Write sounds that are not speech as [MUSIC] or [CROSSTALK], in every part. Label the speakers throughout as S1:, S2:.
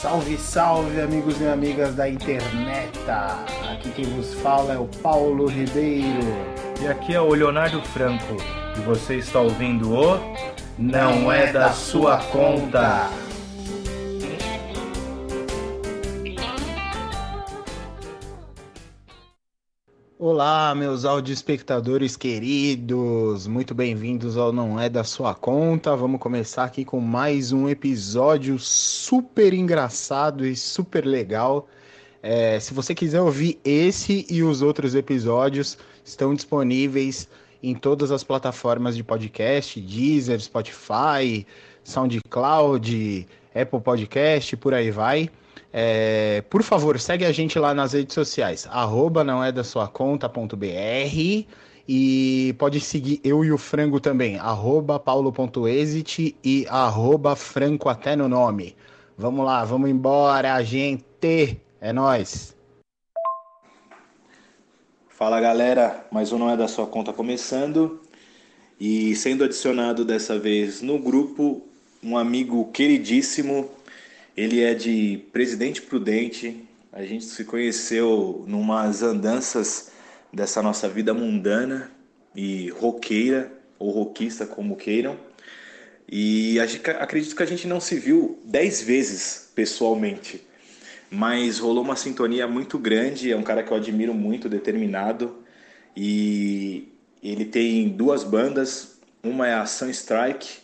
S1: Salve, salve, amigos e amigas da internet! Aqui quem vos fala é o Paulo Ribeiro.
S2: E aqui é o Leonardo Franco. E você está ouvindo o Não é da sua conta.
S1: Olá, meus áudio espectadores queridos, muito bem-vindos ao Não É da Sua Conta. Vamos começar aqui com mais um episódio super engraçado e super legal. É, se você quiser ouvir esse e os outros episódios, estão disponíveis em todas as plataformas de podcast: Deezer, Spotify, SoundCloud, Apple Podcast, por aí vai. É, por favor, segue a gente lá nas redes sociais, arroba não é da sua conta.br e pode seguir eu e o Frango também, arroba paulo.exit e arroba franco até no nome. Vamos lá, vamos embora, gente! É nós.
S3: Fala galera, mais um Não É Da Sua Conta começando e sendo adicionado dessa vez no grupo um amigo queridíssimo ele é de Presidente Prudente. A gente se conheceu numas andanças dessa nossa vida mundana e roqueira, ou roquista, como queiram. E acredito que a gente não se viu dez vezes pessoalmente, mas rolou uma sintonia muito grande. É um cara que eu admiro muito, determinado. E ele tem duas bandas, uma é a Sun Strike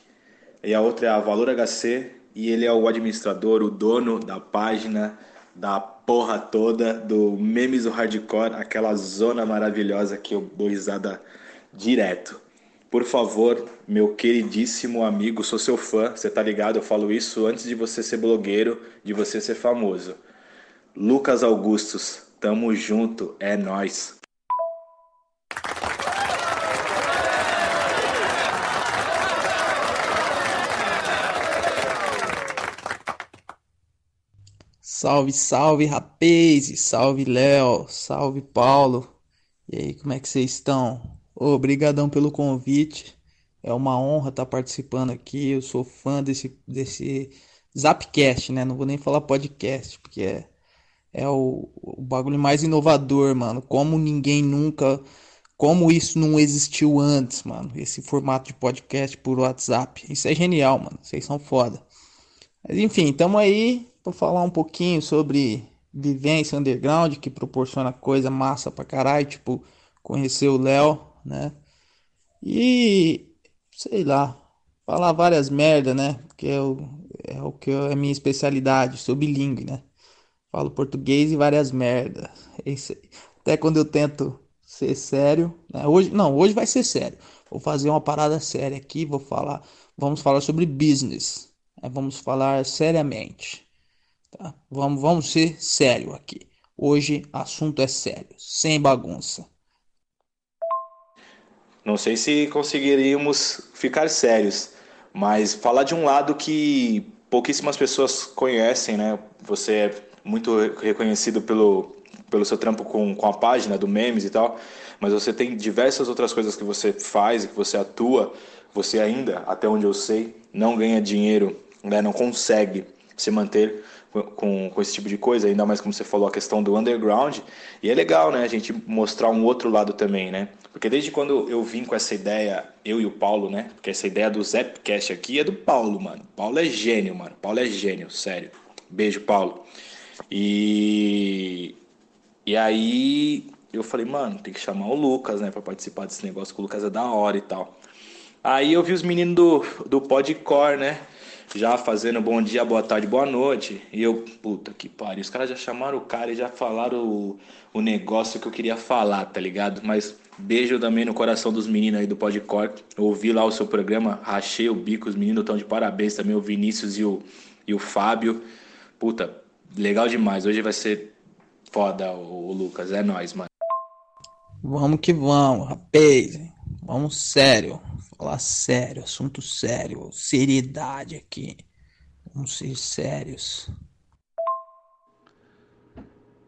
S3: e a outra é a Valor HC e ele é o administrador, o dono da página, da porra toda, do Memes do Hardcore, aquela zona maravilhosa que eu dou risada direto. Por favor, meu queridíssimo amigo, sou seu fã, você tá ligado? Eu falo isso antes de você ser blogueiro, de você ser famoso. Lucas Augustos, tamo junto, é nós.
S4: Salve, salve, rapazes! Salve, Léo! Salve, Paulo! E aí, como é que vocês estão? Obrigadão pelo convite. É uma honra estar participando aqui. Eu sou fã desse, desse Zapcast, né? Não vou nem falar podcast, porque é, é o, o bagulho mais inovador, mano. Como ninguém nunca. Como isso não existiu antes, mano. Esse formato de podcast por WhatsApp. Isso é genial, mano. Vocês são foda. Mas enfim, tamo aí para falar um pouquinho sobre vivência underground, que proporciona coisa massa pra caralho, tipo, conhecer o Léo, né? E sei lá, falar várias merda, né? Porque é o, é o que é a minha especialidade, sou bilíngue, né? Falo português e várias merdas. É Até quando eu tento ser sério, né? Hoje, não, hoje vai ser sério. Vou fazer uma parada séria aqui, vou falar, vamos falar sobre business. Né? Vamos falar seriamente. Tá? Vamos, vamos ser sério aqui. Hoje assunto é sério, sem bagunça.
S3: Não sei se conseguiríamos ficar sérios, mas falar de um lado que pouquíssimas pessoas conhecem, né? Você é muito reconhecido pelo, pelo seu trampo com, com a página do memes e tal, mas você tem diversas outras coisas que você faz e que você atua. Você ainda, até onde eu sei, não ganha dinheiro, né? não consegue se manter com, com esse tipo de coisa, ainda mais como você falou, a questão do underground. E é legal, né, a gente mostrar um outro lado também, né? Porque desde quando eu vim com essa ideia, eu e o Paulo, né? Porque essa ideia do Zapcast aqui é do Paulo, mano. Paulo é gênio, mano. Paulo é gênio, sério. Beijo, Paulo. E. E aí eu falei, mano, tem que chamar o Lucas, né, pra participar desse negócio, que o Lucas é da hora e tal. Aí eu vi os meninos do, do Podcore, né? Já fazendo bom dia, boa tarde, boa noite. E eu, puta que pariu, os caras já chamaram o cara e já falaram o, o negócio que eu queria falar, tá ligado? Mas beijo também no coração dos meninos aí do Podcore. ouvi lá o seu programa, rachei o bico, os meninos estão de parabéns também, o Vinícius e o, e o Fábio. Puta, legal demais. Hoje vai ser foda o, o Lucas, é nóis, mano.
S4: Vamos que vamos, rapaz. Vamos sério. Falar sério, assunto sério, seriedade aqui. Vamos ser sérios.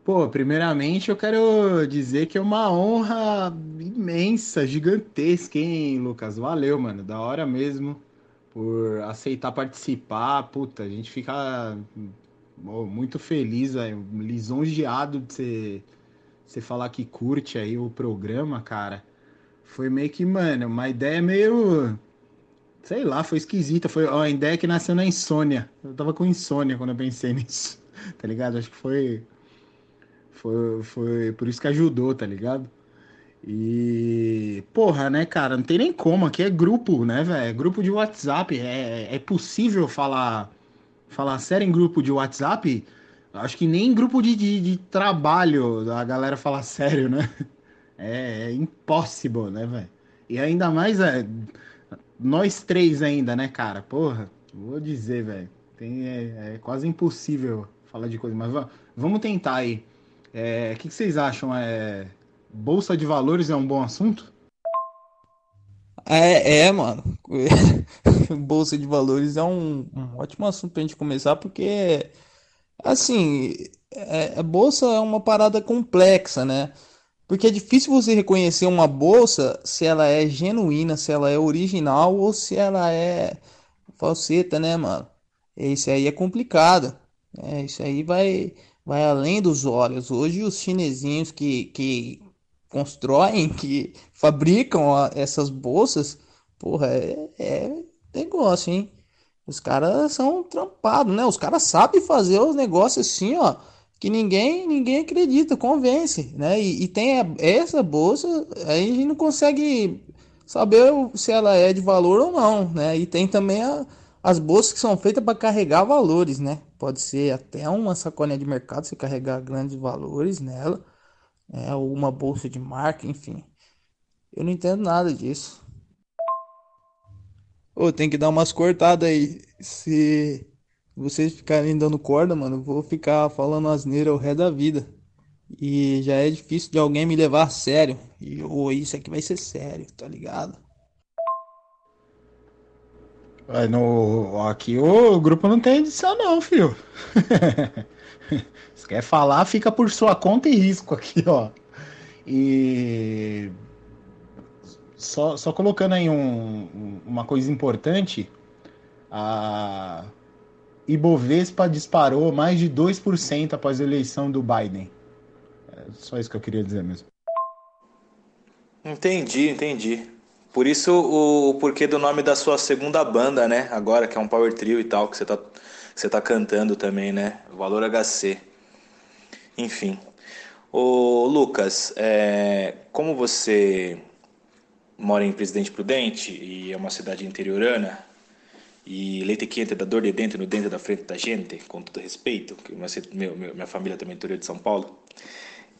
S1: Pô, primeiramente eu quero dizer que é uma honra imensa, gigantesca, hein, Lucas? Valeu, mano. Da hora mesmo por aceitar participar. Puta, a gente fica muito feliz. Lisonjeado de você falar que curte aí o programa, cara. Foi meio que, mano, uma ideia meio. Sei lá, foi esquisita. Foi ó, a ideia que nasceu na insônia. Eu tava com insônia quando eu pensei [LAUGHS] nisso. Tá ligado? Acho que foi. Foi, foi por isso que ajudou, tá ligado? E, porra, né, cara, não tem nem como, aqui é grupo, né, velho? É grupo de WhatsApp. É, é possível falar, falar sério em grupo de WhatsApp? Acho que nem em grupo de, de, de trabalho a galera fala [LAUGHS] sério, né? É, é impossível, né, velho? E ainda mais é, nós três ainda, né, cara? Porra, vou dizer, velho. É, é, quase impossível falar de coisa, mas vamos tentar aí. É, o que, que vocês acham? É, Bolsa de valores é um bom assunto?
S4: É, é mano. [LAUGHS] Bolsa de valores é um, um, ótimo assunto pra gente começar, porque, assim, é, a bolsa é uma parada complexa, né? Porque é difícil você reconhecer uma bolsa se ela é genuína, se ela é original ou se ela é falseta, né, mano? Isso aí é complicado. É, isso aí vai, vai além dos olhos. Hoje os chinesinhos que, que constroem, que fabricam essas bolsas, porra, é, é negócio, hein? Os caras são trampados, né? Os caras sabem fazer os negócios assim, ó, que ninguém ninguém acredita, convence, né? E, e tem a, essa bolsa, aí a gente não consegue saber se ela é de valor ou não, né? E tem também a, as bolsas que são feitas para carregar valores, né? Pode ser até uma sacolinha de mercado, você carregar grandes valores nela é, uma bolsa de marca, enfim. Eu não entendo nada disso. Ô, tem que dar umas cortadas aí. Se vocês ficarem dando corda, mano, vou ficar falando asneira o resto da vida. E já é difícil de alguém me levar a sério. E oh, isso aqui vai ser sério, tá ligado?
S1: No, aqui o grupo não tem edição não, filho. [LAUGHS] Se quer falar, fica por sua conta e risco aqui, ó. E só, só colocando aí um, uma coisa importante, a Ibovespa disparou mais de 2% após a eleição do Biden. É só isso que eu queria dizer mesmo.
S3: Entendi, entendi. Por isso o, porquê do nome da sua segunda banda, né? Agora, que é um power trio e tal, que você tá, você tá cantando também, né? Valor HC. Enfim. Ô, Lucas, é, como você mora em Presidente Prudente e é uma cidade interiorana, e leite quente da dor de dentro no dente da frente da gente, com todo respeito, que meu, minha família também é de São Paulo,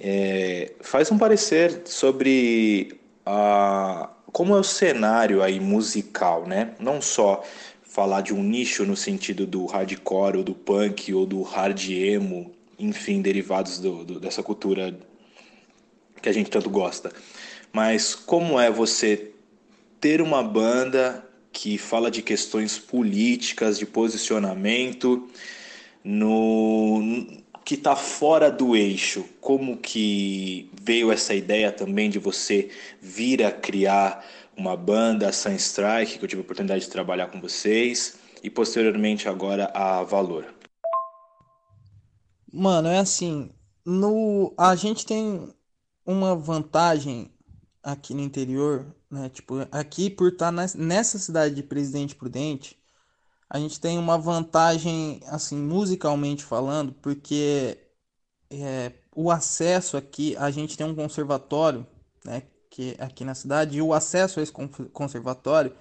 S3: é, faz um parecer sobre a, como é o cenário aí musical, né? Não só falar de um nicho no sentido do hardcore ou do punk ou do hard emo enfim, derivados do, do, dessa cultura que a gente tanto gosta. Mas como é você ter uma banda que fala de questões políticas, de posicionamento, no que está fora do eixo? Como que veio essa ideia também de você vir a criar uma banda, a Sunstrike, que eu tive a oportunidade de trabalhar com vocês, e posteriormente agora a Valor?
S4: Mano, é assim, no a gente tem uma vantagem aqui no interior, né? Tipo, aqui por estar tá nessa cidade de Presidente Prudente, a gente tem uma vantagem, assim, musicalmente falando, porque é, o acesso aqui, a gente tem um conservatório, né? Que aqui na cidade, e o acesso a esse conservatório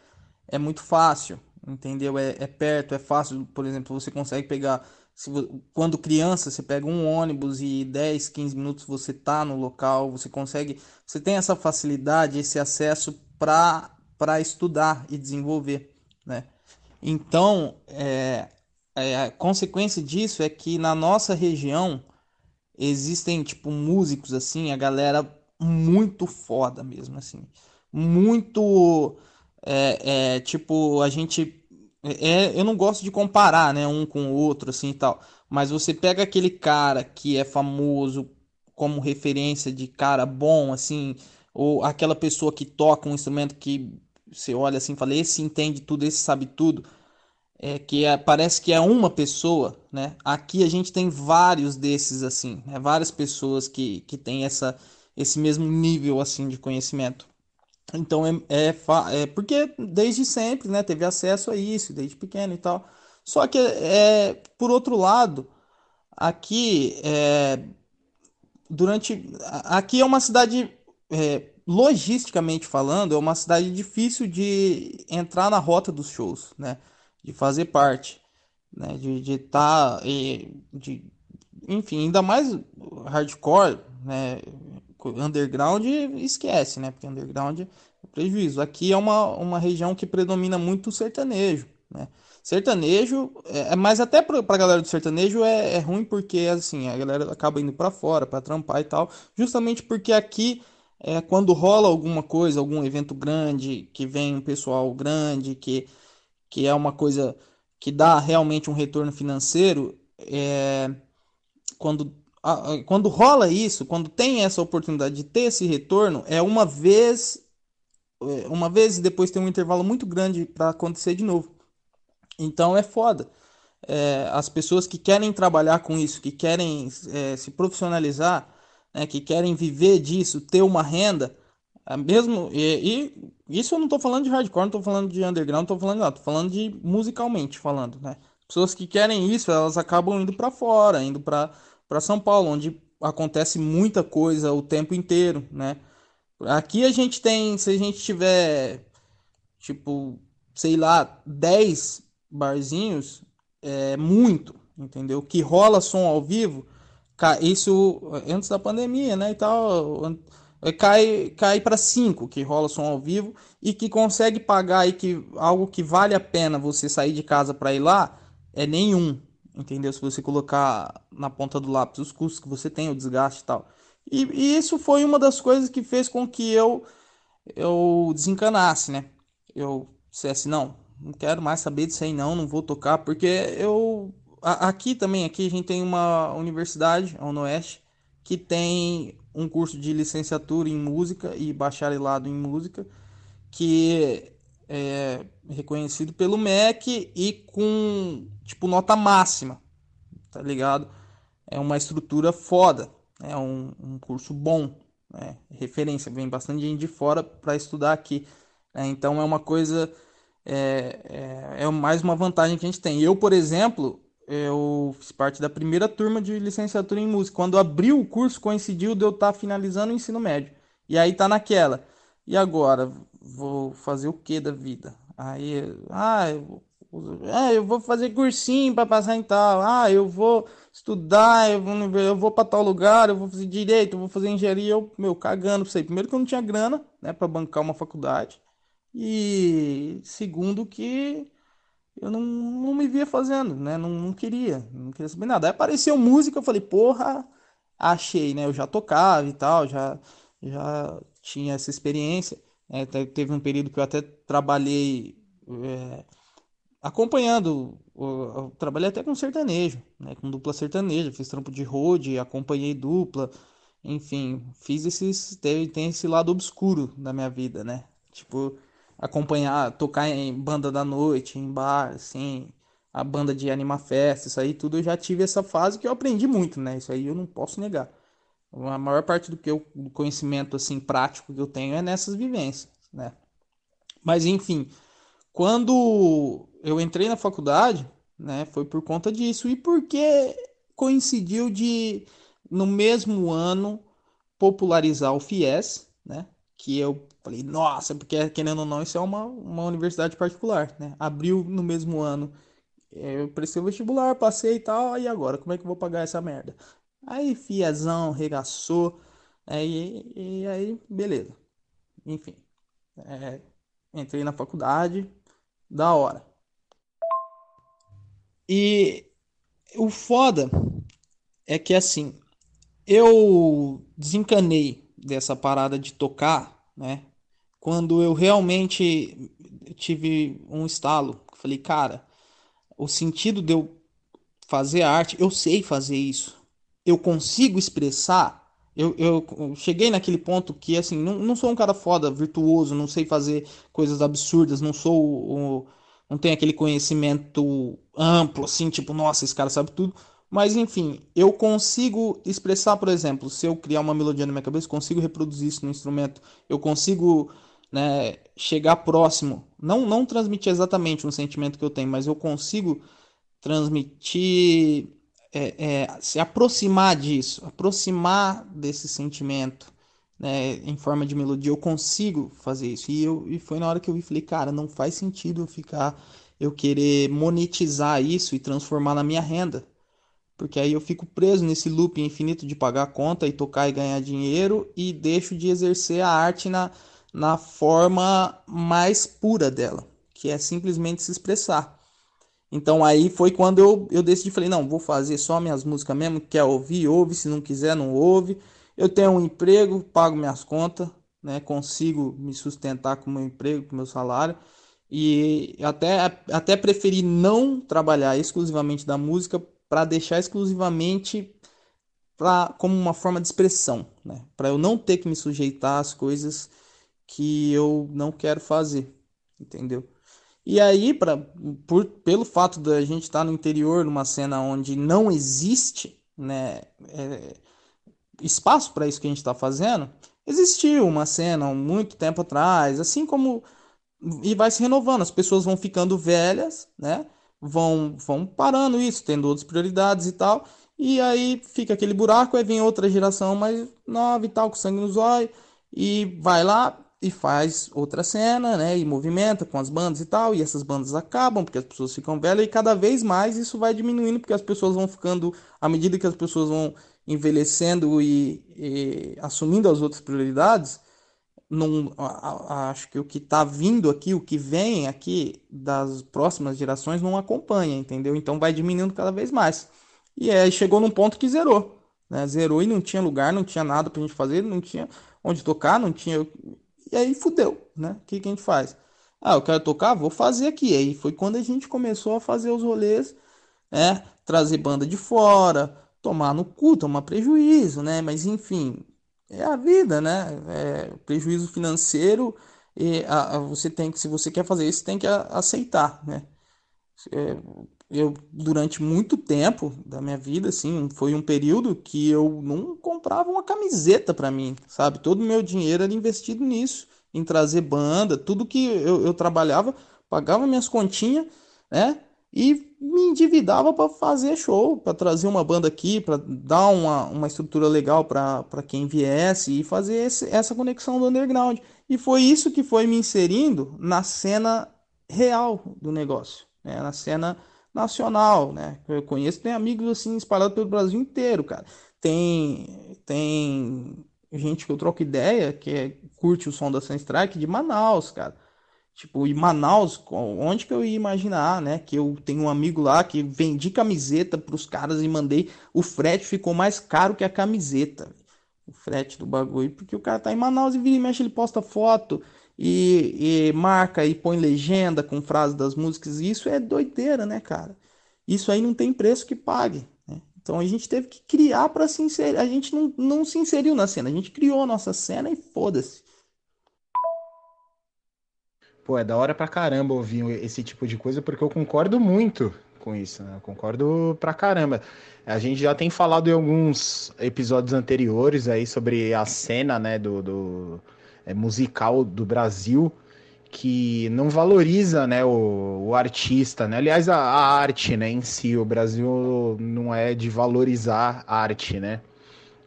S4: é muito fácil, entendeu? É, é perto, é fácil, por exemplo, você consegue pegar se, quando criança, você pega um ônibus e 10, 15 minutos você tá no local, você consegue, você tem essa facilidade, esse acesso para estudar e desenvolver, né? Então, é, é, a consequência disso é que na nossa região existem, tipo, músicos, assim, a galera muito foda mesmo, assim. Muito, é, é tipo, a gente é, eu não gosto de comparar, né, um com o outro, assim e tal. Mas você pega aquele cara que é famoso como referência de cara bom, assim, ou aquela pessoa que toca um instrumento que você olha assim e fala, esse entende tudo, esse sabe tudo. é, que é, parece que é uma pessoa, né? Aqui a gente tem vários desses assim, né? várias pessoas que, que têm essa, esse mesmo nível assim de conhecimento. Então é, é, é, porque desde sempre, né, teve acesso a isso, desde pequeno e tal. Só que é, por outro lado, aqui é, durante aqui é uma cidade é, logisticamente falando, é uma cidade difícil de entrar na rota dos shows, né? De fazer parte, né? De estar, tá, de, enfim, ainda mais hardcore, né? Underground esquece, né? Porque underground é prejuízo. Aqui é uma, uma região que predomina muito o sertanejo, né? Sertanejo, é, é mas até pra, galera do sertanejo é, é ruim porque, assim, a galera acaba indo para fora, para trampar e tal, justamente porque aqui é quando rola alguma coisa, algum evento grande, que vem um pessoal grande, que, que é uma coisa que dá realmente um retorno financeiro, é, quando, quando rola isso, quando tem essa oportunidade de ter esse retorno, é uma vez, é, uma vez e depois tem um intervalo muito grande para acontecer de novo. Então é foda. É, as pessoas que querem trabalhar com isso, que querem é, se profissionalizar, né, que querem viver disso, ter uma renda, é mesmo e, e isso eu não estou falando de hardcore, não estou falando de underground, estou falando não, tô falando de musicalmente falando, né? Pessoas que querem isso, elas acabam indo para fora, indo para para São Paulo, onde acontece muita coisa o tempo inteiro, né? Aqui a gente tem, se a gente tiver tipo, sei lá, 10 barzinhos, é muito, entendeu? Que rola som ao vivo, isso antes da pandemia, né, e tal, é, cai, cai para 5 que rola som ao vivo e que consegue pagar aí que algo que vale a pena você sair de casa para ir lá é nenhum, entendeu? Se você colocar na ponta do lápis os custos que você tem, o desgaste e tal. E, e isso foi uma das coisas que fez com que eu eu desencanasse, né? Eu dissesse, não, não quero mais saber disso aí não, não vou tocar, porque eu aqui também, aqui a gente tem uma universidade, a Oeste, que tem um curso de licenciatura em música e bacharelado em música, que é reconhecido pelo MEC e com, tipo, nota máxima, tá ligado? É uma estrutura foda, é um, um curso bom, né? referência, vem bastante gente de fora para estudar aqui. Né? Então é uma coisa, é, é, é mais uma vantagem que a gente tem. Eu, por exemplo, eu fiz parte da primeira turma de licenciatura em música. Quando abriu o curso, coincidiu de eu estar tá finalizando o ensino médio. E aí tá naquela. E agora? Vou fazer o que da vida? Aí, ah, eu, ah, eu vou fazer cursinho para passar em tal. Ah, eu vou estudar, eu vou, eu vou para tal lugar, eu vou fazer direito, eu vou fazer engenharia. Eu, meu, cagando pra isso aí. Primeiro que eu não tinha grana, né, para bancar uma faculdade. E segundo que eu não, não me via fazendo, né? Não, não queria, não queria saber nada. Aí apareceu música, eu falei, porra, achei, né? Eu já tocava e tal, já, já tinha essa experiência. É, teve um período que eu até trabalhei é, acompanhando, eu, eu trabalhei até com sertanejo, né? Com dupla sertaneja, fiz trampo de road, acompanhei dupla, enfim, fiz esses, teve, tem esse lado obscuro da minha vida, né? Tipo, acompanhar, tocar em banda da noite, em bar, assim, a banda de Anima Festa, isso aí tudo eu já tive essa fase que eu aprendi muito, né? Isso aí eu não posso negar. A maior parte do que eu, do conhecimento assim prático que eu tenho é nessas vivências, né? Mas enfim, quando eu entrei na faculdade, né, foi por conta disso e porque coincidiu de no mesmo ano popularizar o FIES, né? Que eu Falei, nossa, porque querendo ou não, isso é uma, uma universidade particular, né? Abriu no mesmo ano. Eu prestei o vestibular, passei e tal, e agora? Como é que eu vou pagar essa merda? Aí, fiazão, regaçou, aí, e aí, beleza. Enfim, é, entrei na faculdade, da hora. E o foda é que assim, eu desencanei dessa parada de tocar, né? quando eu realmente tive um estalo. Falei, cara, o sentido de eu fazer arte, eu sei fazer isso. Eu consigo expressar. Eu, eu cheguei naquele ponto que, assim, não, não sou um cara foda, virtuoso, não sei fazer coisas absurdas, não sou o, não tenho aquele conhecimento amplo, assim, tipo, nossa, esse cara sabe tudo. Mas enfim, eu consigo expressar, por exemplo, se eu criar uma melodia na minha cabeça, consigo reproduzir isso no instrumento, eu consigo né, chegar próximo, não, não transmitir exatamente um sentimento que eu tenho, mas eu consigo transmitir, é, é, se aproximar disso, aproximar desse sentimento né, em forma de melodia, eu consigo fazer isso. E, eu, e foi na hora que eu vi, falei, cara, não faz sentido eu ficar, eu querer monetizar isso e transformar na minha renda. Porque aí eu fico preso nesse loop infinito de pagar conta e tocar e ganhar dinheiro e deixo de exercer a arte na, na forma mais pura dela, que é simplesmente se expressar. Então aí foi quando eu, eu decidi, falei, não, vou fazer só minhas músicas mesmo, quer ouvir, ouve, se não quiser, não ouve. Eu tenho um emprego, pago minhas contas, né, consigo me sustentar com meu emprego, com meu salário. E até, até preferi não trabalhar exclusivamente da música para deixar exclusivamente pra, como uma forma de expressão, né? Para eu não ter que me sujeitar às coisas que eu não quero fazer, entendeu? E aí, pra, por, pelo fato da gente estar tá no interior, numa cena onde não existe né, é, espaço para isso que a gente está fazendo, existiu uma cena muito tempo atrás, assim como. E vai se renovando, as pessoas vão ficando velhas, né? vão, vão parando isso, tendo outras prioridades e tal. E aí fica aquele buraco, aí vem outra geração mais nova e tal, com sangue nos olhos, e vai lá e faz outra cena, né? E movimenta com as bandas e tal, e essas bandas acabam porque as pessoas ficam velhas, e cada vez mais isso vai diminuindo, porque as pessoas vão ficando, à medida que as pessoas vão envelhecendo e, e assumindo as outras prioridades, não, acho que o que está vindo aqui, o que vem aqui das próximas gerações não acompanha, entendeu? Então vai diminuindo cada vez mais. E aí chegou num ponto que zerou, né? Zerou e não tinha lugar, não tinha nada pra gente fazer, não tinha onde tocar, não tinha. E aí fudeu, né? O que, que a gente faz? Ah, eu quero tocar, vou fazer aqui. E aí foi quando a gente começou a fazer os rolês, né? Trazer banda de fora, tomar no cu, tomar prejuízo, né? Mas enfim, é a vida, né? É, prejuízo financeiro e a, a, você tem que, se você quer fazer isso, tem que a, aceitar, né? É, eu durante muito tempo da minha vida, assim, foi um período que eu não comprava uma camiseta para mim, sabe? Todo o meu dinheiro era investido nisso, em trazer banda, tudo que eu, eu trabalhava, pagava minhas continhas, né? E me endividava para fazer show, para trazer uma banda aqui, para dar uma, uma estrutura legal para quem viesse e fazer esse, essa conexão do underground. E foi isso que foi me inserindo na cena real do negócio, né? na cena nacional, né? Eu conheço, tem amigos assim espalhados pelo Brasil inteiro, cara. Tem tem gente que eu troco ideia que é, curte o som da Sunstrike de Manaus, cara. Tipo, em Manaus, onde que eu ia imaginar, né? Que eu tenho um amigo lá que vendi camiseta pros caras e mandei. O frete ficou mais caro que a camiseta. O frete do bagulho. Porque o cara tá em Manaus e vira e mexe, ele posta foto e, e marca e põe legenda com frase das músicas. E isso é doideira, né, cara? Isso aí não tem preço que pague. Né? Então a gente teve que criar para se inserir. A gente não, não se inseriu na cena, a gente criou a nossa cena e foda-se.
S1: Pô, é da hora pra caramba ouvir esse tipo de coisa, porque eu concordo muito com isso, né? Eu concordo pra caramba. A gente já tem falado em alguns episódios anteriores aí sobre a cena, né, do, do é, musical do Brasil, que não valoriza, né, o, o artista, né? Aliás, a, a, arte, né, em si, o Brasil não é de valorizar arte, né?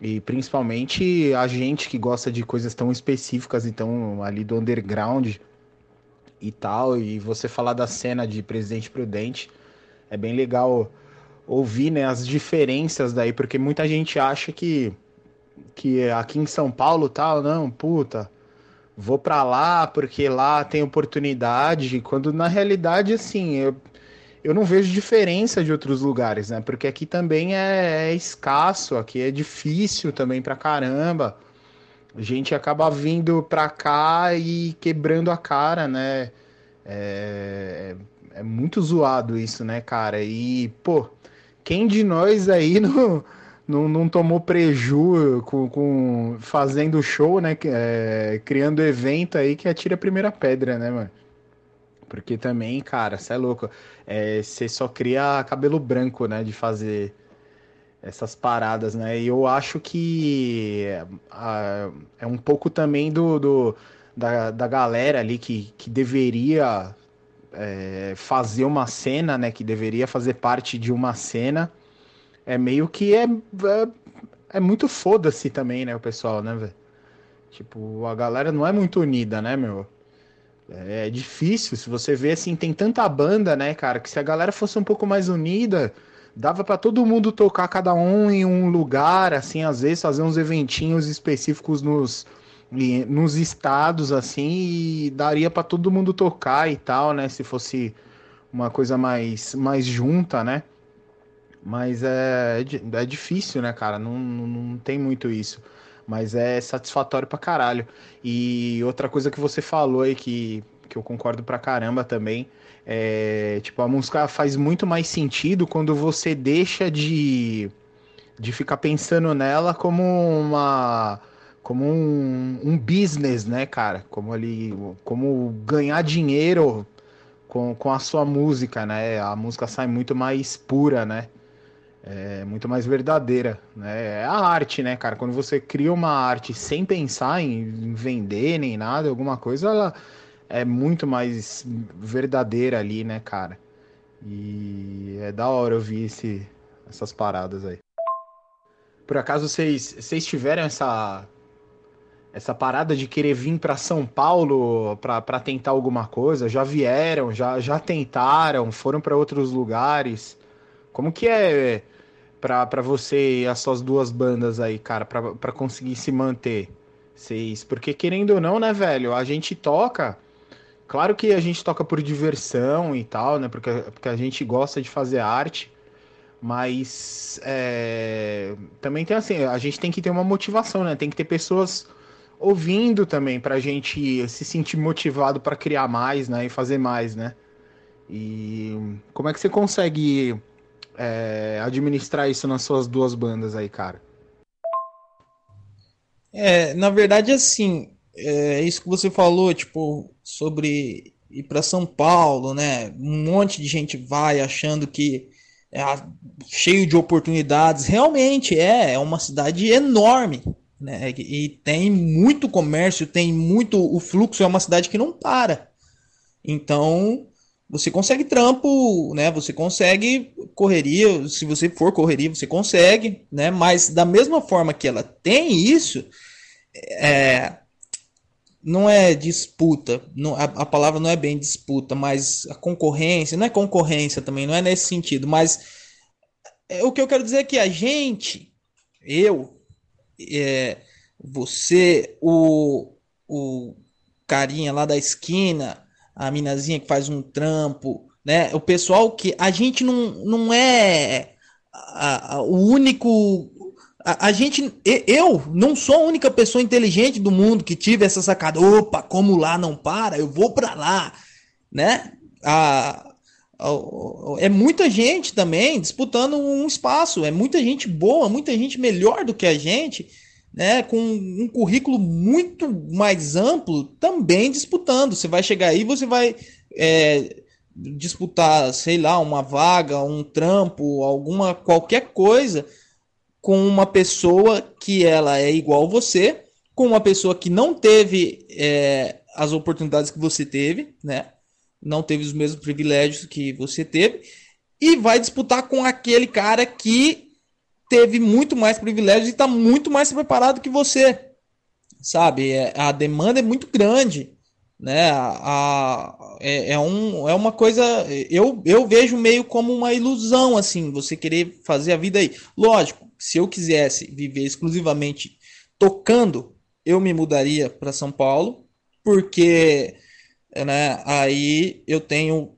S1: E principalmente a gente que gosta de coisas tão específicas, então ali do underground, e tal, e você falar da cena de Presidente Prudente, é bem legal ouvir né, as diferenças daí, porque muita gente acha que, que aqui em São Paulo tal, não, puta, vou para lá porque lá tem oportunidade, quando na realidade, assim, eu, eu não vejo diferença de outros lugares, né? Porque aqui também é, é escasso, aqui é difícil também pra caramba. A gente acaba vindo pra cá e quebrando a cara, né? É, é muito zoado isso, né, cara? E, pô, quem de nós aí [LAUGHS] não, não, não tomou preju com, com fazendo show, né? É, criando evento aí que atira a primeira pedra, né, mano? Porque também, cara, você é louco. É, você só cria cabelo branco, né? De fazer essas paradas, né? E eu acho que é um pouco também do, do da, da galera ali que, que deveria é, fazer uma cena, né? Que deveria fazer parte de uma cena. É meio que é, é, é muito foda-se também, né? O pessoal, né, velho? Tipo, a galera não é muito unida, né, meu? É, é difícil, se você vê assim, tem tanta banda, né, cara, que se a galera fosse um pouco mais unida, dava para todo mundo tocar cada um em um lugar, assim, às vezes fazer uns eventinhos específicos nos, nos estados, assim, e daria para todo mundo tocar e tal, né, se fosse uma coisa mais, mais junta, né? Mas é, é difícil, né, cara? Não, não, não tem muito isso. Mas é satisfatório pra caralho. E outra coisa que você falou aí que, que eu concordo pra caramba também. É, tipo, a música faz muito mais sentido quando você deixa de, de ficar pensando nela como uma como um, um business, né, cara? Como ali, como ganhar dinheiro com, com a sua música, né? A música sai muito mais pura, né? é muito mais verdadeira, né? É a arte, né, cara? Quando você cria uma arte sem pensar em vender nem nada, alguma coisa, ela é muito mais verdadeira ali, né, cara? E é da hora ouvir esse, essas paradas aí. Por acaso vocês, vocês tiveram essa essa parada de querer vir para São Paulo para tentar alguma coisa? Já vieram, já, já tentaram, foram para outros lugares? Como que é para você e as suas duas bandas aí, cara, para conseguir se manter? Vocês, porque querendo ou não, né, velho, a gente toca. Claro que a gente toca por diversão e tal, né? Porque, porque a gente gosta de fazer arte. Mas é, também tem assim, a gente tem que ter uma motivação, né? Tem que ter pessoas ouvindo também pra gente se sentir motivado para criar mais, né? E fazer mais, né? E como é que você consegue é, administrar isso nas suas duas bandas aí, cara?
S4: É, na verdade, assim, é isso que você falou, tipo, sobre ir para São Paulo, né? Um monte de gente vai achando que é cheio de oportunidades. Realmente é, é uma cidade enorme, né? E tem muito comércio, tem muito. O fluxo é uma cidade que não para. Então, você consegue trampo, né? Você consegue correria, se você for correria, você consegue, né? Mas da mesma forma que ela tem isso, é, não é disputa, não, a, a, palavra não é bem disputa, mas a concorrência, não é concorrência também, não é nesse sentido, mas é, o que eu quero dizer é que a gente, eu, é, você, o, o carinha lá da esquina, a minazinha que faz um trampo, né? O pessoal que a gente não, não é a, a, o único. A, a, gente, eu não sou a única pessoa inteligente do mundo que tive essa sacada. Opa, como lá não para, eu vou para lá, né? A, é muita gente também disputando um espaço, é muita gente boa, muita gente melhor do que a gente né, com um currículo muito mais amplo, também disputando. Você vai chegar aí, você vai é, disputar, sei lá, uma vaga, um trampo, alguma qualquer coisa com uma pessoa que ela é igual a você, com uma pessoa que não teve é, as oportunidades que você teve, né? Não teve os mesmos privilégios que você teve, e vai disputar com aquele cara que teve muito mais privilégios e está muito mais preparado que você. Sabe? É, a demanda é muito grande. Né? A, a, é, é, um, é uma coisa. Eu, eu vejo meio como uma ilusão, assim, você querer fazer a vida aí. Lógico, se eu quisesse viver exclusivamente tocando, eu me mudaria para São Paulo, porque né, aí eu tenho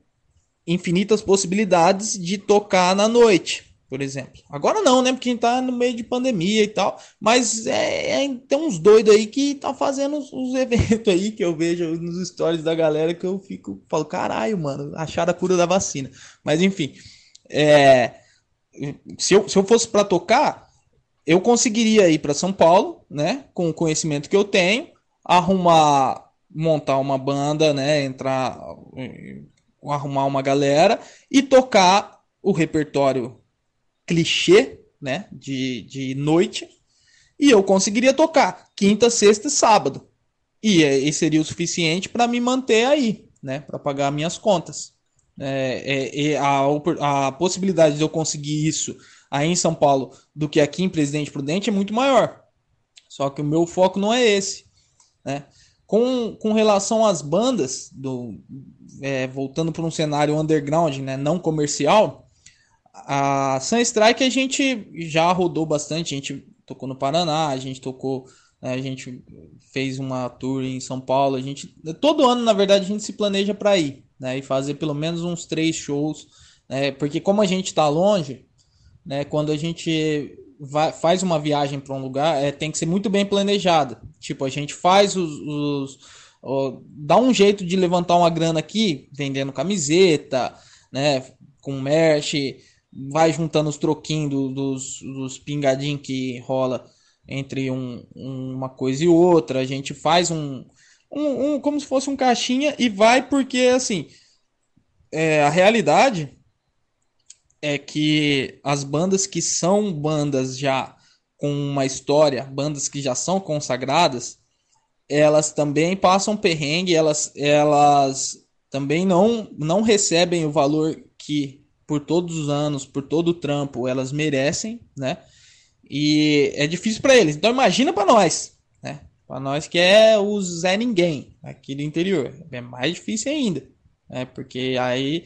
S4: infinitas possibilidades de tocar na noite por exemplo. Agora não, né? Porque a gente tá no meio de pandemia e tal. Mas é, é tem uns doidos aí que tá fazendo os, os, [LAUGHS] eventos aí que eu vejo nos stories da galera que eu fico, falo, caralho, mano, acharam a cura da vacina. Mas enfim, é, se, eu, se eu fosse para tocar, eu conseguiria ir para São Paulo, né? Com o conhecimento que eu tenho, arrumar montar uma banda, né? Entrar, eh, arrumar uma galera e tocar o repertório clichê, né? De, de noite. E eu conseguiria tocar quinta, sexta e sábado. E, eh, e seria o suficiente para me manter aí, né? Para pagar minhas contas. É, é, a, a possibilidade de eu conseguir isso aí em São Paulo do que aqui em Presidente Prudente é muito maior. Só que o meu foco não é esse. Né? Com, com relação às bandas, do, é, voltando para um cenário underground, né, não comercial, a Sunstrike a gente já rodou bastante, a gente tocou no Paraná, a gente tocou, né, a gente fez uma tour em São Paulo, a gente todo ano na verdade a gente se planeja para ir, né, e fazer pelo menos uns três shows, né, porque como a gente está longe, né, quando a gente vai, faz uma viagem para um lugar, é, tem que ser muito bem planejada. Tipo, a gente faz os, os ó, dá um jeito de levantar uma grana aqui, vendendo camiseta, né, com merch, vai juntando os troquinhos do, dos, dos pingadinhos que rola entre um, uma coisa e outra. A gente faz um, um, um, como se fosse um caixinha e vai porque assim é, a realidade é que as bandas que são bandas já com uma história, bandas que já são consagradas, elas também passam perrengue, elas, elas também não, não recebem o valor que por todos os anos, por todo o trampo, elas merecem, né? E é difícil para eles. Então imagina para nós? Para nós que é o Zé Ninguém aqui do interior, é mais difícil ainda, né? Porque aí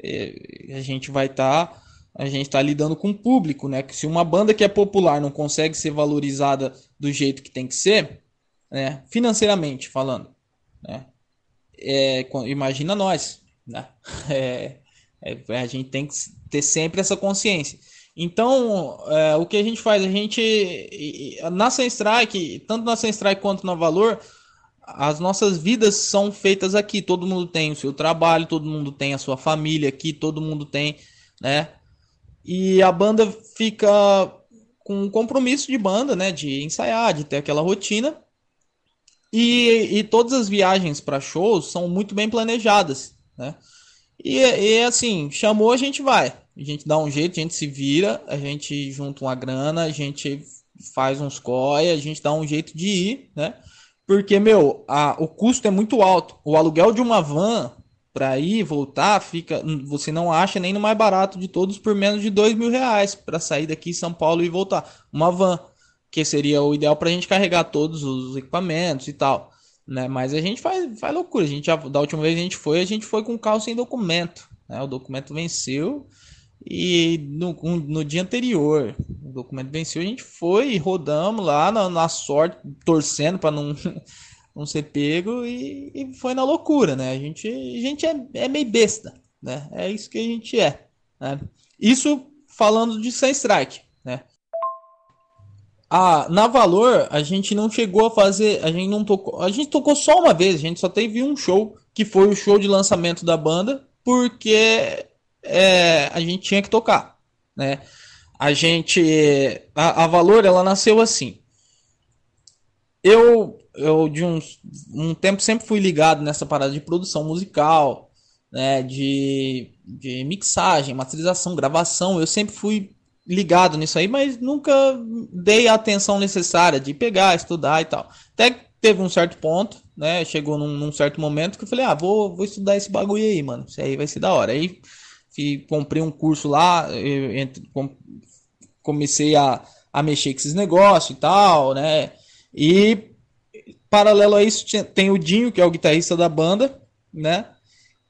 S4: é, a gente vai estar tá, a gente está lidando com o público, né? Que se uma banda que é popular não consegue ser valorizada do jeito que tem que ser, né? Financeiramente falando, né? É, imagina nós, né? [LAUGHS] É, é, a gente tem que ter sempre essa consciência. Então, é, o que a gente faz? A gente, na Strike, tanto na Strike quanto na Valor, as nossas vidas são feitas aqui. Todo mundo tem o seu trabalho, todo mundo tem a sua família aqui, todo mundo tem, né? E a banda fica com um compromisso de banda, né? De ensaiar, de ter aquela rotina. E, e todas as viagens para shows são muito bem planejadas, né? E, e assim, chamou, a gente vai. A gente dá um jeito, a gente se vira, a gente junta uma grana, a gente faz uns COI, a gente dá um jeito de ir, né? Porque, meu, a, o custo é muito alto. O aluguel de uma van para ir voltar, fica, você não acha nem no mais barato de todos por menos de dois mil reais para sair daqui São Paulo e voltar. Uma van, que seria o ideal para a gente carregar todos os equipamentos e tal. Né? Mas a gente faz, faz loucura. A gente já, da última vez a gente foi, a gente foi com carro sem documento. Né? O documento venceu e no, no dia anterior, o documento venceu, a gente foi e rodamos lá na, na sorte, torcendo para não, [LAUGHS] não ser pego e, e, foi na loucura, né? A gente, a gente é, é meio besta, né? É isso que a gente é. Né? Isso falando de Sun Strike, né? Ah, na Valor, a gente não chegou a fazer, a gente não tocou, a gente tocou só uma vez, a gente só teve um show, que foi o show de lançamento da banda, porque é, a gente tinha que tocar, né? A gente, a, a Valor, ela nasceu assim. Eu, eu de uns, um tempo sempre fui ligado nessa parada de produção musical, né? De, de mixagem, masterização, gravação. Eu sempre fui ligado nisso aí, mas nunca dei a atenção necessária de pegar, estudar e tal. Até teve um certo ponto, né? Chegou num, num certo momento que eu falei, ah, vou, vou estudar esse bagulho aí, mano. Isso aí vai ser da hora. Aí que comprei um curso lá, comecei a, a mexer com esses negócios e tal, né? E paralelo a isso tem o Dinho, que é o guitarrista da banda, né?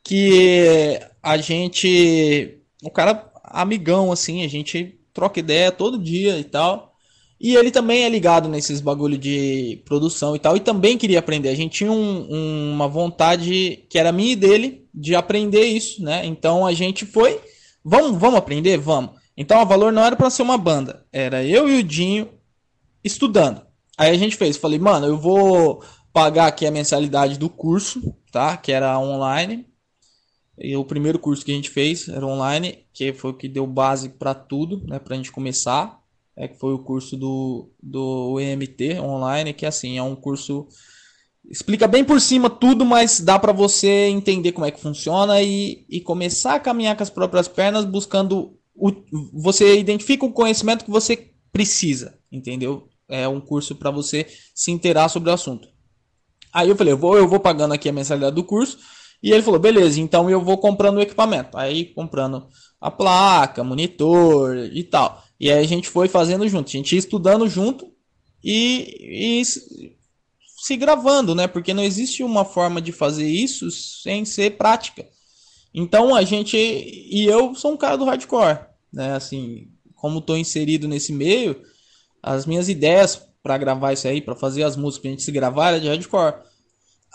S4: Que a gente, o cara amigão assim, a gente troca ideia todo dia e tal. E ele também é ligado nesses bagulho de produção e tal, e também queria aprender. A gente tinha um, um, uma vontade que era minha e dele de aprender isso, né? Então a gente foi, vamos, vamos aprender, vamos. Então a valor não era para ser uma banda, era eu e o Dinho estudando. Aí a gente fez, falei, mano, eu vou pagar aqui a mensalidade do curso, tá? Que era online. E o primeiro curso que a gente fez era online, que foi o que deu base para tudo, né? Pra gente começar. É que foi o curso do, do EMT online, que assim, é um curso explica bem por cima tudo, mas dá para você entender como é que funciona e, e começar a caminhar com as próprias pernas, buscando o, você identifica o conhecimento que você precisa, entendeu? É um curso para você se inteirar sobre o assunto. Aí eu falei, eu vou, eu vou pagando aqui a mensalidade do curso. E ele falou, beleza, então eu vou comprando o equipamento. Aí comprando a placa, monitor e tal. E aí a gente foi fazendo junto, a gente ia estudando junto e, e se gravando, né? Porque não existe uma forma de fazer isso sem ser prática. Então a gente e eu sou um cara do hardcore, né? Assim, como estou inserido nesse meio, as minhas ideias para gravar isso aí, para fazer as músicas que a gente se gravar era de hardcore.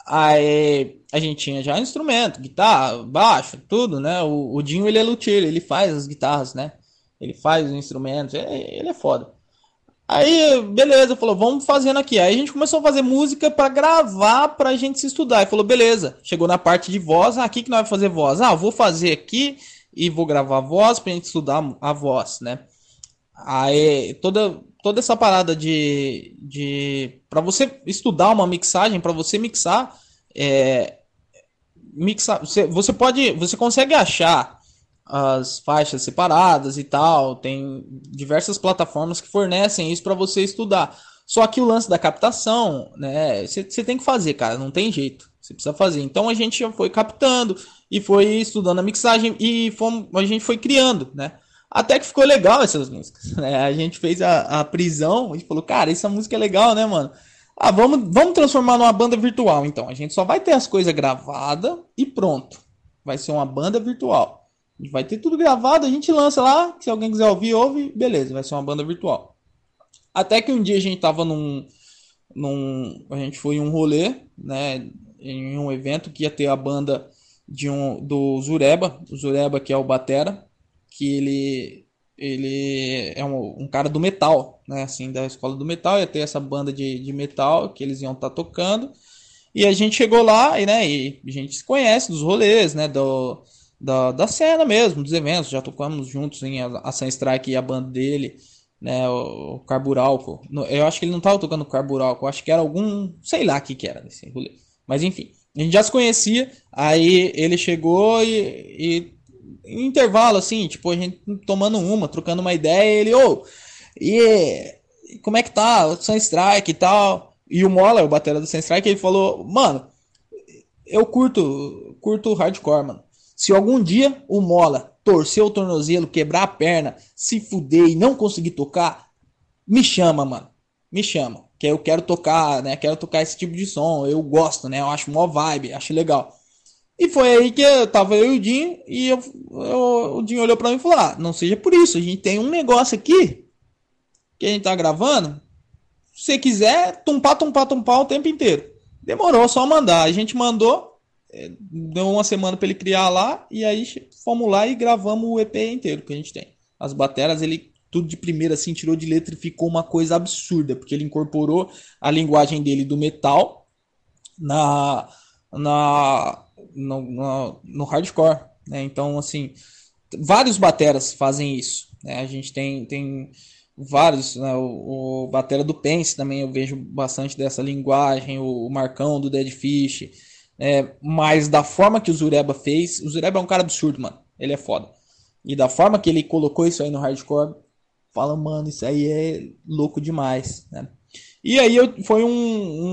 S4: Aí a gente tinha já instrumento, guitarra, baixo, tudo, né? O, o Dinho ele é luthier, ele faz as guitarras, né? Ele faz os instrumentos, ele, ele é foda. Aí, beleza, falou, vamos fazendo aqui. Aí a gente começou a fazer música para gravar pra gente se estudar. E falou, beleza. Chegou na parte de voz, ah, aqui que nós vamos fazer voz. Ah, vou fazer aqui e vou gravar voz pra gente estudar a voz, né? Aí toda toda essa parada de de para você estudar uma mixagem, para você mixar é mixar, você, você pode, você consegue achar as faixas separadas e tal. Tem diversas plataformas que fornecem isso para você estudar. Só que o lance da captação, né? Você tem que fazer, cara, não tem jeito. Você precisa fazer. Então a gente foi captando e foi estudando a mixagem e fomos, a gente foi criando, né? Até que ficou legal essas músicas. [LAUGHS] Né? A gente fez a, a prisão e falou, cara, essa música é legal, né, mano? Ah, vamos, vamos transformar numa banda virtual, então. A gente só vai ter as coisas gravadas e pronto. Vai ser uma banda virtual. Vai ter tudo gravado, a gente lança lá. Se alguém quiser ouvir, ouve. Beleza, vai ser uma banda virtual. Até que um dia a gente tava num. num a gente foi em um rolê, né? Em um evento que ia ter a banda de um, do Zureba. O Zureba, que é o Batera. Que ele. Ele é um, um cara do metal, né? Assim, da escola do metal. Ia ter essa banda de, de metal que eles iam estar tá tocando. E a gente chegou lá e, né, e a gente se conhece dos rolês, né? Do, da, da cena mesmo, dos eventos. Já tocamos juntos em Ação Strike e a banda dele, né? O, o Carburalco. Eu acho que ele não tava tocando Carburalco, acho que era algum. sei lá o que, que era nesse rolê. Mas enfim, a gente já se conhecia. Aí ele chegou e, e em intervalo, assim, tipo, a gente tomando uma, trocando uma ideia, ele, ô, oh, e como é que tá? Sun Strike e tal. E o Mola, o batera do Sun Strike, ele falou, mano, eu curto, curto hardcore, mano. Se algum dia o Mola torcer o tornozelo, quebrar a perna, se fuder e não conseguir tocar, me chama, mano. Me chama. Que eu quero tocar, né? Quero tocar esse tipo de som. Eu gosto, né? Eu acho mó vibe, acho legal. E foi aí que eu tava eu e o Dinho, e eu, eu, o Dinho olhou pra mim e falou: Ah, não seja por isso, a gente tem um negócio aqui que a gente tá gravando. Se você quiser, tumpar, tumpar, tumpar o tempo inteiro. Demorou, só mandar. A gente mandou, deu uma semana para ele criar lá e aí fomos lá e gravamos o EP inteiro que a gente tem. As bateras ele tudo de primeira assim tirou de letra e ficou uma coisa absurda, porque ele incorporou a linguagem dele do metal na na no, no, no hardcore, né? Então assim, vários bateras fazem isso, né? A gente tem tem vários, né? O, o batera do Pence também eu vejo bastante dessa linguagem, o, o Marcão do Dead Fish, é, mas da forma que o Zureba fez, o Zureba é um cara absurdo, mano. Ele é foda. E da forma que ele colocou isso aí no hardcore, fala, mano, isso aí é louco demais, né? E aí eu, foi um,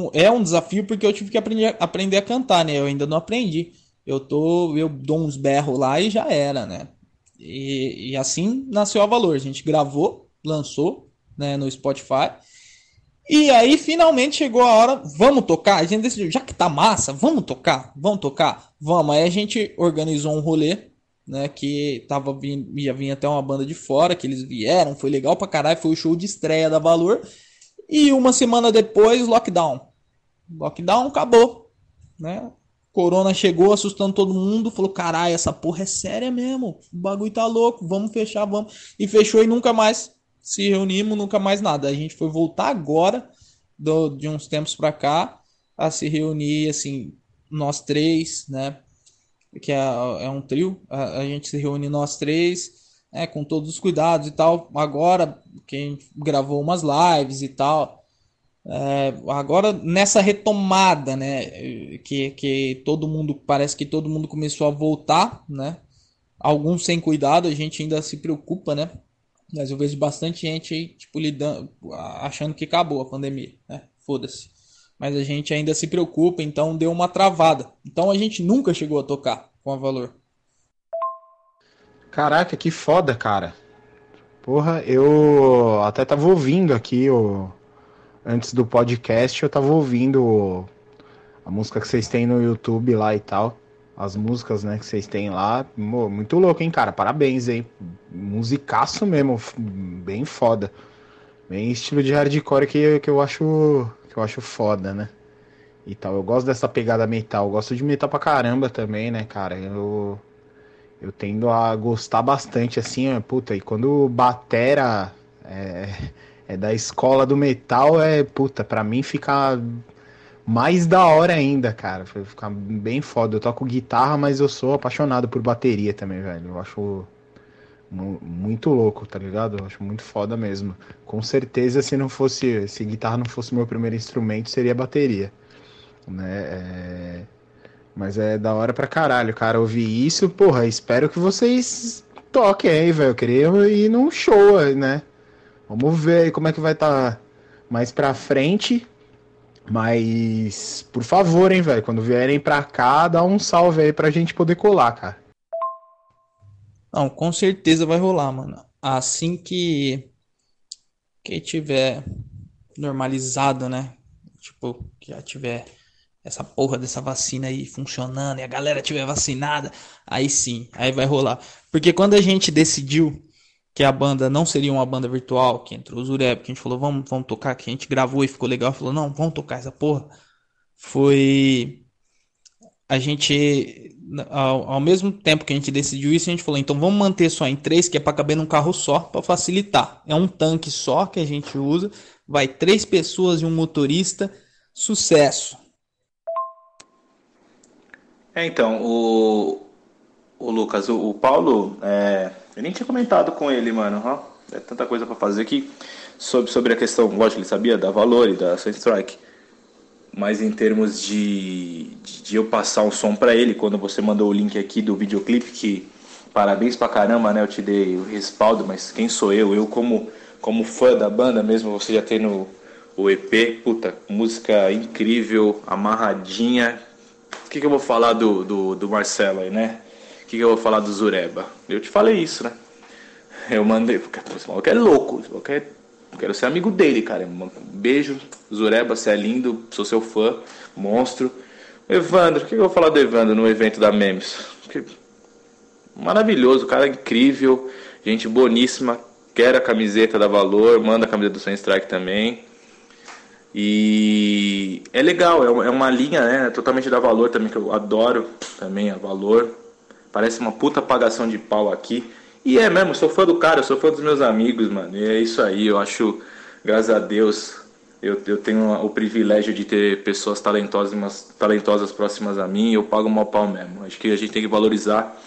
S4: um, é um desafio porque eu tive que aprender, aprender a cantar, né? Eu ainda não aprendi. Eu tô, eu dou uns berros lá e já era, né? E, e assim nasceu a Valor. A gente gravou, lançou, né, no Spotify. E aí finalmente chegou a hora, vamos tocar. A gente decidiu, já que tá massa, vamos tocar, vamos tocar, vamos. Aí a gente organizou um rolê, né? Que tava ia vir até uma banda de fora, que eles vieram, foi legal pra caralho, foi o show de estreia da Valor. E uma semana depois, lockdown. Lockdown acabou, né? Corona chegou assustando todo mundo, falou: caralho, essa porra é séria mesmo. O bagulho tá louco, vamos fechar, vamos. E fechou e nunca mais se reunimos, nunca mais nada. A gente foi voltar agora, do, de uns tempos para cá, a se reunir, assim, nós três, né? Que é, é um trio, a, a, gente se reúne nós três, né, com todos os cuidados e tal. Agora, quem gravou umas lives e tal. É, agora nessa retomada, né, que, que todo mundo parece que todo mundo começou a voltar, né? Alguns sem cuidado, a gente ainda se preocupa, né? Mas eu vejo bastante gente aí, tipo, lidando, achando que acabou a pandemia, né? Foda-se. Mas a gente ainda se preocupa, então deu uma travada. Então a gente nunca chegou a tocar com a valor.
S1: Caraca, que foda, cara. Porra, eu até tava ouvindo aqui o antes do podcast, eu tava ouvindo a música que vocês têm no YouTube lá e tal. As músicas, né, que vocês têm lá. Muito louco, hein, cara? Parabéns, hein? Musicaço mesmo, bem foda. Bem estilo de hardcore que, que eu acho que eu acho foda, né? E tal. Eu gosto dessa pegada metal. Eu gosto de metal pra caramba também, né, cara? Eu eu tendo a gostar bastante, assim, puta, e quando batera é, é da escola do metal, é, puta, pra mim fica mais da hora ainda, cara. Fica bem foda. Eu toco guitarra, mas eu sou apaixonado por bateria também, velho. Eu acho muito louco, tá ligado? Eu acho muito foda mesmo. Com certeza, se não fosse, se guitarra não fosse meu primeiro instrumento, seria bateria, né? É... Mas é da hora pra caralho, cara. Ouvir isso, porra, espero que vocês toquem aí, velho. Eu queria ir num show, né? Vamos ver aí como é que vai estar tá mais pra frente. Mas, por favor, hein, velho, quando vierem pra cá, dá um salve aí pra gente poder colar, cara.
S4: Não, com certeza vai rolar, mano. Assim que que tiver normalizado, né? Tipo, que já tiver essa porra dessa vacina aí funcionando e a galera tiver vacinada, aí sim, aí vai rolar. Porque quando a gente decidiu que a banda não seria uma banda virtual, que entrou o Zureb, que a gente falou, vamos, vamos tocar, que a gente gravou e ficou legal, falou, não, vamos tocar essa porra. Foi a gente ao, ao, mesmo tempo que a gente decidiu isso, a gente falou, então vamos manter só em três, que é para caber num carro só, para facilitar. É um tanque só que a gente usa, vai três pessoas e um motorista, sucesso.
S3: É, então, o, o Lucas, o, o Paulo, é, eu nem tinha comentado com ele, mano, é tanta coisa para fazer aqui, sobre, sobre a questão, lógico, ele sabia da Valor e da Sunstrike, mas em termos de, de, de eu passar um som para ele, quando você mandou o link aqui do videoclipe, que parabéns pra caramba, né? Eu te dei o respaldo, mas quem sou eu? Eu como, como fã da banda mesmo, você já tem no o EP, puta, música incrível, amarradinha. O que, que eu vou falar do, do, do Marcelo aí, né? Que, que eu vou falar do Zureba? Eu te falei isso, né? Eu mandei, porque esse maluco é louco, esse maluco é Quero ser amigo dele, cara. Um beijo, Zureba, você é lindo, sou seu fã, monstro. Evandro, o que eu vou falar do Evandro no evento da Memes? Maravilhoso, cara incrível, gente boníssima. Quer a camiseta da Valor, manda a camiseta do Sem Strike também. E é legal, é uma linha né, totalmente da Valor também, que eu adoro também a Valor. Parece uma puta apagação de pau aqui. E é mesmo, sou fã do cara, sou fã dos meus amigos, mano. E é isso aí, eu acho, graças a Deus, eu, eu tenho o privilégio de ter pessoas talentosas, talentosas próximas a mim e eu pago mal pau mesmo. Acho que a gente tem que valorizar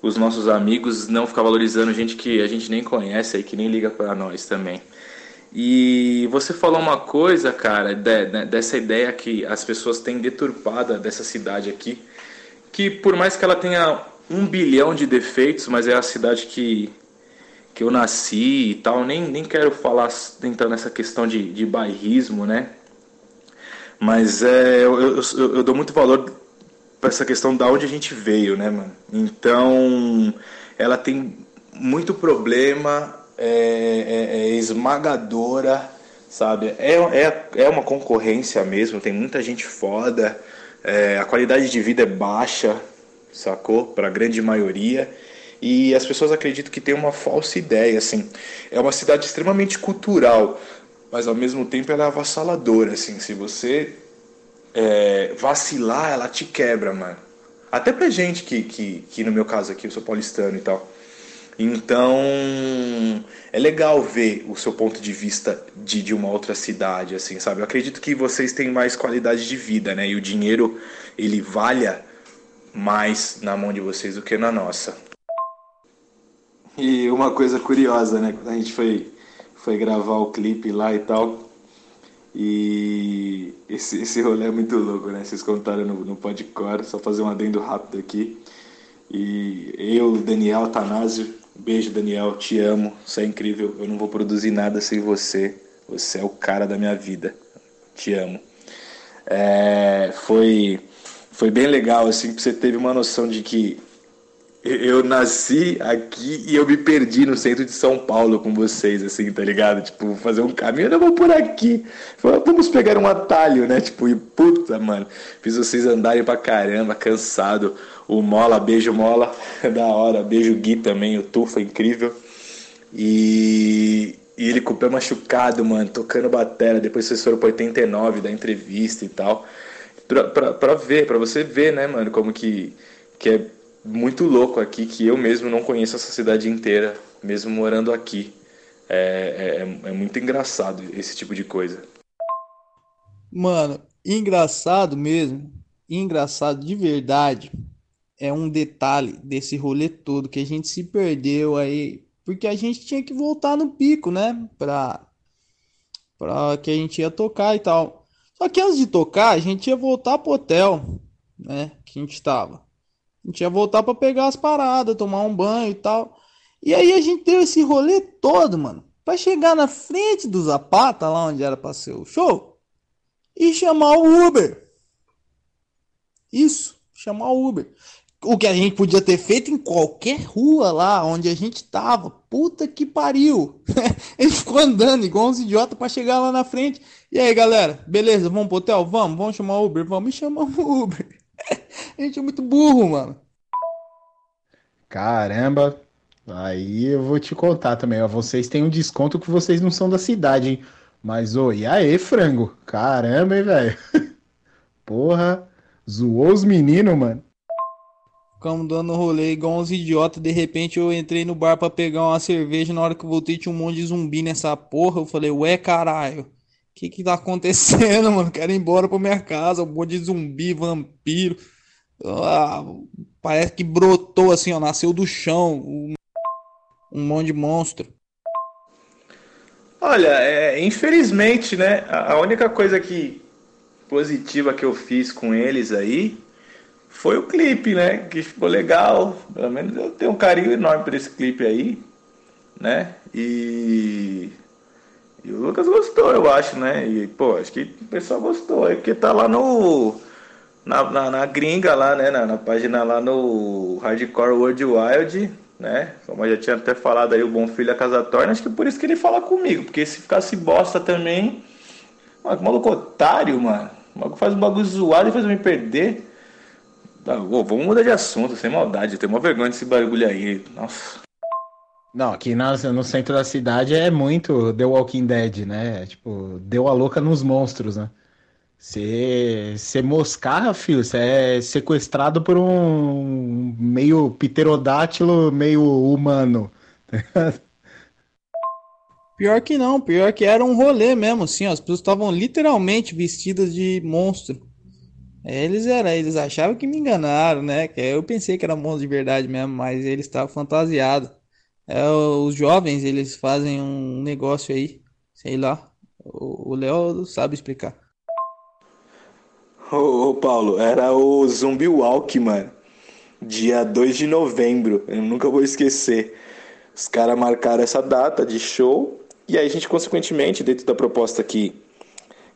S3: os nossos amigos, não ficar valorizando gente que a gente nem conhece e que nem liga para nós também. E você falou uma coisa, cara, de, de, dessa ideia que as pessoas têm deturpada dessa cidade aqui, que por mais que ela tenha um bilhão de defeitos, mas é a cidade que, que eu nasci e tal. Nem, nem quero falar, entrar nessa questão de, de bairrismo, né? Mas é, eu, eu, eu, eu dou muito valor para essa questão da onde a gente veio, né, mano? Então, ela tem muito problema, é, é, é esmagadora, sabe? É, é, é uma concorrência mesmo, tem muita gente foda, é, a qualidade de vida é baixa, sacou? Para a grande maioria. E as pessoas acreditam que tem uma falsa ideia, assim. É uma cidade extremamente cultural, mas ao mesmo tempo ela é avassaladora, assim. Se você é, vacilar, ela te quebra, mano. Até pra gente que, que, que, no meu caso aqui, eu sou paulistano e tal. Então, é legal ver o seu ponto de vista de, de uma outra cidade, assim, sabe? Eu acredito que vocês têm mais qualidade de vida, né? E o dinheiro, ele valha mais na mão de vocês do que na nossa. E uma coisa curiosa, né? Quando a gente foi, foi gravar o clipe lá e tal, E esse, esse rolê é muito louco, né? Vocês contaram no, no Podcore, só fazer um adendo rápido aqui. E eu, Daniel Tanásio, beijo Daniel, te amo, você é incrível, eu não vou produzir nada sem você, você é o cara da minha vida, te amo. É, foi, foi bem legal, assim, que você teve uma noção de que eu nasci aqui e eu me perdi no centro de São Paulo com vocês, assim, tá ligado? Tipo, fazer um caminho, eu vou por aqui. Vamos pegar um atalho, né? Tipo, e puta, mano, fiz vocês andarem pra caramba, cansado. O Mola, beijo Mola, [LAUGHS] da hora. Beijo Gui também, o Tufa, incrível. E, e ele com o pé machucado, mano, tocando batera. Depois vocês foram pro 89 da entrevista e tal. Pra, pra, pra ver, pra você ver, né, mano, como que, que é muito louco aqui que eu mesmo não conheço essa cidade inteira, mesmo morando aqui. É, é, é muito engraçado esse tipo de coisa.
S4: Mano, engraçado mesmo, engraçado de verdade, é um detalhe desse rolê todo que a gente se perdeu aí, porque a gente tinha que voltar no pico, né? Pra, pra que a gente ia tocar e tal. Só que antes de tocar, a gente ia voltar pro hotel, né? Que a gente tava. A gente ia voltar para pegar as paradas, tomar um banho e tal. E aí a gente deu esse rolê todo, mano. Pra chegar na frente do Zapata, lá onde era pra ser o show, e chamar o Uber. Isso, chamar o Uber. O que a gente podia ter feito em qualquer rua lá onde a gente tava. Puta que pariu. [LAUGHS] Ele ficou andando igual uns idiotas pra chegar lá na frente. E aí, galera, beleza, vamos pro hotel? Vamos, vamos chamar o Uber? Vamos, e chamamos o Uber. [LAUGHS] A gente é muito burro, mano.
S1: Caramba, aí eu vou te contar também, ó. Vocês têm um desconto que vocês não são da cidade, hein? Mas, ô, e aí, frango? Caramba, hein, velho? [LAUGHS] Porra, zoou os meninos, mano.
S4: Ficamos dando rolê igual uns idiotas. De repente eu entrei no bar pra pegar uma cerveja. Na hora que eu voltei tinha um monte de zumbi nessa porra. Eu falei, ué, caralho. Que que tá acontecendo, [LAUGHS] mano? Quero ir embora pra minha casa. Um monte de zumbi, vampiro. Ah, parece que brotou assim, ó. Nasceu do chão. Um, um monte de monstro.
S3: Olha, é, infelizmente, né? A única coisa que positiva que eu fiz com eles aí foi o clipe, né? Que ficou legal. Pelo menos eu tenho um carinho enorme por esse clipe aí, né? E e o Lucas gostou, eu acho, né? E, pô, acho que o pessoal gostou. É porque tá lá no. Na, na, na gringa lá, né? Na, na, página lá no Hardcore World Wild, né? Como eu já tinha até falado aí, o Bom Filho a Casa Torna, acho que por isso que ele fala comigo. Porque se ficasse bosta também. Mano, que maluco otário, mano. O faz um bagulho zoado e faz me perder. Ô, vamos mudar de assunto, sem maldade. Eu tenho uma vergonha desse bagulho aí. Nossa.
S1: Não, aqui no centro da cidade é muito The Walking Dead, né? Tipo, deu a louca nos monstros, né? Você moscarra, filho, você é sequestrado por um meio pterodátilo, meio humano. [LAUGHS]
S4: Pior que não, pior que era um rolê mesmo, assim, ó, as pessoas estavam literalmente vestidas de monstro. Eles eram, eles achavam que me enganaram, né? Que eu pensei que era monstro de verdade mesmo, mas eles estavam fantasiados. É, os jovens, eles fazem um negócio aí, sei lá. O Léo sabe explicar.
S3: Ô, ô, Paulo, era o Zumbi Walk, mano. Dia 2 de novembro, eu nunca vou esquecer. Os caras marcaram essa data de show e aí a gente, consequentemente, dentro da proposta aqui,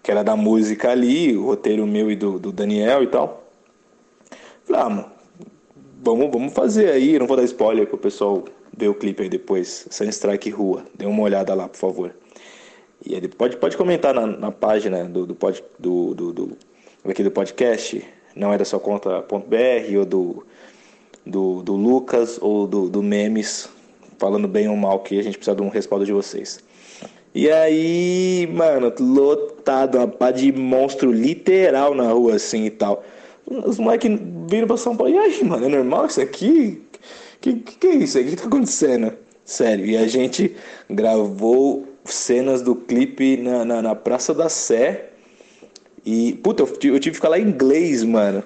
S3: que era da música ali, o roteiro meu e do, do Daniel e tal, falei, ah, mano, vamos, vamos fazer aí, não vou dar spoiler pro pessoal ver o clipe aí depois, Sunstrike Rua. Dê uma olhada lá, por favor. E ele pode, pode comentar na, na página do, do, pod, do, do, do, aqui do podcast, não é da sua conta.br, ou do, do, do Lucas, ou do, do Memes, falando bem ou mal, que a gente precisa de um respaldo de vocês. E aí, mano, lotado, uma pá de monstro literal na rua, assim e tal. Os moleques viram pra São Paulo, e aí, mano, é normal isso aqui? Que, que, que é isso aí? O que tá acontecendo? Sério, e a gente gravou cenas do clipe na, na, na Praça da Sé. E, puta, eu, eu, tive que falar inglês, mano.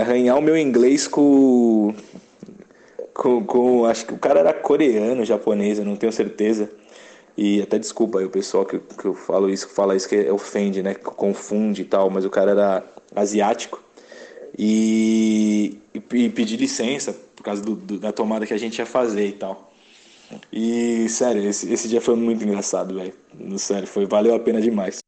S3: Arranhar o meu inglês com, com, com. Acho que o cara era coreano, japonês, eu não tenho certeza. E até desculpa aí o pessoal que, que eu falo isso, fala isso que ofende, né? Que confunde e tal, mas o cara era asiático. E, e, e pedi licença causa do, do, da tomada que a gente ia fazer e tal. E sério, esse, esse dia foi muito engraçado, velho. Sério, foi, valeu a pena demais.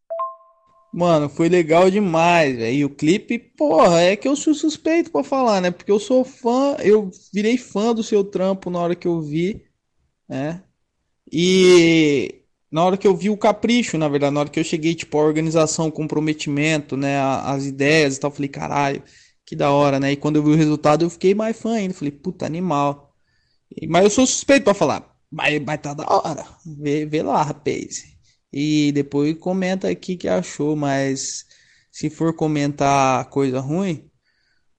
S4: Mano, foi legal demais, velho. E o clipe, porra, é que eu sou suspeito para falar, né? Porque eu sou fã, eu virei fã do seu trampo na hora que eu vi, né? E na hora que eu vi o capricho, na verdade, na hora que eu cheguei, tipo, a organização, o comprometimento, né? As ideias e tal, falei, caralho, que da hora, né? E quando eu vi o resultado, eu fiquei mais fã ainda. Falei, puta, animal. Mas eu sou suspeito para falar. Mas, mas tá da hora. Vê, vê lá, rapaz. E depois comenta aqui que achou, mas se for comentar coisa ruim,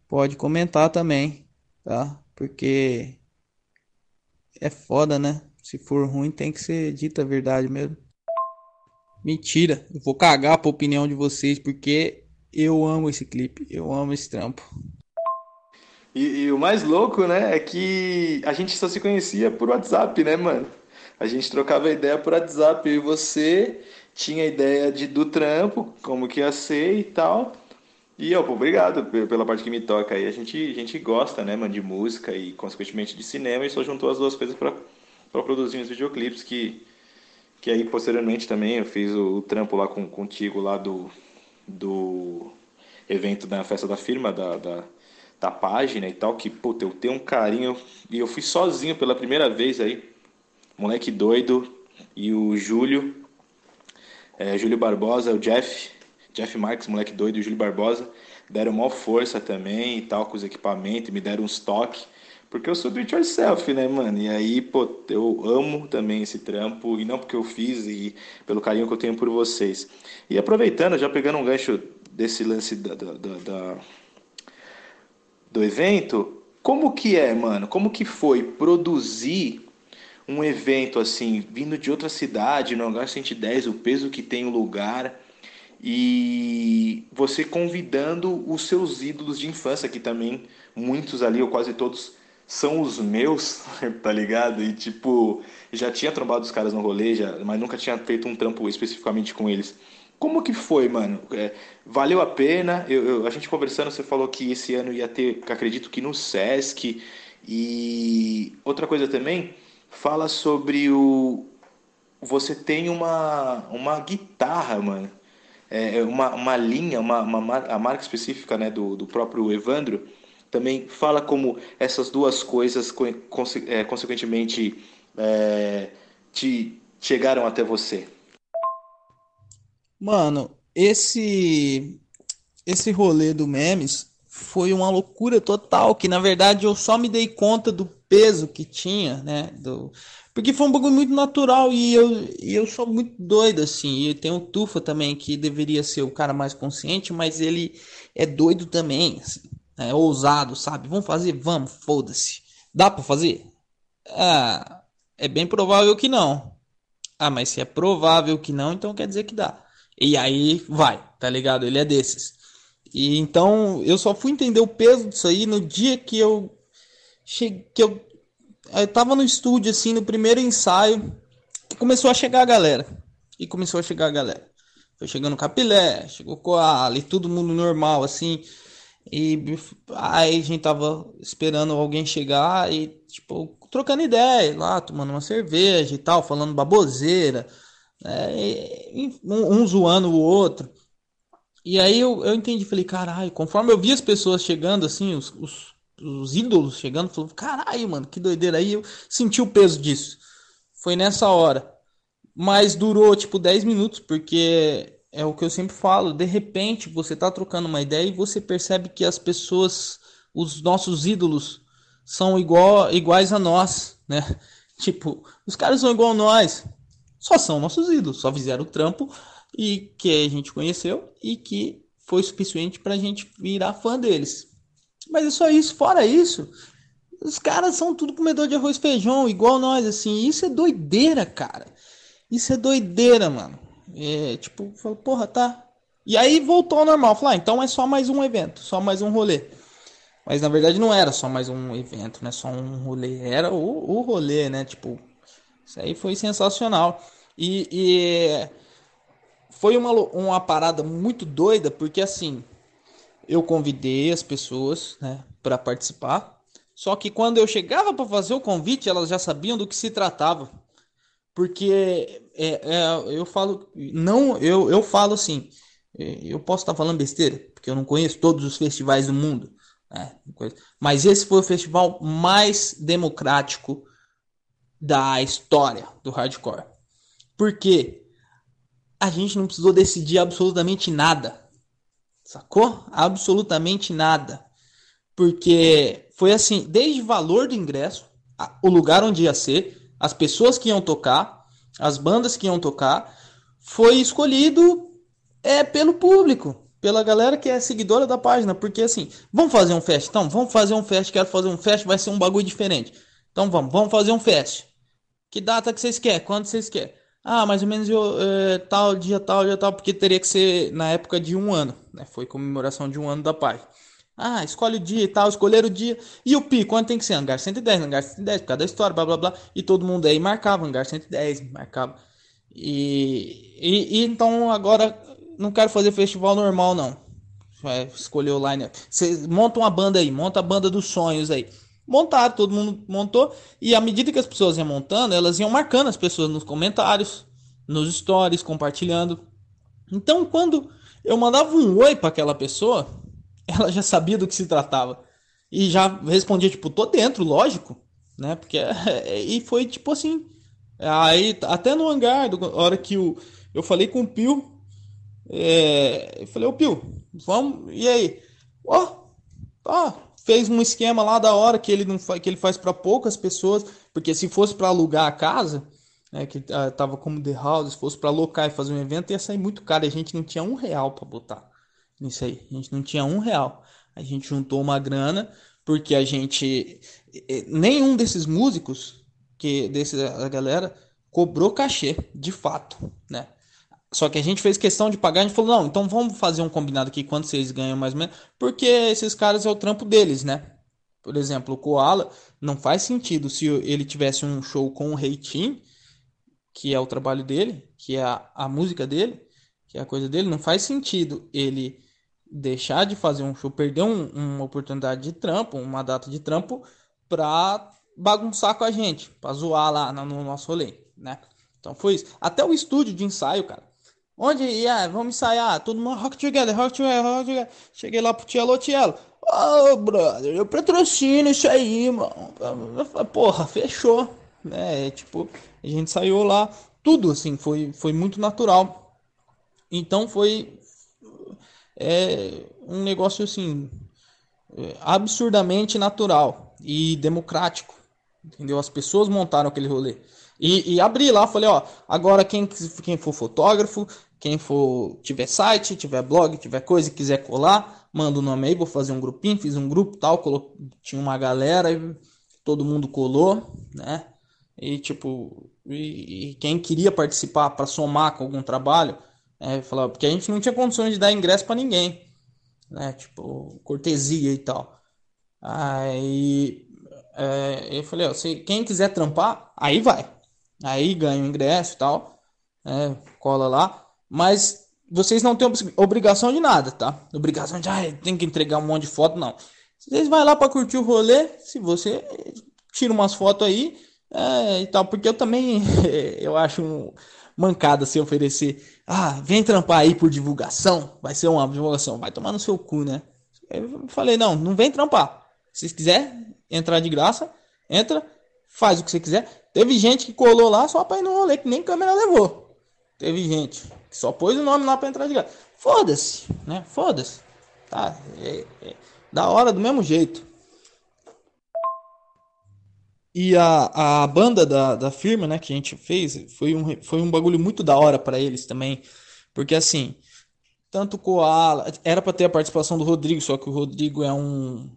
S4: pode comentar também, tá? Porque é foda, né? Se for ruim, tem que ser dita a verdade mesmo. Mentira, eu vou cagar pra opinião de vocês porque eu amo esse clipe, eu amo esse trampo.
S3: E, e, o mais louco, né, é que a gente só se conhecia por WhatsApp, né, mano? A gente trocava ideia por WhatsApp e você tinha ideia de, do trampo, como que ia ser e tal. E eu, pô, obrigado pela parte que me toca aí. A gente, a gente gosta, né, mano, de música e, consequentemente, de cinema e só juntou as duas coisas para produzir uns videoclipes que, que aí, posteriormente, também eu fiz o, o trampo lá com, contigo lá do, do evento da festa da firma, da, da, da página e tal, que, pô, eu tenho um carinho e eu fui sozinho pela primeira vez aí moleque doido, e o Júlio, é, Júlio Barbosa, o Jeff, Jeff Marques, moleque doido, e o Júlio Barbosa, deram maior força também e tal, com os equipamentos, me deram uns toques, porque eu sou do it yourself, né, mano? E aí, pô, eu amo também esse trampo, e não porque eu fiz, e pelo carinho que eu tenho por vocês. E aproveitando, já pegando um gancho desse lance da, da, da, da do evento, como que é, mano? Como que foi produzir um evento assim, vindo de outra cidade, no Hangar 110, o peso que tem o lugar, e você convidando os seus ídolos de infância, que também muitos ali, ou quase todos, são os meus, [LAUGHS] tá ligado? E tipo, já tinha trombado os caras no rolê, já, mas nunca tinha feito um trampo especificamente com eles. Como que foi, mano? É, valeu a pena? Eu, eu, a gente conversando, você falou que esse ano ia ter, acredito que no Sesc. E outra coisa também, fala sobre o. Você tem uma, uma guitarra, mano. É, é uma, uma linha, uma, uma a marca específica né, do, do próprio Evandro. Também fala como essas duas coisas, é, consequentemente, é, te chegaram até você.
S4: Mano, esse esse rolê do memes foi uma loucura total, que na verdade eu só me dei conta do peso que tinha, né? Do... Porque foi um bagulho muito natural e eu, e eu sou muito doido, assim. E tem o Tufa também, que deveria ser o cara mais consciente, mas ele é doido também, assim. É ousado, sabe? Vamos fazer? Vamos, foda-se. Dá pra fazer? Ah, é bem provável que não. Ah, mas se é provável que não, então quer dizer que dá. E aí vai, tá ligado? Ele é desses. E então eu só fui entender o peso disso aí no dia que eu cheguei, que eu, eu tava no estúdio assim no primeiro ensaio que começou a chegar a galera. E começou a chegar a galera. Foi chegando Capilé, chegou Koala e todo mundo normal assim. E aí a gente tava esperando alguém chegar e tipo trocando ideia lá, tomando uma cerveja e tal, falando baboseira, né? um, um zoando o outro. E aí eu, eu entendi, falei, caralho, conforme eu vi as pessoas chegando, assim, os, os, os ídolos chegando, falei, caralho, mano, que doideira. Aí eu senti o peso disso. Foi nessa hora. Mas durou, tipo, 10 minutos, porque é o que eu sempre falo, de repente você tá trocando uma ideia e você percebe que as pessoas, os nossos ídolos, são igual, iguais a nós, né? [LAUGHS] Tipo, os caras são igual a nós, só são nossos ídolos, só fizeram o trampo e que a gente conheceu e que foi suficiente para a gente virar fã deles. Mas é só isso. Fora isso, os caras são tudo comedor de arroz e feijão, igual nós, assim. Isso é doideira, cara. Isso é doideira, mano. É, tipo, porra, tá. E aí voltou ao normal. Falar, ah, então é só mais um evento, só mais um rolê. Mas na verdade não era só mais um evento, né? Só um rolê. Era o, o rolê, né? Tipo, isso aí foi sensacional. E, e foi uma, uma parada muito doida, porque assim, eu convidei as pessoas né, para participar. Só que quando eu chegava para fazer o convite, elas já sabiam do que se tratava. Porque é, é, eu falo, não, eu, eu falo assim, é, eu posso estar falando besteira, porque eu não conheço todos os festivais do mundo. Né, mas esse foi o festival mais democrático da história do hardcore. Porque a gente não precisou decidir absolutamente nada. Sacou? Absolutamente nada. Porque foi assim, desde valor do ingresso, o lugar onde ia ser, as pessoas que iam tocar, as bandas que iam tocar, foi escolhido é pelo público, pela galera que é seguidora da página, porque assim, vamos fazer um fest, então, vamos fazer um fest, quero fazer um fest, vai ser um bagulho diferente. Então vamos, vamos fazer um fest. Que data que vocês querem? Quando vocês querem? Ah, mais ou menos eu, é, tal dia, tal dia, tal, porque teria que ser na época de um ano, né? Foi comemoração de um ano da paz. Ah, escolhe o dia e tal, escolher o dia. E o pi, quanto tem que ser? Hangar 110, hangar 110, por causa da história, blá blá blá. E todo mundo aí marcava, hangar 110, marcava. E, e, e então agora não quero fazer festival normal, não. Vai escolher o line. Você monta uma banda aí, monta a banda dos sonhos aí montaram, todo mundo montou. E à medida que as pessoas iam montando, elas iam marcando as pessoas nos comentários, nos stories, compartilhando. Então, quando eu mandava um oi para aquela pessoa, ela já sabia do que se tratava. E já respondia, tipo, tô dentro, lógico, né? Porque. e foi tipo assim. Aí, até no hangar, a hora que o, eu falei com o Pio, é, eu falei, ô Pio, vamos, e aí? Ó, oh, fez um esquema lá da hora que ele não que ele faz para poucas pessoas, porque se fosse para alugar a casa, né, que uh, tava como The House, se fosse para alocar e fazer um evento, ia sair muito caro. A gente não tinha um real para botar nisso aí. A gente não tinha um real. A gente juntou uma grana porque a gente nenhum desses músicos que desse a galera cobrou cachê, de fato, né? Só que a gente fez questão de pagar, a gente falou, não, então vamos fazer um combinado aqui quanto vocês ganham mais ou menos, porque esses caras é o trampo deles, né? Por exemplo, o Koala não faz sentido se ele tivesse um show com o Reitin, que é o trabalho dele, que é a, a música dele, que é a coisa dele, não faz sentido ele deixar de fazer um show, perder um, uma oportunidade de trampo, uma data de trampo, pra bagunçar com a gente, pra zoar lá no, no nosso rolê, né? Então foi isso. Até o estúdio de ensaio, cara. Onde ia? Vamos ensaiar. Todo mundo rock together, rock together, rock together. Cheguei lá pro Tielo, Tielo. Ô, oh, brother, eu patrocino isso aí, mano. Porra, fechou. É, tipo, a gente saiu lá. Tudo, assim, foi, foi muito natural. Então foi é, um negócio, assim, é, absurdamente natural e democrático. Entendeu? As pessoas montaram aquele rolê. E, e abri lá, falei, ó, agora quem, quem for fotógrafo, quem for tiver site, tiver blog, tiver coisa quiser colar, manda o nome aí, vou fazer um grupinho, fiz um grupo tal, colo... tinha uma galera, todo mundo colou, né? E tipo, e, e quem queria participar para somar com algum trabalho, é, falava, porque a gente não tinha condições de dar ingresso para ninguém, né? Tipo, cortesia e tal. Aí é, eu falei, ó, se quem quiser trampar, aí vai. Aí ganha o ingresso e tal, é, cola lá. Mas vocês não têm obrigação de nada, tá? Obrigação de, ah, tem que entregar um monte de foto, não. Vocês vai lá para curtir o rolê, se você tira umas fotos aí é, e tal, porque eu também [LAUGHS] eu acho mancada se oferecer, ah, vem trampar aí por divulgação, vai ser uma divulgação, vai tomar no seu cu, né? Eu falei, não, não vem trampar. Se quiser entrar de graça, entra, faz o que você quiser. Teve gente que colou lá só pra ir no rolê, que nem câmera levou. Teve gente que só pôs o nome lá pra entrar de graça. Foda-se, né? Foda-se. Tá? É, é, da hora do mesmo jeito. E a, a banda da, da firma, né, que a gente fez, foi um, foi um bagulho muito da hora para eles também. Porque assim, tanto o Koala. Era para ter a participação do Rodrigo, só que o Rodrigo é um,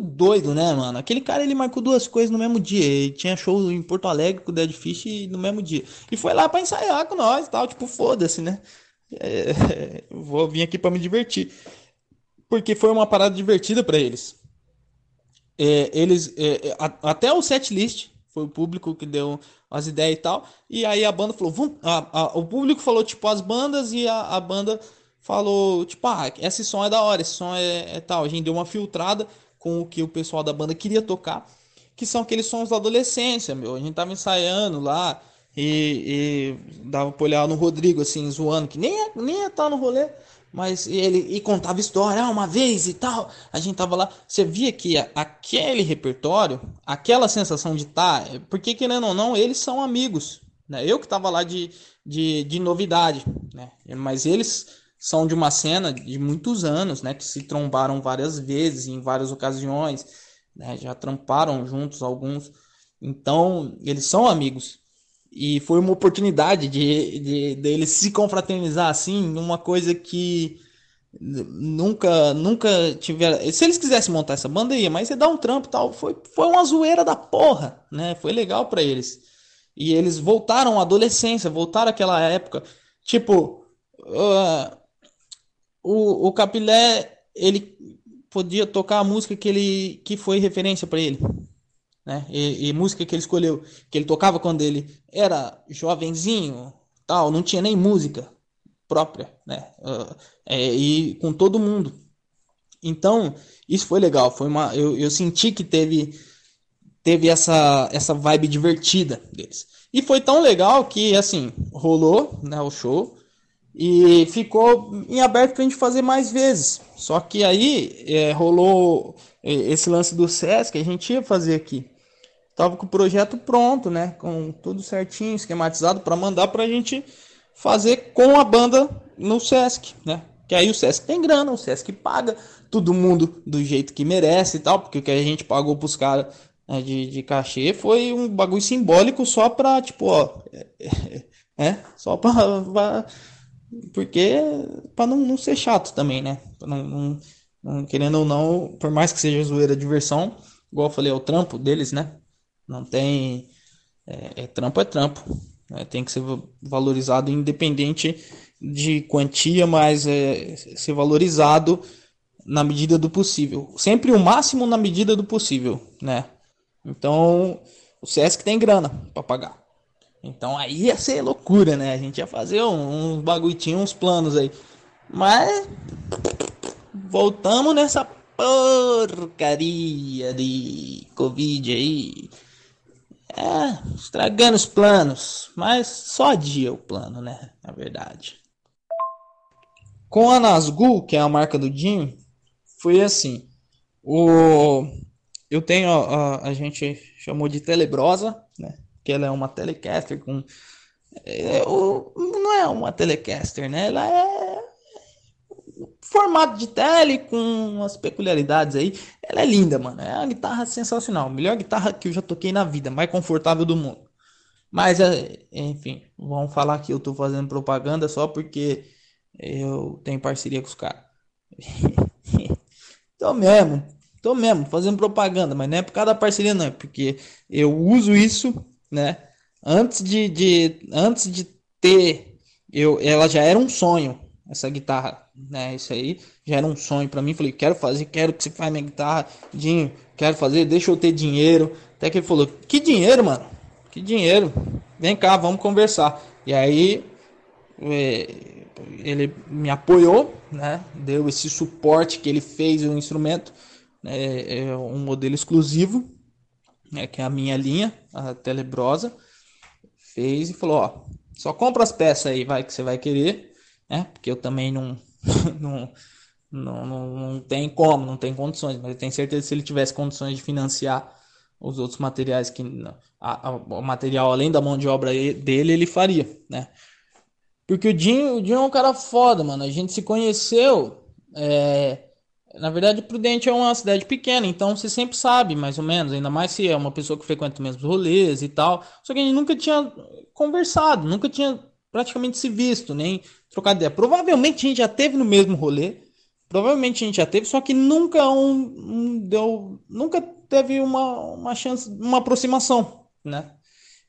S4: doido, né, mano? Aquele cara ele marcou duas coisas no mesmo dia. Ele tinha show em Porto Alegre com o Dead Fish no mesmo dia. E foi lá para ensaiar com nós e tal. Tipo, foda-se, né? É, [LAUGHS] vou vir aqui para me divertir. Porque foi uma parada divertida para eles. É, eles é, a, até o set list Foi o público que deu as ideias e tal. E aí a banda falou, a, a, o público falou tipo as bandas e a, banda falou tipo, ah, esse som é da hora, esse som é, é tal. A gente deu uma filtrada com o que o pessoal da banda queria tocar, que são aqueles sons da adolescência, meu. A gente tava ensaiando lá e, e dava pra olhar no Rodrigo, assim, zoando, que nem ia, nem estar tá no rolê. Mas ele e contava história, ah, uma vez e tal. A gente tava lá, você via que aquele repertório, aquela sensação de estar, tá, porque querendo ou não, eles são amigos. Né? Eu que tava lá de, de, de novidade, né? Mas eles são de uma cena de muitos anos, né? Que se trombaram várias vezes, em várias ocasiões, né? Já tramparam juntos alguns. Então, eles são amigos. E foi uma oportunidade de, de, de se confraternizar assim, uma coisa que nunca nunca tiveram. Se eles quisessem montar essa banda, ia, mas ia dar um trampo tal. Foi, foi uma zoeira da porra, né? Foi legal para eles. E eles voltaram à adolescência, voltaram àquela época. Tipo, uh, o, o Capilé, ele podia tocar a música que, ele, que foi referência para ele né? E, e, música que ele escolheu, que ele tocava quando ele era jovenzinho, tal, não tinha nem música própria, né? Uh, é, e com todo mundo. Então, isso foi legal, foi uma eu, eu senti que teve teve essa essa vibe divertida deles. E foi tão legal que assim, rolou, né, o show e ficou em aberto pra gente fazer mais vezes. Só que aí é, rolou é, esse lance do SESC, a gente ia fazer aqui tava com o projeto pronto, né? Com tudo certinho, esquematizado para mandar para a gente fazer com a banda no Sesc, né? Que aí o Sesc tem grana, o Sesc paga todo mundo do jeito que merece e tal, porque o que a gente pagou pros caras né, de, de cachê foi um bagulho simbólico só pra, tipo, ó. É, [LAUGHS] é só pra, porque. pra não, não ser chato também, né? Não, não, não, querendo ou não, por mais que seja zoeira diversão, igual eu falei, é o trampo deles, né? Não tem. É, é trampo é trampo. Né? Tem que ser valorizado independente de quantia, mas é, ser valorizado na medida do possível. Sempre o máximo na medida do possível, né? Então, o Sesc tem grana para pagar. Então aí ia ser loucura, né? A gente ia fazer uns bagulho, uns planos aí. Mas voltamos nessa porcaria de Covid aí. É, estragando os planos, mas só adia o plano, né? Na verdade. Com a Nazgul, que é a marca do Dinho, foi assim. O eu tenho a, a gente chamou de Telebrosa, né? Que ela é uma Telecaster com é, o, não é uma Telecaster, né? Ela é formato de tele com umas peculiaridades aí. Ela é linda, mano. É uma guitarra sensacional. Melhor guitarra que eu já toquei na vida, mais confortável do mundo. Mas, é, enfim, vamos falar que eu tô fazendo propaganda só porque eu tenho parceria com os caras. [LAUGHS] tô mesmo, tô mesmo fazendo propaganda, mas não é por causa da parceria, não. É porque eu uso isso, né? Antes de, de antes de ter, eu, ela já era um sonho essa guitarra, né? Isso aí já era um sonho para mim. Falei, quero fazer, quero que você faça minha guitarra, Dinho, quero fazer, deixa eu ter dinheiro. Até que ele falou, que dinheiro, mano? Que dinheiro? Vem cá, vamos conversar. E aí é, ele me apoiou, né? Deu esse suporte que ele fez o instrumento, né? é um modelo exclusivo, né? Que é a minha linha, a Telebrosa. Fez e falou, ó, só compra as peças aí, vai que você vai querer né? Porque eu também não, [LAUGHS] não, não, não, não tem como, não tem condições, mas eu tenho certeza que se ele tivesse condições de financiar os outros materiais que a, a, o material além da mão de obra dele ele faria, né? Porque o Dinho, o Dinho é um cara foda, mano. A gente se conheceu. É... Na verdade, Prudente é uma cidade pequena, então você sempre sabe, mais ou menos. Ainda mais se é uma pessoa que frequenta os mesmos rolês e tal. Só que a gente nunca tinha conversado, nunca tinha praticamente se visto, nem trocado ideia. Provavelmente a gente já teve no mesmo rolê. Provavelmente a gente já teve, só que nunca um, um deu, nunca teve uma, uma chance, uma aproximação, né?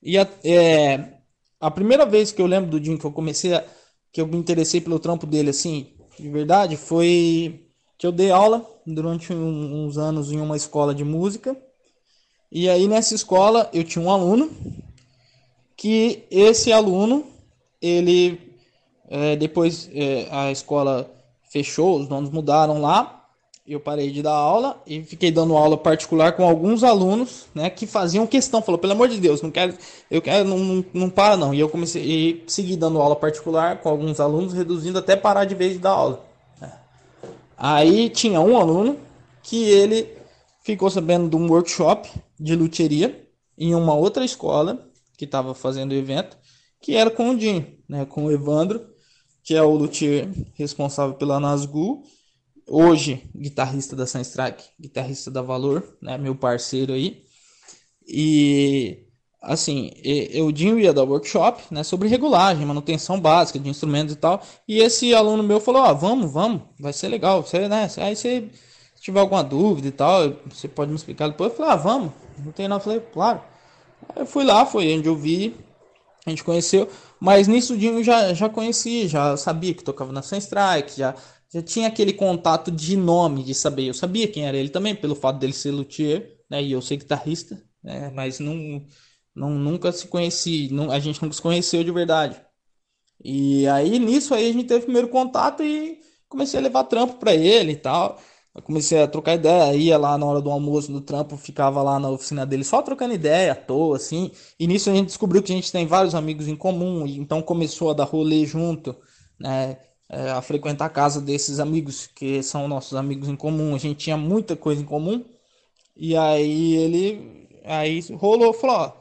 S4: E a, é, a primeira vez que eu lembro do Jim que eu comecei a, que eu me interessei pelo trampo dele assim, de verdade, foi que eu dei aula durante um, uns anos em uma escola de música. E aí nessa escola eu tinha um aluno que esse aluno, ele é, depois é, a escola fechou, os donos mudaram lá, eu parei de dar aula e fiquei dando aula particular com alguns alunos, né, que faziam questão, falou, pelo amor de Deus, não quero, eu quero, não, não, não para não. E eu comecei e segui dando aula particular com alguns alunos, reduzindo até parar de vez de dar aula. É. Aí tinha um aluno que ele ficou sabendo de um workshop de luteria em uma outra escola que estava fazendo o evento, que era com o Dinho, né, com o Evandro, que é o luthier responsável pela Nazgul hoje guitarrista da Sunstrike, guitarrista da Valor, né, meu parceiro aí. E assim, eu Dinho ia dar workshop, né, sobre regulagem, manutenção básica de instrumentos e tal. E esse aluno meu falou: "Ó, ah, vamos, vamos, vai ser legal, você, né? Aí você se tiver alguma dúvida e tal, você pode me explicar depois". Eu falei: "Ah, vamos". Não tem nada, eu falei: "Claro". Aí eu fui lá, foi onde eu vi, a gente conheceu, mas nisso Dinho já já conhecia, já sabia que tocava na Sunstrike, já já tinha aquele contato de nome, de saber. Eu sabia quem era ele também, pelo fato dele ser luthier, né? E eu ser guitarrista, né? Mas não, não, nunca se conheci, não, a gente nunca se conheceu de verdade. E aí, nisso aí, a gente teve o primeiro contato e comecei a levar trampo para ele e tal. Eu comecei a trocar ideia, ia lá na hora do almoço do trampo, ficava lá na oficina dele só trocando ideia à toa, assim. E nisso a gente descobriu que a gente tem vários amigos em comum, então começou a dar rolê junto, né? é, a frequentar a casa desses amigos, que são nossos amigos em comum. A gente tinha muita coisa em comum. E aí ele aí rolou, falou, ó,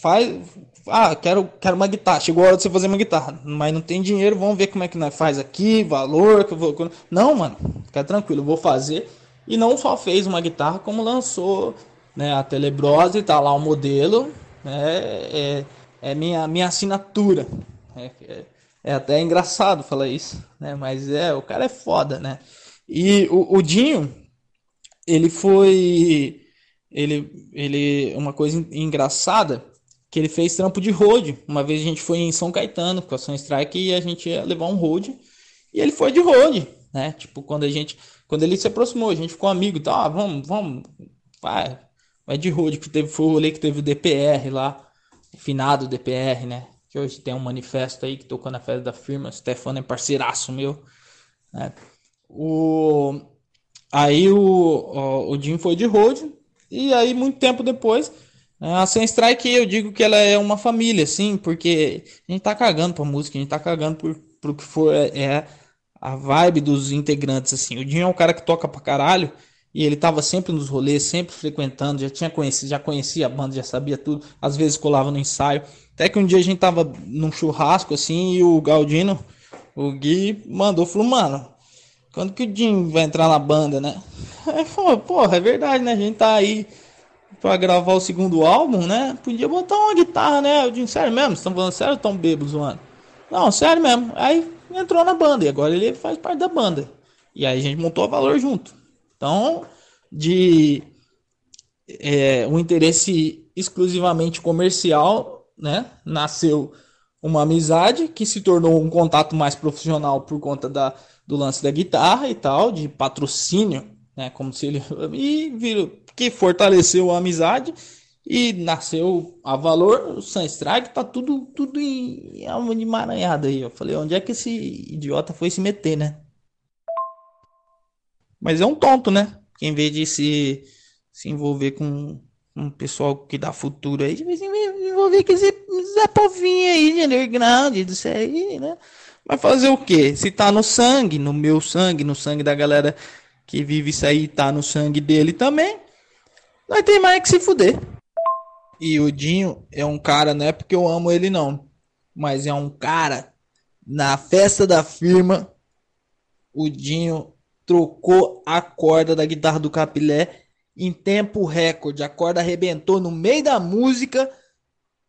S4: faz, ah, quero, quero uma guitarra. Chegou a hora de você fazer uma guitarra, mas não tem dinheiro, vamos ver como é que nós faz aqui, valor, que eu vou. Não, mano, fica tranquilo, eu vou fazer. E não só fez uma guitarra, como lançou, né, a Telebrose, tá lá o modelo, né, é, é minha minha assinatura. É, é, é até engraçado falar isso, né? Mas é, o cara é foda, né? E o, o Dinho, ele foi. Ele, ele. Uma coisa engraçada que ele fez trampo de road. Uma vez a gente foi em São Caetano com a Sun Strike e a gente ia levar um road. E ele foi de road, né? Tipo, quando a gente. Quando ele se aproximou, a gente ficou amigo tal. Ah, vamos, vamos. Vai. Vai de road, que teve, foi o rolê que teve o DPR lá. Finado DPR, né? que hoje tem um manifesto aí que tocou na festa da firma. Stefano é parceiraço meu. Né? O... Aí o, o, o Jim foi de road. E aí, muito tempo depois, né, a Sem Strike, eu digo que ela é uma família, sim, porque a gente tá cagando pra música, a gente tá cagando por, por que for. É, é a vibe dos integrantes, assim. O Jim é um cara que toca pra caralho. E ele tava sempre nos rolês, sempre frequentando, já tinha conhecido, já conhecia a banda, já sabia tudo. Às vezes colava no ensaio. Até que um dia a gente tava num churrasco assim e o Galdino, o Gui, mandou, falou, mano, quando que o Jim vai entrar na banda, né? Aí falou, porra, é verdade, né? A gente tá aí pra gravar o segundo álbum, né? Podia botar uma guitarra, né? Eu disse, sério mesmo? Estão falando sério ou tão bêbados zoando? Não, sério mesmo. Aí entrou na banda e agora ele faz parte da banda. E aí a gente montou a valor junto. Então, de é, um interesse exclusivamente comercial né? Nasceu uma amizade que se tornou um contato mais profissional por conta da, do lance da guitarra e tal, de patrocínio, né? Como se ele [LAUGHS] e virou, que fortaleceu a amizade e nasceu a valor, o Sunstrike tá tudo tudo em alma de aí. Eu falei, onde é que esse idiota foi se meter, né? Mas é um tonto, né? Que em vez de se se envolver com um pessoal que dá futuro aí, envolver com esse Zé Povinho aí de underground, disso aí, né? Vai fazer o quê? Se tá no sangue, no meu sangue, no sangue da galera que vive isso aí, tá no sangue dele também, nós tem mais que se fuder. E o Dinho é um cara, não é porque eu amo ele não, mas é um cara, na festa da firma, o Dinho trocou a corda da guitarra do Capilé em tempo recorde. A corda arrebentou no meio da música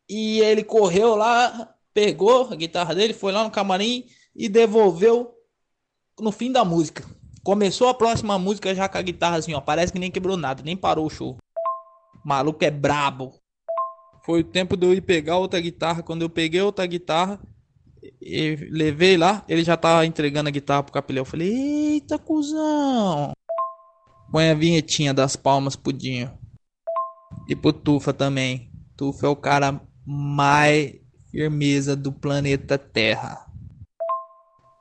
S4: e ele correu lá, pegou a guitarra dele, foi lá no camarim e devolveu no fim da música. Começou a próxima música já com a guitarra assim, ó. Parece que nem quebrou nada, nem parou o show. O maluco é brabo. Foi o tempo de eu ir pegar outra guitarra. Quando eu peguei outra guitarra, e levei lá, ele já tava entregando a guitarra pro capelão. Eu falei, eita, cuzão. Põe a vinhetinha das palmas pudinho. E pro Tufa também. Tufa é o cara mais firmeza do planeta Terra.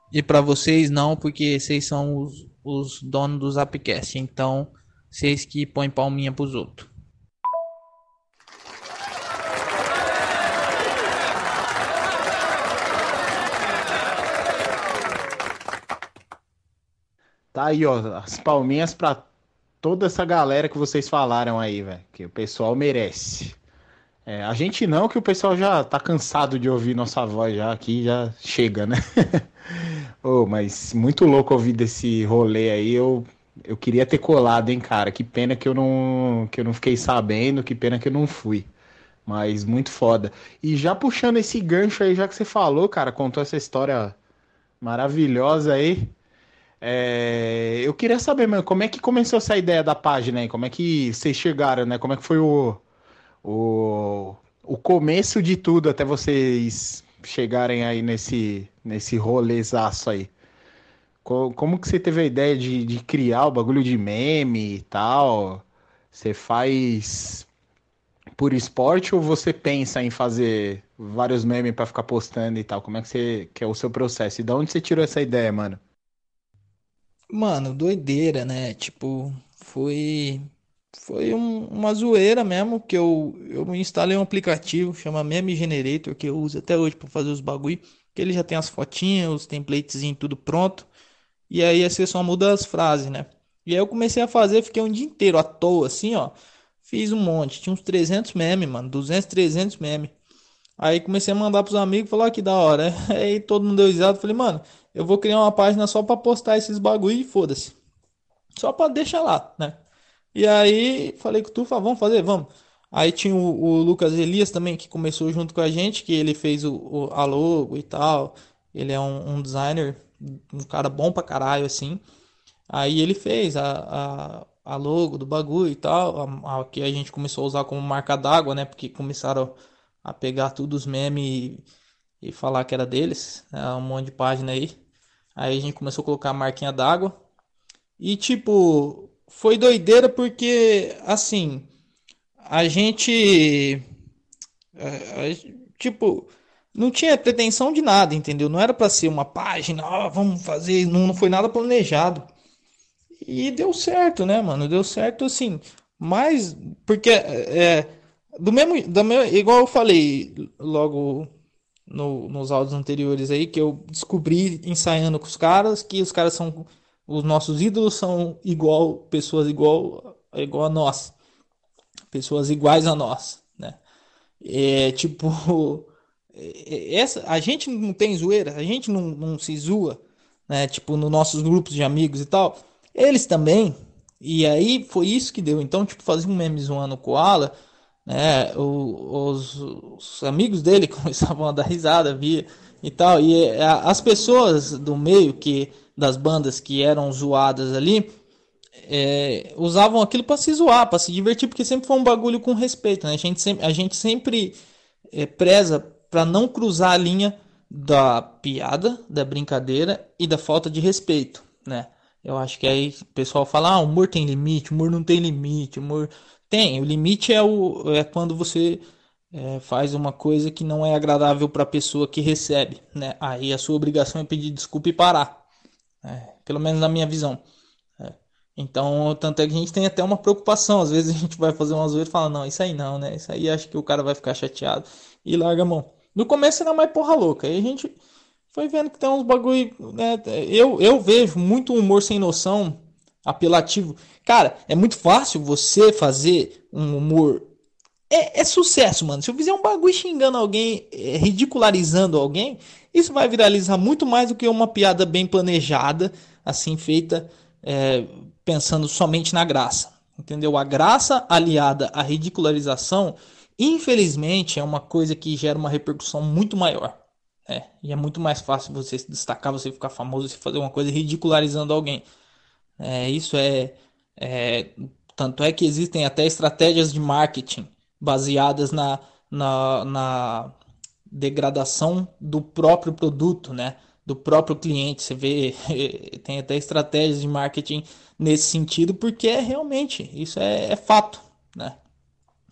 S4: E para vocês não, porque vocês são os, os donos do Zapcast. Então, vocês que põem palminha pros outros.
S1: Tá aí, ó, as palminhas pra toda essa galera que vocês falaram aí, velho. Que o pessoal merece. É, a gente não, que o pessoal já tá cansado de ouvir nossa voz já aqui, já chega, né? [LAUGHS] oh, mas muito louco ouvir desse rolê aí. Eu, eu queria ter colado, hein, cara. Que pena que eu não, que eu não fiquei sabendo, que pena que eu não fui. Mas muito foda. E já puxando esse gancho aí, já que você falou, cara, contou essa história maravilhosa aí. É, eu queria saber, mano, como é que começou essa ideia da página aí? Como é que vocês chegaram, né? Como é que foi o, o, o começo de tudo até vocês chegarem aí nesse, nesse rolezaço aí? Como, como que você teve a ideia de, de criar o bagulho de meme e tal? Você faz por esporte ou você pensa em fazer vários memes para ficar postando e tal? Como é que você que é o seu processo? E de onde você tirou essa ideia, mano?
S4: Mano, doideira, né? Tipo, foi foi um- uma zoeira mesmo que eu eu instalei um aplicativo chama Meme Generator que eu uso até hoje para fazer os bagulho, que ele já tem as fotinhas, os templates tudo pronto. E aí você só muda as frases, né? E aí eu comecei a fazer, fiquei um dia inteiro à toa assim, ó. Fiz um monte, tinha uns 300 memes, mano, 200, 300 memes. Aí comecei a mandar pros amigos, falar que da hora. [LAUGHS] Aí todo mundo deu risada, falei, mano, eu vou criar uma página só pra postar esses bagulho e foda-se. Só pra deixar lá, né? E aí falei com tu, vamos fazer, vamos. Aí tinha o, o Lucas Elias também, que começou junto com a gente, que ele fez o, o- a logo e tal. Ele é um, um designer, um cara bom pra caralho, assim. Aí ele fez a, a, a logo do bagulho e tal, a, a- que a gente começou a usar como marca d'água, né? Porque começaram a pegar tudo os memes e, e falar que era deles, né? Um monte de página aí. Aí a gente começou a colocar a marquinha d'água. E tipo, foi doideira porque assim, a gente é, é, tipo, não tinha pretensão de nada, entendeu? Não era pra ser uma página, ó, vamos fazer, não, não foi nada planejado. E deu certo, né, mano? Deu certo assim. Mas, porque é, do mesmo, da mesma, igual eu falei logo no- nos áudios anteriores aí, que eu descobri ensaiando com os caras, que os caras são, os nossos ídolos são igual, pessoas igual, igual a nós. Pessoas iguais a nós, né? É tipo, [LAUGHS] é- essa, a gente não tem zoeira, a gente não, não se zoa, né? Tipo, nos nossos grupos de amigos e tal. Eles também. E aí foi isso que deu. Então, tipo, fazia um meme zoando o Koala, né? O- os, os amigos dele [LAUGHS] começavam a dar risada, via e tal. E é, as pessoas do meio que das bandas que eram zoadas ali é, usavam aquilo para se zoar, para se divertir, porque sempre foi um bagulho com respeito, né? A gente sempre, a gente sempre é, preza para não cruzar a linha da piada, da brincadeira e da falta de respeito, né? Eu acho que aí o pessoal fala, ah, humor tem limite, humor não tem limite, humor tem, o limite é o é quando você é, faz uma coisa que não é agradável para a pessoa que recebe, né? Aí a sua obrigação é pedir desculpa e parar, né? Pelo menos na minha visão. É. Então, tanto é que a gente tem até uma preocupação. Às vezes a gente vai fazer uma zoeira e fala, não, isso aí não, né? Isso aí acho que o cara vai ficar chateado e larga a mão. No começo era mais porra louca. Aí a gente foi vendo que tem uns bagulho, né? Eu, eu vejo muito humor sem noção, apelativo. Cara, é muito fácil você fazer um humor. É, é sucesso, mano. Se eu fizer um bagulho xingando alguém, é, ridicularizando alguém, isso vai viralizar muito mais do que uma piada bem planejada, assim, feita é, pensando somente na graça. Entendeu? A graça aliada à ridicularização, infelizmente, é uma coisa que gera uma repercussão muito maior. É, e é muito mais fácil você se destacar, você ficar famoso, você fazer uma coisa ridicularizando alguém. É, isso é, é. Tanto é que existem até estratégias de marketing baseadas na, na, na degradação do próprio produto, né? Do próprio cliente. Você vê, [LAUGHS] tem até estratégias de marketing nesse sentido, porque é realmente, isso é, é fato, né?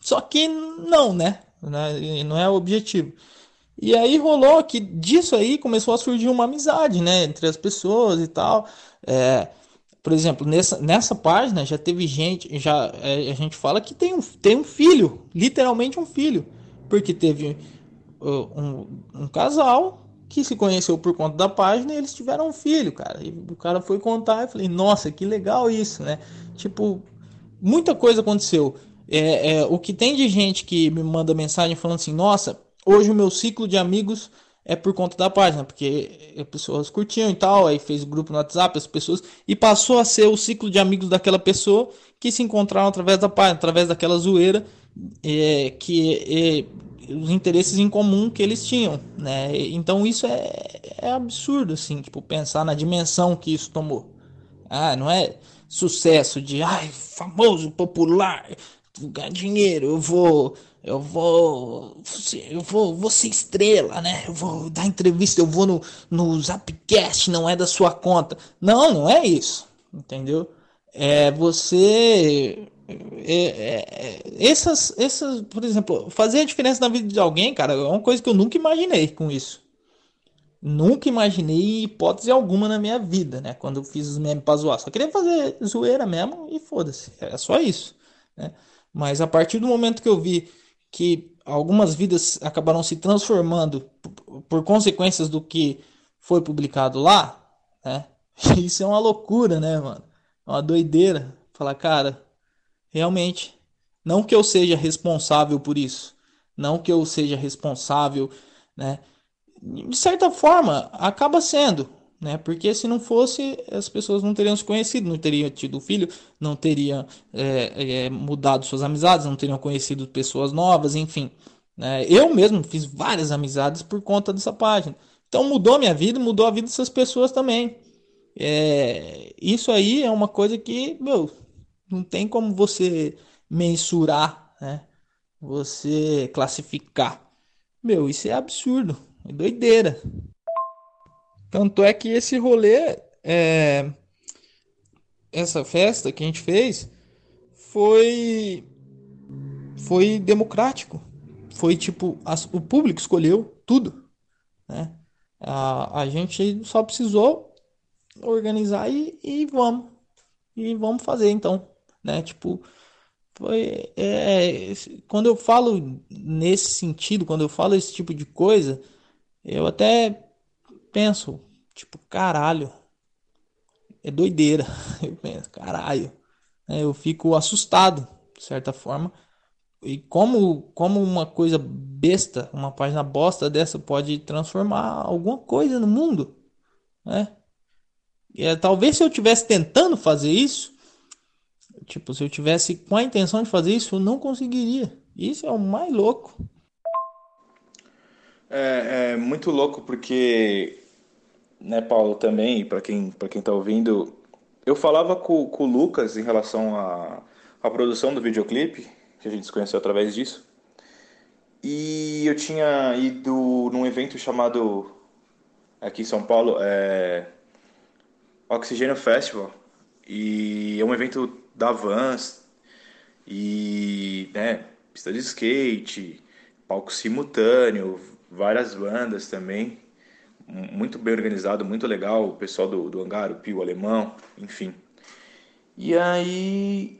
S4: Só que não, né? Não é o objetivo. E aí rolou que disso aí começou a surgir uma amizade, né? Entre as pessoas e tal. É, por exemplo, nessa, nessa página já teve gente, já é, a gente fala que tem um, tem um filho, literalmente um filho, porque teve um, um casal que se conheceu por conta da página e eles tiveram um filho, cara. E o cara foi contar e falei, nossa, que legal isso, né? Tipo, muita coisa aconteceu. É, é, o que tem de gente que me manda mensagem falando assim, nossa, hoje o meu ciclo de amigos é por conta da página, porque as pessoas curtiam e tal, aí fez grupo no WhatsApp, as pessoas, e passou a ser o ciclo de amigos daquela pessoa que se encontraram através da página, através daquela zoeira, é, que é, os interesses em comum que eles tinham, né? Então isso é, é absurdo, assim, tipo, pensar na dimensão que isso tomou. Ah, não é sucesso de, ai, famoso, popular, ganhar dinheiro, eu vou eu vou, eu vou, vou ser estrela, né? Eu vou dar entrevista, eu vou no, no Zapcast, não é da sua conta. Não, não é isso, entendeu? É você, é, é, é, essas, essas, por exemplo, fazer a diferença na vida de alguém, cara, é uma coisa que eu nunca imaginei com isso. Nunca imaginei hipótese alguma na minha vida, né? Quando eu fiz os memes pra zoar. Só queria fazer zoeira mesmo e foda-se. É só isso, né? Mas a partir do momento que eu vi que algumas vidas acabaram se transformando por consequências do que foi publicado lá, né? [LAUGHS] Isso é uma loucura, né, mano? É uma doideira. Falar, cara, realmente, não que eu seja responsável por isso, não que eu seja responsável, né? De certa forma, acaba sendo, né? Porque se não fosse, as pessoas não teriam se conhecido, não teriam tido filho, não teriam é, é, mudado suas amizades, não teriam conhecido pessoas novas, enfim. Né? Eu mesmo fiz várias amizades por conta dessa página. Então mudou minha vida, mudou a vida dessas pessoas também. É, isso aí é uma coisa que, meu, não tem como você mensurar, né? Você classificar. Meu, isso é absurdo, é doideira. Tanto é que esse rolê, é, essa festa que a gente fez, foi foi democrático. Foi tipo, as, o público escolheu tudo. Né? A, a gente só precisou organizar e, e vamos. E vamos fazer então. Né? Tipo, foi, é, quando eu falo nesse sentido, quando eu falo esse tipo de coisa, eu até penso, tipo, caralho, é doideira. [LAUGHS] Eu penso, caralho. É, eu fico assustado, de certa forma. E como, como uma coisa besta, uma página bosta dessa pode transformar alguma coisa no mundo, né? E, é, talvez se eu tivesse tentando fazer isso, tipo, se eu tivesse com a intenção de fazer isso, eu não conseguiria. Isso é o mais louco.
S3: É, é muito louco porque né, Paulo, também, para quem para quem está ouvindo, eu falava com, com o Lucas em relação à, à produção do videoclipe, que a gente se conheceu através disso. E eu tinha ido num evento chamado aqui em São Paulo, é Oxigênio Festival. E é um evento da Vans e, né, pista de skate, palco simultâneo, várias bandas também muito bem organizado, muito legal, o pessoal do, do hangar, o Pio Alemão, enfim. E aí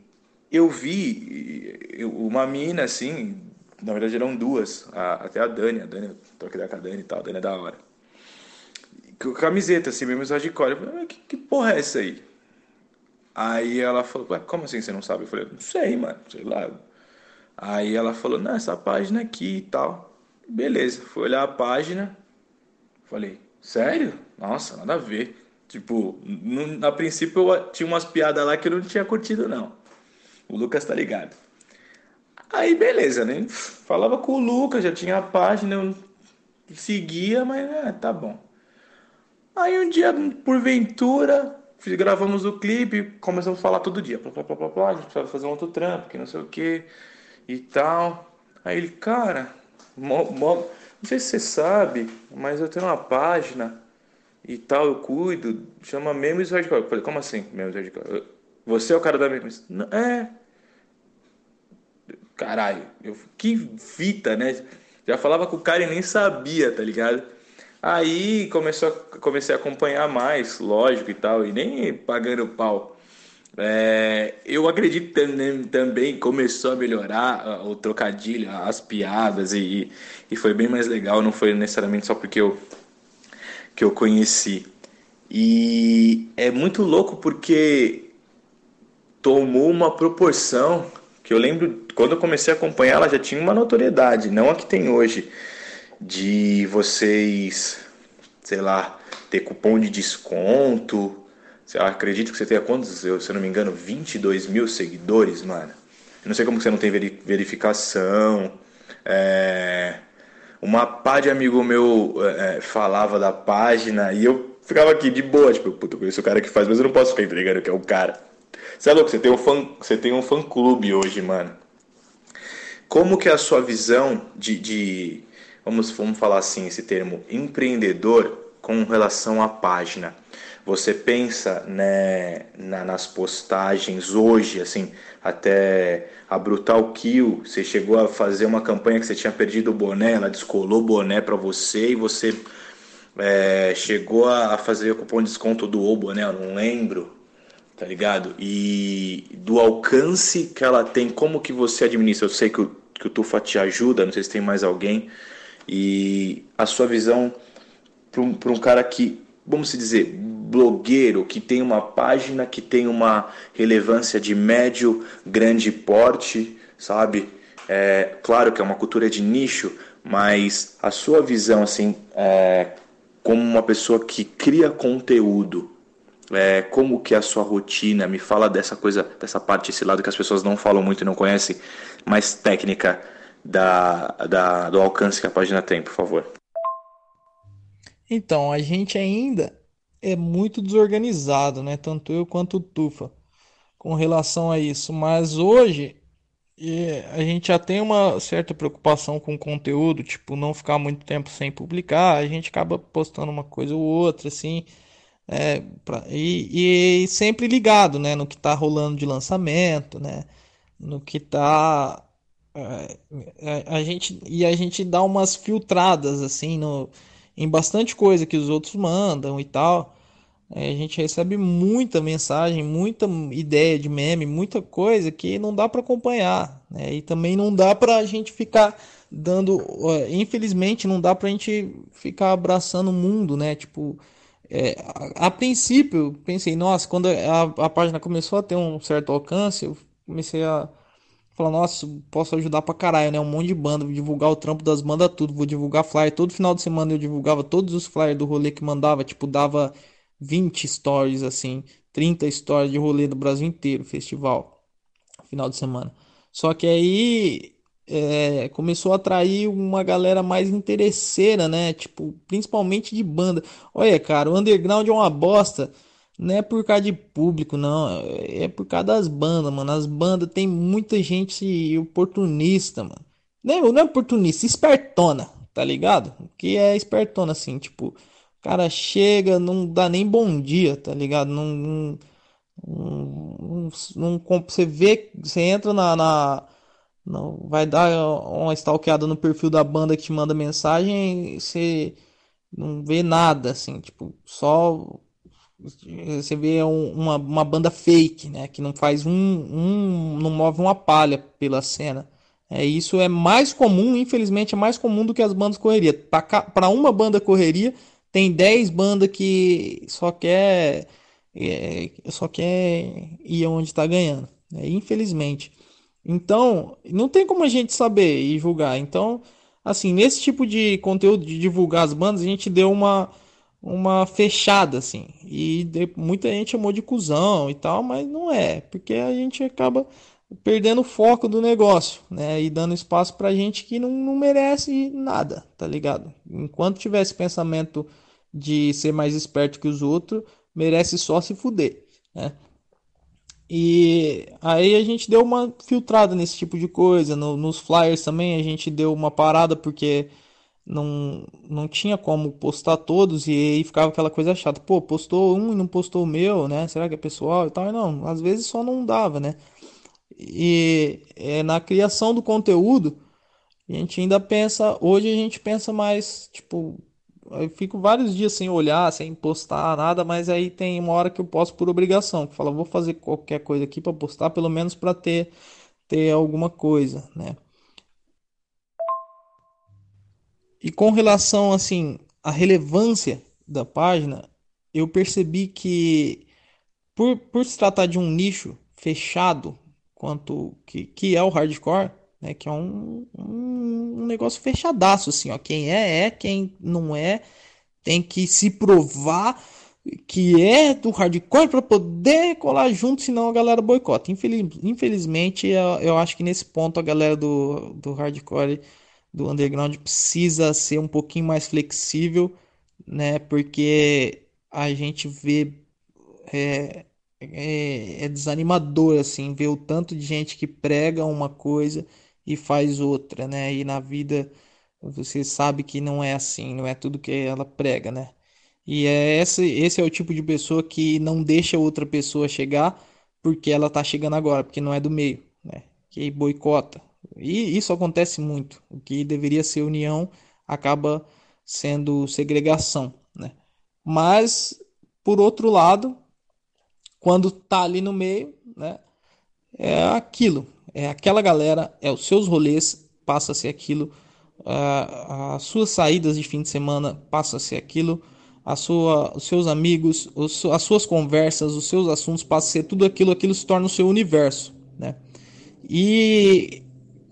S3: eu vi uma mina assim, na verdade eram duas, a, até a Dani, a Dani, troquei da com a Dani e tal, a Dani é da hora. Camiseta assim, mesmo de core, eu falei, que, que porra é essa aí? Aí ela falou, Ué, como assim você não sabe? Eu falei, não sei, mano, sei lá. Aí ela falou, não, essa página aqui e tal. Beleza, fui olhar a página, Falei, sério? Nossa, nada a ver. Tipo, no, a princípio eu tinha umas piadas lá que eu não tinha curtido, não. O Lucas tá ligado. Aí, beleza, né? Falava com o Lucas, já tinha a página, eu seguia, mas é, tá bom. Aí um dia, porventura, gravamos o clipe, começamos a falar todo dia. Plá, plá, plá, plá, a gente precisava fazer um outro trampo, que não sei o que e tal. Aí ele, cara, não sei se você sabe, mas eu tenho uma página e tal, eu cuido, chama Memes Hardcore. Eu falei, como assim, Memes Hardcore? Você é o cara da Memes? É. caralho, eu, que fita, né? Já falava com o cara e nem sabia, tá ligado? Aí começou, comecei a acompanhar mais, lógico e tal, e nem pagando pau. É, eu acredito que também começou a melhorar o trocadilho, as piadas, e, e foi bem mais legal, não foi necessariamente só porque eu, que eu conheci. E é muito louco porque tomou uma proporção que eu lembro, quando eu comecei a acompanhar, ela já tinha uma notoriedade, não a que tem hoje de vocês, sei lá, ter cupom de desconto. Eu acredito que você tenha quantos, se eu não me engano, 22 mil seguidores, mano. Eu não sei como você não tem verificação. É... Uma pá de amigo meu é, falava da página e eu ficava aqui de boa, tipo, puta, eu conheço o cara que faz, mas eu não posso ficar entregando que é o cara. Você é louco, você tem um fã, você tem um fã clube hoje, mano. Como que é a sua visão de, de vamos, vamos falar assim, esse termo, empreendedor com relação à página. Você pensa né, na, nas postagens hoje, assim, até a Brutal Kill, você chegou a fazer uma campanha que você tinha perdido o boné, ela descolou o boné para você e você é, chegou a fazer o cupom de desconto do O boné, eu não lembro, tá ligado? E do alcance que ela tem, como que você administra? Eu sei que o, que o Tufa te ajuda, não sei se tem mais alguém, e a sua visão para um, um cara que, vamos dizer, blogueiro, que tem uma página, que tem uma relevância de médio, grande porte, sabe? É, claro que é uma cultura de nicho, mas a sua visão, assim, é, como uma pessoa que cria conteúdo, é, como que é a sua rotina, me fala dessa coisa, dessa parte, esse lado que as pessoas não falam muito e não conhecem, mais técnica da, da, do alcance que a página tem, por favor.
S4: Então, a gente ainda é muito desorganizado, né? Tanto eu quanto o Tufa com relação a isso. Mas hoje a gente já tem uma certa preocupação com o conteúdo, tipo, não ficar muito tempo sem publicar. A gente acaba postando uma coisa ou outra, assim. É, pra, e, e sempre ligado, né? No que tá rolando de lançamento, né? No que tá é, é, a, gente e a gente dá umas filtradas assim no, em bastante coisa que os outros mandam e tal. É, a gente recebe muita mensagem, muita ideia de meme, muita coisa que não dá para acompanhar, né? E também não dá para a gente ficar dando, infelizmente, não dá para a gente ficar abraçando o mundo, né? Tipo, é, a, a, princípio, pensei, nossa, quando a, a página começou a ter um certo alcance, eu comecei a Fala, nossa, posso ajudar pra caralho, né? Um monte de banda, divulgar o trampo das bandas tudo, vou divulgar flyer. Todo final de semana eu divulgava todos os flyers do rolê que mandava, tipo, dava 20 stories, assim, 30 stories de rolê do Brasil inteiro, festival, final de semana. Só que aí é, começou a atrair uma galera mais interesseira, né? Tipo, principalmente de banda. Olha, cara, o underground é uma bosta. Não é por causa de público, não. É por causa das bandas, mano. As bandas tem muita gente oportunista, mano. Não, não é oportunista, espertona, tá ligado? Que é espertona, assim, tipo, o cara chega, não dá nem bom dia, tá ligado? Não. não, não, não você vê, você entra na, na não vai dar uma stalkeada no perfil da banda que te manda mensagem, você não vê nada assim, tipo, só você vê um, uma, uma banda fake, né? Que não faz um, um. não move uma palha pela cena. É, isso é mais comum, infelizmente, é mais comum do que as bandas correria. Para uma banda correria, tem 10 bandas que só quer. É, só quer ir onde está ganhando. Né? Infelizmente. Então, não tem como a gente saber e julgar. Então, assim, nesse tipo de conteúdo de divulgar as bandas, a gente deu uma uma fechada, assim. E de, muita gente chamou de cuzão e tal, mas não é, porque a gente acaba perdendo o foco do negócio, né? E dando espaço pra gente que não, não merece nada, tá ligado? Enquanto tiver esse pensamento de ser mais esperto que os outros, merece só se fuder, né? E aí a gente deu uma filtrada nesse tipo de coisa. No, nos flyers também a gente deu uma parada porque não, não tinha como postar todos e aí ficava aquela coisa chata. Pô, postou um e não postou o meu, né? Será que é pessoal e tal? E não, às vezes só não dava, né? E é, na criação do conteúdo, a gente ainda pensa, hoje a gente pensa mais, tipo, eu fico vários dias sem olhar, sem postar nada, mas aí tem uma hora que eu posto por obrigação, que fala, vou fazer qualquer coisa aqui para postar, pelo menos para ter ter alguma coisa, né? E com relação assim à relevância da página, eu percebi que por, por se tratar de um nicho fechado quanto que, que é o hardcore, né, que é um, um, negócio fechadaço assim, ó, quem é é, quem não é tem que se provar que é do hardcore para poder colar junto, senão a galera boicota. Infeliz, infelizmente, eu, eu, acho que nesse ponto a galera do, do hardcore, do underground, precisa ser um pouquinho mais flexível, né? Porque a gente vê. É, é, é desanimador, assim, ver o tanto de gente que prega uma coisa e faz outra, né? E na vida você sabe que não é assim, não é tudo que ela prega, né? E é esse, esse é o tipo de pessoa que não deixa outra pessoa chegar porque ela tá chegando agora, porque não é do meio, né? Que boicota. E isso acontece muito. O que deveria ser união acaba sendo segregação, né? Mas por outro lado, quando tá ali no meio, né? É aquilo, é aquela galera, é os seus rolês, passa a ser aquilo, as suas saídas de fim de semana passa a ser aquilo, a sua, os seus amigos, os, as suas conversas, os seus assuntos passam a ser tudo aquilo, aquilo se torna o seu universo, né? E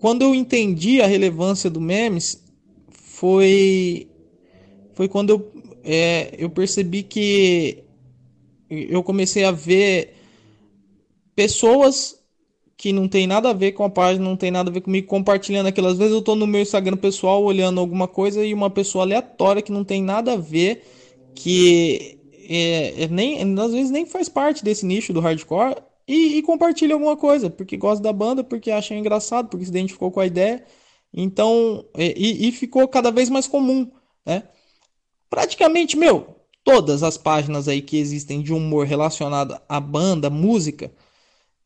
S4: quando eu entendi a relevância do memes, foi foi quando eu, é, eu percebi que eu comecei a ver pessoas que não tem nada a ver com a página, não tem nada a ver comigo, compartilhando aquilo. Às vezes eu estou no meu Instagram pessoal olhando alguma coisa e uma pessoa aleatória que não tem nada a ver que é, é, nem, às vezes nem faz parte desse nicho do hardcore e, e, compartilha alguma coisa, porque gosta da banda, porque acha engraçado, porque se identificou com a ideia. Então, e, e ficou cada vez mais comum, né? Praticamente, meu, todas as páginas aí que existem de humor relacionado à banda, música,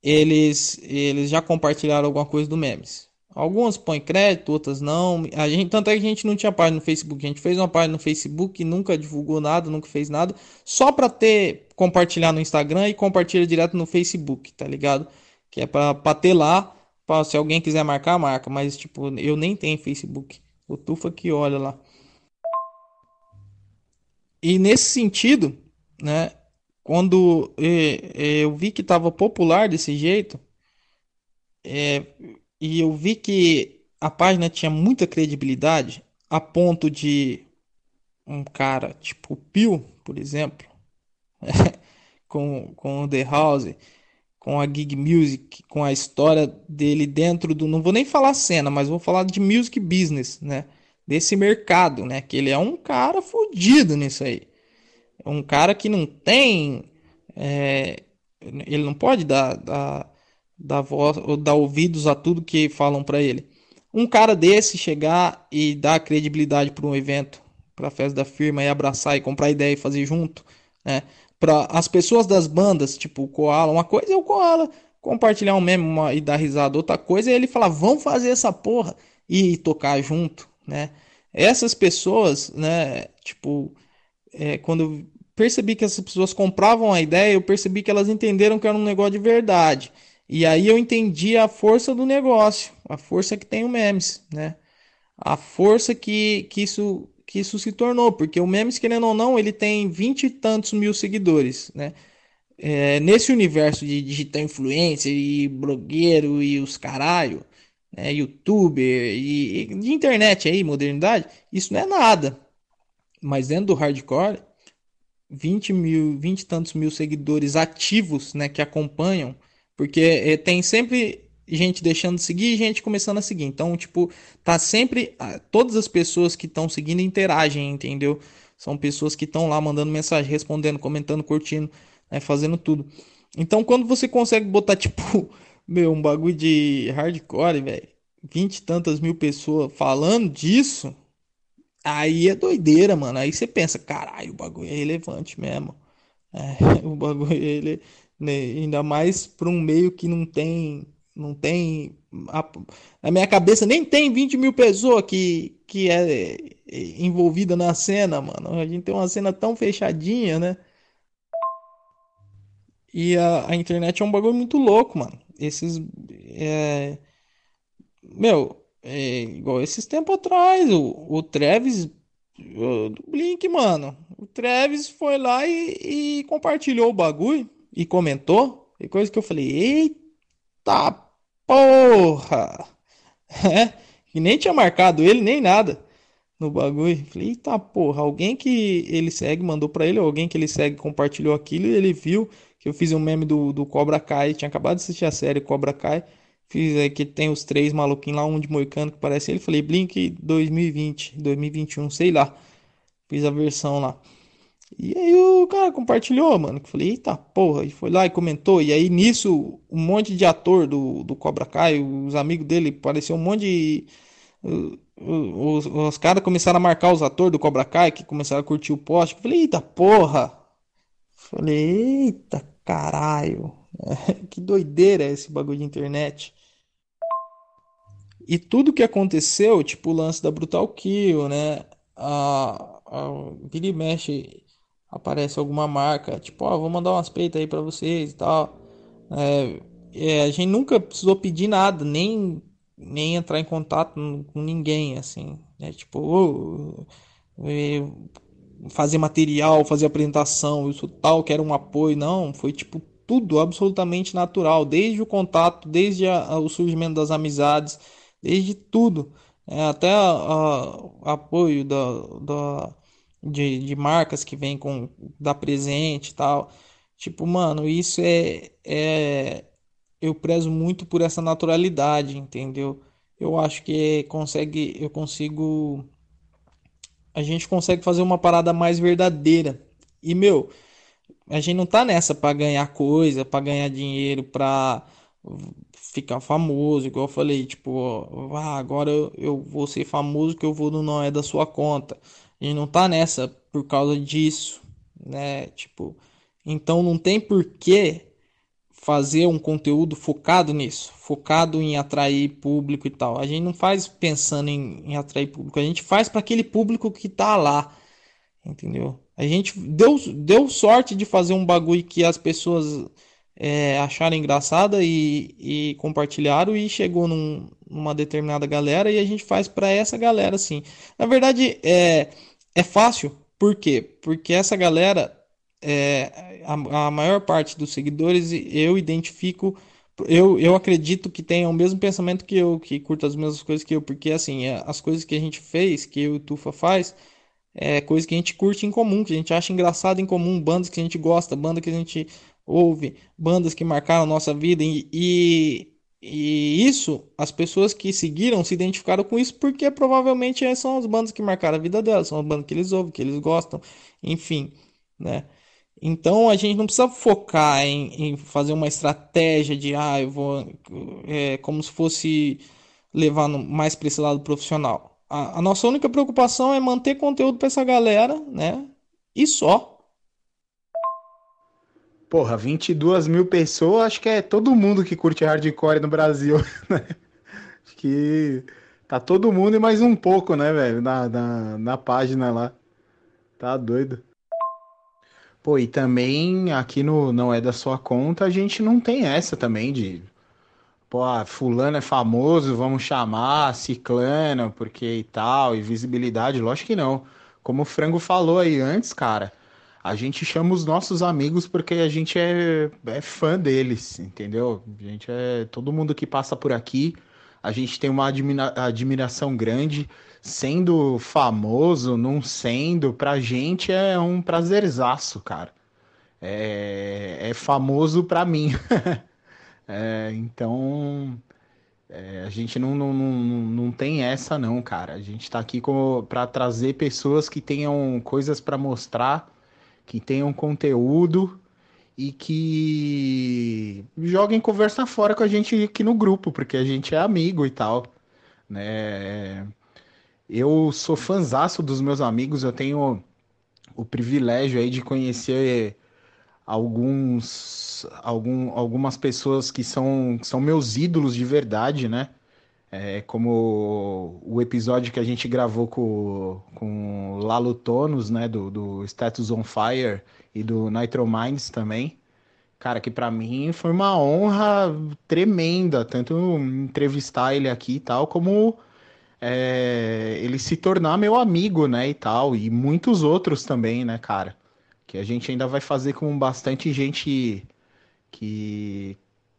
S4: eles, eles já compartilharam alguma coisa do memes. Algumas põem crédito, outras não. A gente, tanto é que a gente não tinha página no Facebook. A gente fez uma página no Facebook e nunca divulgou nada, nunca fez nada. Só para ter, compartilhar no Instagram e compartilha direto no Facebook, tá ligado? Que é para ter lá, pra, se alguém quiser marcar, marca. Mas, tipo, eu nem tenho Facebook. O Tufa que olha lá. E nesse sentido, né? Quando eu vi que tava popular desse jeito, é, e eu vi que a página tinha muita credibilidade a ponto de um cara tipo Pio, por exemplo, [LAUGHS] com, com o The House, com a Gig Music, com a história dele dentro do. Não vou nem falar cena, mas vou falar de music business, né? Desse mercado, né? Que ele é um cara fodido nisso aí. É um cara que não tem. É, ele não pode dar, dar dar voz dar ouvidos a tudo que falam para ele. Um cara desse chegar e dar credibilidade para um evento, para a festa da firma e abraçar e comprar ideia e fazer junto, né? Para as pessoas das bandas, tipo o Koala, uma coisa é o Koala compartilhar um meme uma, e dar risada, outra coisa é ele falar, vamos fazer essa porra e tocar junto, né? Essas pessoas, né, tipo, é, quando eu percebi que essas pessoas compravam a ideia, eu percebi que elas entenderam que era um negócio de verdade. E aí eu entendi a força do negócio, a força que tem o Memes, né? A força que, que, isso, que isso se tornou, porque o Memes, querendo ou não, ele tem vinte e tantos mil seguidores, né? É, nesse universo de digital influencer e blogueiro e os caralho, né, youtuber e, e, de internet aí, modernidade, isso não é nada. Mas dentro do hardcore, 20 mil, 20 e tantos mil seguidores ativos, né, que acompanham porque é, tem sempre gente deixando de seguir e gente começando a seguir. Então, tipo, tá sempre. Todas as pessoas que estão seguindo interagem, entendeu? São pessoas que estão lá mandando mensagem, respondendo, comentando, curtindo, né, fazendo tudo. Então, quando você consegue botar, [LAUGHS] tipo, meu, um bagulho de hardcore, velho, vinte e tantas mil pessoas falando disso, aí é doideira, mano. Aí você pensa, caralho, o bagulho é relevante mesmo. [LAUGHS] É, o bagulho ele né? Ainda mais para um meio que não tem Não tem. A, a minha cabeça nem tem 20 mil pessoas que, que é, é envolvida na cena, mano. A gente tem uma cena tão fechadinha, né? E a, a internet é um bagulho muito louco, mano. Esses. É... Meu, é igual esses tempos atrás, o, o Travis do Blink, mano. O Travis foi lá e, e compartilhou o bagulho e comentou. E coisa que eu falei, eita porra! [LAUGHS] É, e nem tinha marcado ele, nem nada no bagulho. Falei, eita porra, alguém que ele segue mandou pra ele, alguém que ele segue compartilhou aquilo e ele viu que eu fiz um meme do, do Cobra Kai. Tinha acabado de assistir a série Cobra Kai. Fiz aí que tem os três maluquinhos lá, um de moicano que parece ele. Falei, Blink 2020, 2021, sei lá. Fiz a versão lá. E aí o cara compartilhou, mano. Que falei, eita porra. E foi lá e comentou. E aí nisso, um monte de ator do, do Cobra Kai, os amigos dele, pareceu um monte de. Os, os, os caras começaram a marcar os atores do Cobra Kai, que começaram a curtir o post. Eu falei, eita porra. Falei, eita caralho. [LAUGHS] que doideira esse bagulho de internet. E tudo que aconteceu, tipo o lance da Brutal Kill, né? A, a, vira mexe aparece alguma marca, tipo, ó, oh, vou mandar umas peitas aí para vocês e tal. É, é, a gente nunca precisou pedir nada, nem, nem entrar em contato com ninguém, assim, né? Tipo, oh, fazer material, fazer apresentação, isso tal, que era um apoio, não, foi tipo tudo absolutamente natural, desde o contato, desde a, o surgimento das amizades, desde tudo, é, até o apoio da, da, de, de marcas que vem com da presente e tal. Tipo, mano, isso é, é. Eu prezo muito por essa naturalidade, entendeu? Eu acho que consegue, eu consigo. A gente consegue fazer uma parada mais verdadeira. E, meu, a gente não tá nessa para ganhar coisa, para ganhar dinheiro, pra ficar famoso, igual eu falei, tipo, ah, agora eu, eu vou ser famoso que eu vou no não é da sua conta. Gente não tá nessa por causa disso, né? Tipo, então não tem por que fazer um conteúdo focado nisso, focado em atrair público e tal. A gente não faz pensando em, em atrair público, a gente faz para aquele público que tá lá, entendeu? A gente deu, deu sorte de fazer um bagulho que as pessoas é, acharam engraçada e, e, compartilharam e chegou num, numa determinada galera e a gente faz para essa galera assim. Na verdade, é, é fácil, por quê? Porque essa galera, é, a, a maior parte dos seguidores eu identifico eu, eu acredito que tenham o mesmo pensamento que eu, que curta as mesmas coisas que eu, porque assim, é, as coisas que a gente fez, que eu e o Tufa faz, é coisa que a gente curte em comum, que a gente acha engraçado em comum, bandas que a gente gosta, banda que a gente ouve, bandas que marcaram a nossa vida e, e, e isso, as pessoas que seguiram se identificaram com isso porque provavelmente são as bandas que marcaram a vida delas, são as bandas que eles ouvem, que eles gostam, enfim, né? Então a gente não precisa focar em, em fazer uma estratégia de ah, eu vou é, como se fosse levar no, mais para esse lado profissional a, a nossa única preocupação é manter conteúdo para essa galera, né? E só.
S1: Porra, 22 mil pessoas, acho que é todo mundo que curte hardcore no Brasil, [LAUGHS] né? Acho que tá todo mundo e mais um pouco, né, velho, na, na, na página lá. Tá doido. Pô, e também aqui no Não É Da Sua Conta, a gente não tem essa também de pô, ah, fulano é famoso, vamos chamar ciclano, porque e tal, e visibilidade, lógico que não. Como o Frango falou aí antes, cara, a gente chama os nossos amigos porque a gente é, é fã deles, entendeu? A gente é todo mundo que passa por aqui, a gente tem uma admira, admiração grande, sendo famoso, não sendo, pra gente é um prazerzaço, cara. É, é famoso pra mim. [LAUGHS] É, então, é, a gente não, não, não, não tem essa não, cara. A gente está aqui para trazer pessoas que tenham coisas para mostrar, que tenham conteúdo e que joguem conversa fora com a gente aqui no grupo, porque a gente é amigo e tal, né? Eu sou fanzaço dos meus amigos, eu tenho o privilégio aí de conhecer alguns, algum, algumas pessoas que são, são meus ídolos de verdade, né? É, como o episódio que a gente gravou com, com Lalo Tonos, né? Do, do Status on Fire e do Nitro Minds também. Cara, que para mim foi uma honra tremenda, tanto entrevistar ele aqui e tal, como é, ele se tornar meu amigo, né, e tal, e muitos outros também, né, cara que a gente ainda vai fazer com bastante gente que,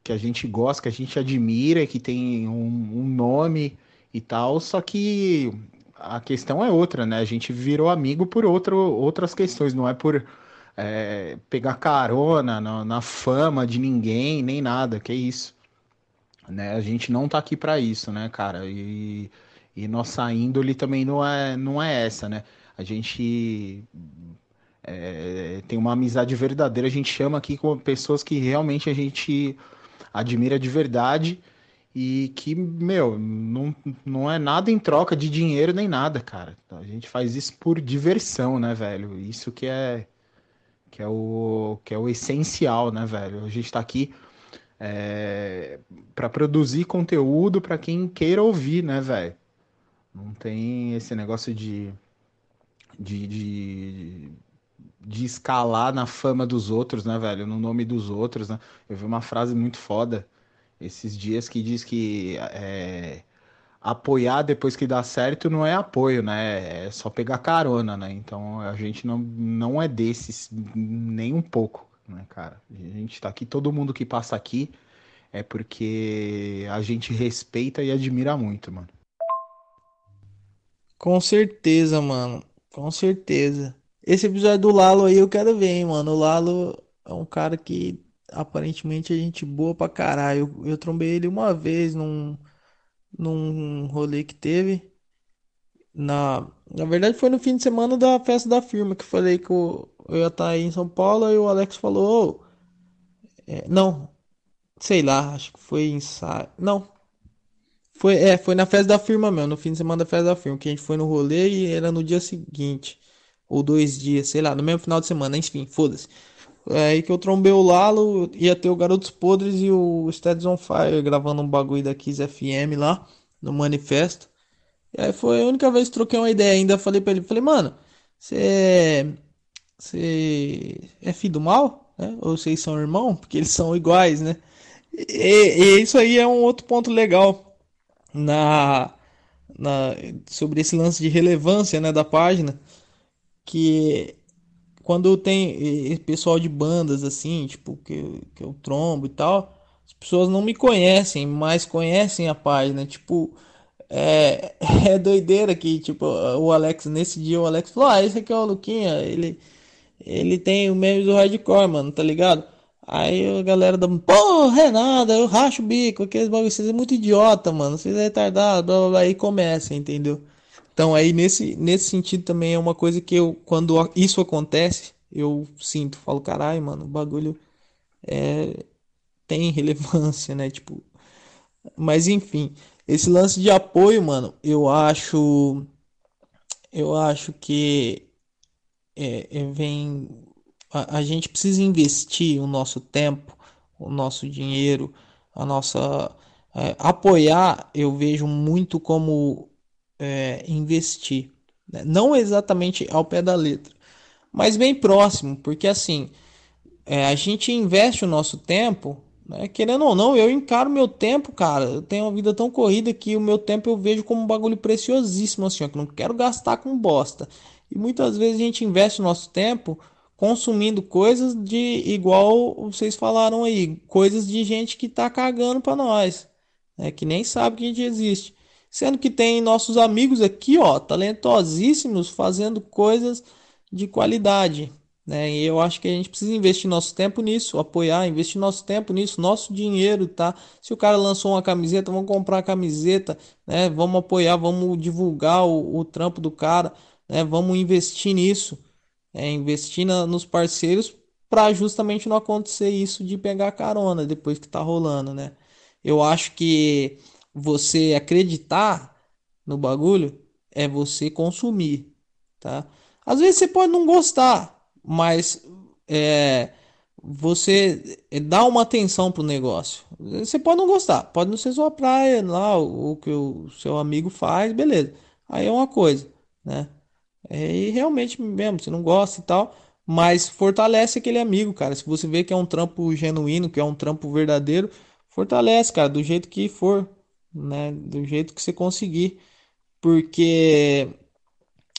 S1: que a gente gosta, que a gente admira, que tem um, um nome e tal, só que a questão é outra, né? A gente virou amigo por outro, outras questões, não é por é, pegar carona na, na, fama de ninguém, nem nada, que é isso. Né? A gente não tá aqui para isso, né, cara? E, e nossa índole também não é, não é essa, né? A gente é, tem uma amizade verdadeira. A gente chama aqui com pessoas que realmente a gente admira de verdade e que, meu, não, não é nada em troca de dinheiro nem nada, cara. A gente faz isso por diversão, né, velho? Isso que é que é o que é o essencial, né, velho? A gente tá aqui é, para produzir conteúdo para quem queira ouvir, né, velho? Não tem esse negócio de, de, de de escalar na fama dos outros, né, velho? No nome dos outros, né? Eu vi uma frase muito foda esses dias que diz que é, apoiar depois que dá certo não é apoio, né? É só pegar carona, né? Então a gente não, não é desses nem um pouco, né, cara? A gente tá aqui, todo mundo que passa aqui é porque a gente respeita e admira muito, mano.
S4: Com certeza, mano. Com certeza. Esse episódio do Lalo aí eu quero ver, hein, mano. O Lalo é um cara que aparentemente é gente boa pra caralho. Eu, eu trombei ele uma vez num, num rolê que teve. Na, na verdade foi no fim de semana da festa da firma que eu falei que eu, eu ia estar tá aí em São Paulo e o Alex falou. é, não, sei lá, acho que foi ensaio. Não. Foi, é, foi na festa da firma mesmo, no fim de semana da festa da firma, que a gente foi no rolê e era no dia seguinte ou dois dias, sei lá, no mesmo final de semana, enfim, foda-se. É aí que eu trombei o Lalo, ia ter o Garotos Podres e o Stads on Fire gravando um bagulho da Kiss FM lá, no manifesto. E aí foi a única vez que troquei uma ideia ainda, falei pra ele, falei, mano, você você é filho do mal? Né? Ou vocês são irmão? Porque eles são iguais, né? E, e, isso aí é um outro ponto legal na, na sobre esse lance de relevância né, da página que quando tem pessoal de bandas assim, tipo, que, que eu trombo e tal, as pessoas não me conhecem, mas conhecem a página, tipo, é, [LAUGHS] é doideira que, tipo, o Alex, nesse dia o Alex falou, ah, esse aqui é o Luquinha, ele, ele tem o meme do hardcore, mano, tá ligado? Aí a galera da, pô, Renata, eu racho o bico, aqueles bagulho, vocês é muito idiota, mano, vocês é retardado, blá blá blá, aí começa, entendeu? Então aí nesse, nesse sentido também é uma coisa que eu, quando isso acontece, eu sinto, falo, caralho, mano, o bagulho é, tem relevância, né? Tipo, mas enfim, esse lance de apoio, mano, eu acho, eu acho que é, é, vem, a, a gente precisa investir o nosso tempo, o nosso dinheiro, a nossa é, apoiar, eu vejo muito como é, investir. Né? Não exatamente ao pé da letra, mas bem próximo, porque assim é, a gente investe o nosso tempo. Né? Querendo ou não, eu encaro meu tempo, cara. Eu tenho uma vida tão corrida que o meu tempo eu vejo como um bagulho preciosíssimo, assim, ó, que eu não quero gastar com bosta. E muitas vezes a gente investe o nosso tempo consumindo coisas de igual vocês falaram aí, coisas de gente que tá cagando para nós, né? Que nem sabe que a gente existe. Sendo que tem nossos amigos aqui, ó, talentosíssimos, fazendo coisas de qualidade. Né? E eu acho que a gente precisa investir nosso tempo nisso, apoiar, investir nosso tempo nisso, nosso dinheiro, tá? Se o cara lançou uma camiseta, vamos comprar a camiseta, né? Vamos apoiar, vamos divulgar o, o trampo do cara, né? Vamos investir nisso, é, investir na, nos parceiros para justamente não acontecer isso de pegar carona depois que tá rolando, né? Eu acho que você acreditar no bagulho é você consumir, tá? Às vezes você pode não gostar, mas é, você dá uma atenção pro negócio. Você pode não gostar, pode não ser sua praia lá, o, o que o seu amigo faz, beleza. Aí é uma coisa, né? É, e realmente mesmo, você não gosta e tal, mas fortalece aquele amigo, cara. Se você vê que é um trampo genuíno, que é um trampo verdadeiro, fortalece, cara, do jeito que for, né? Do jeito que você conseguir. Porque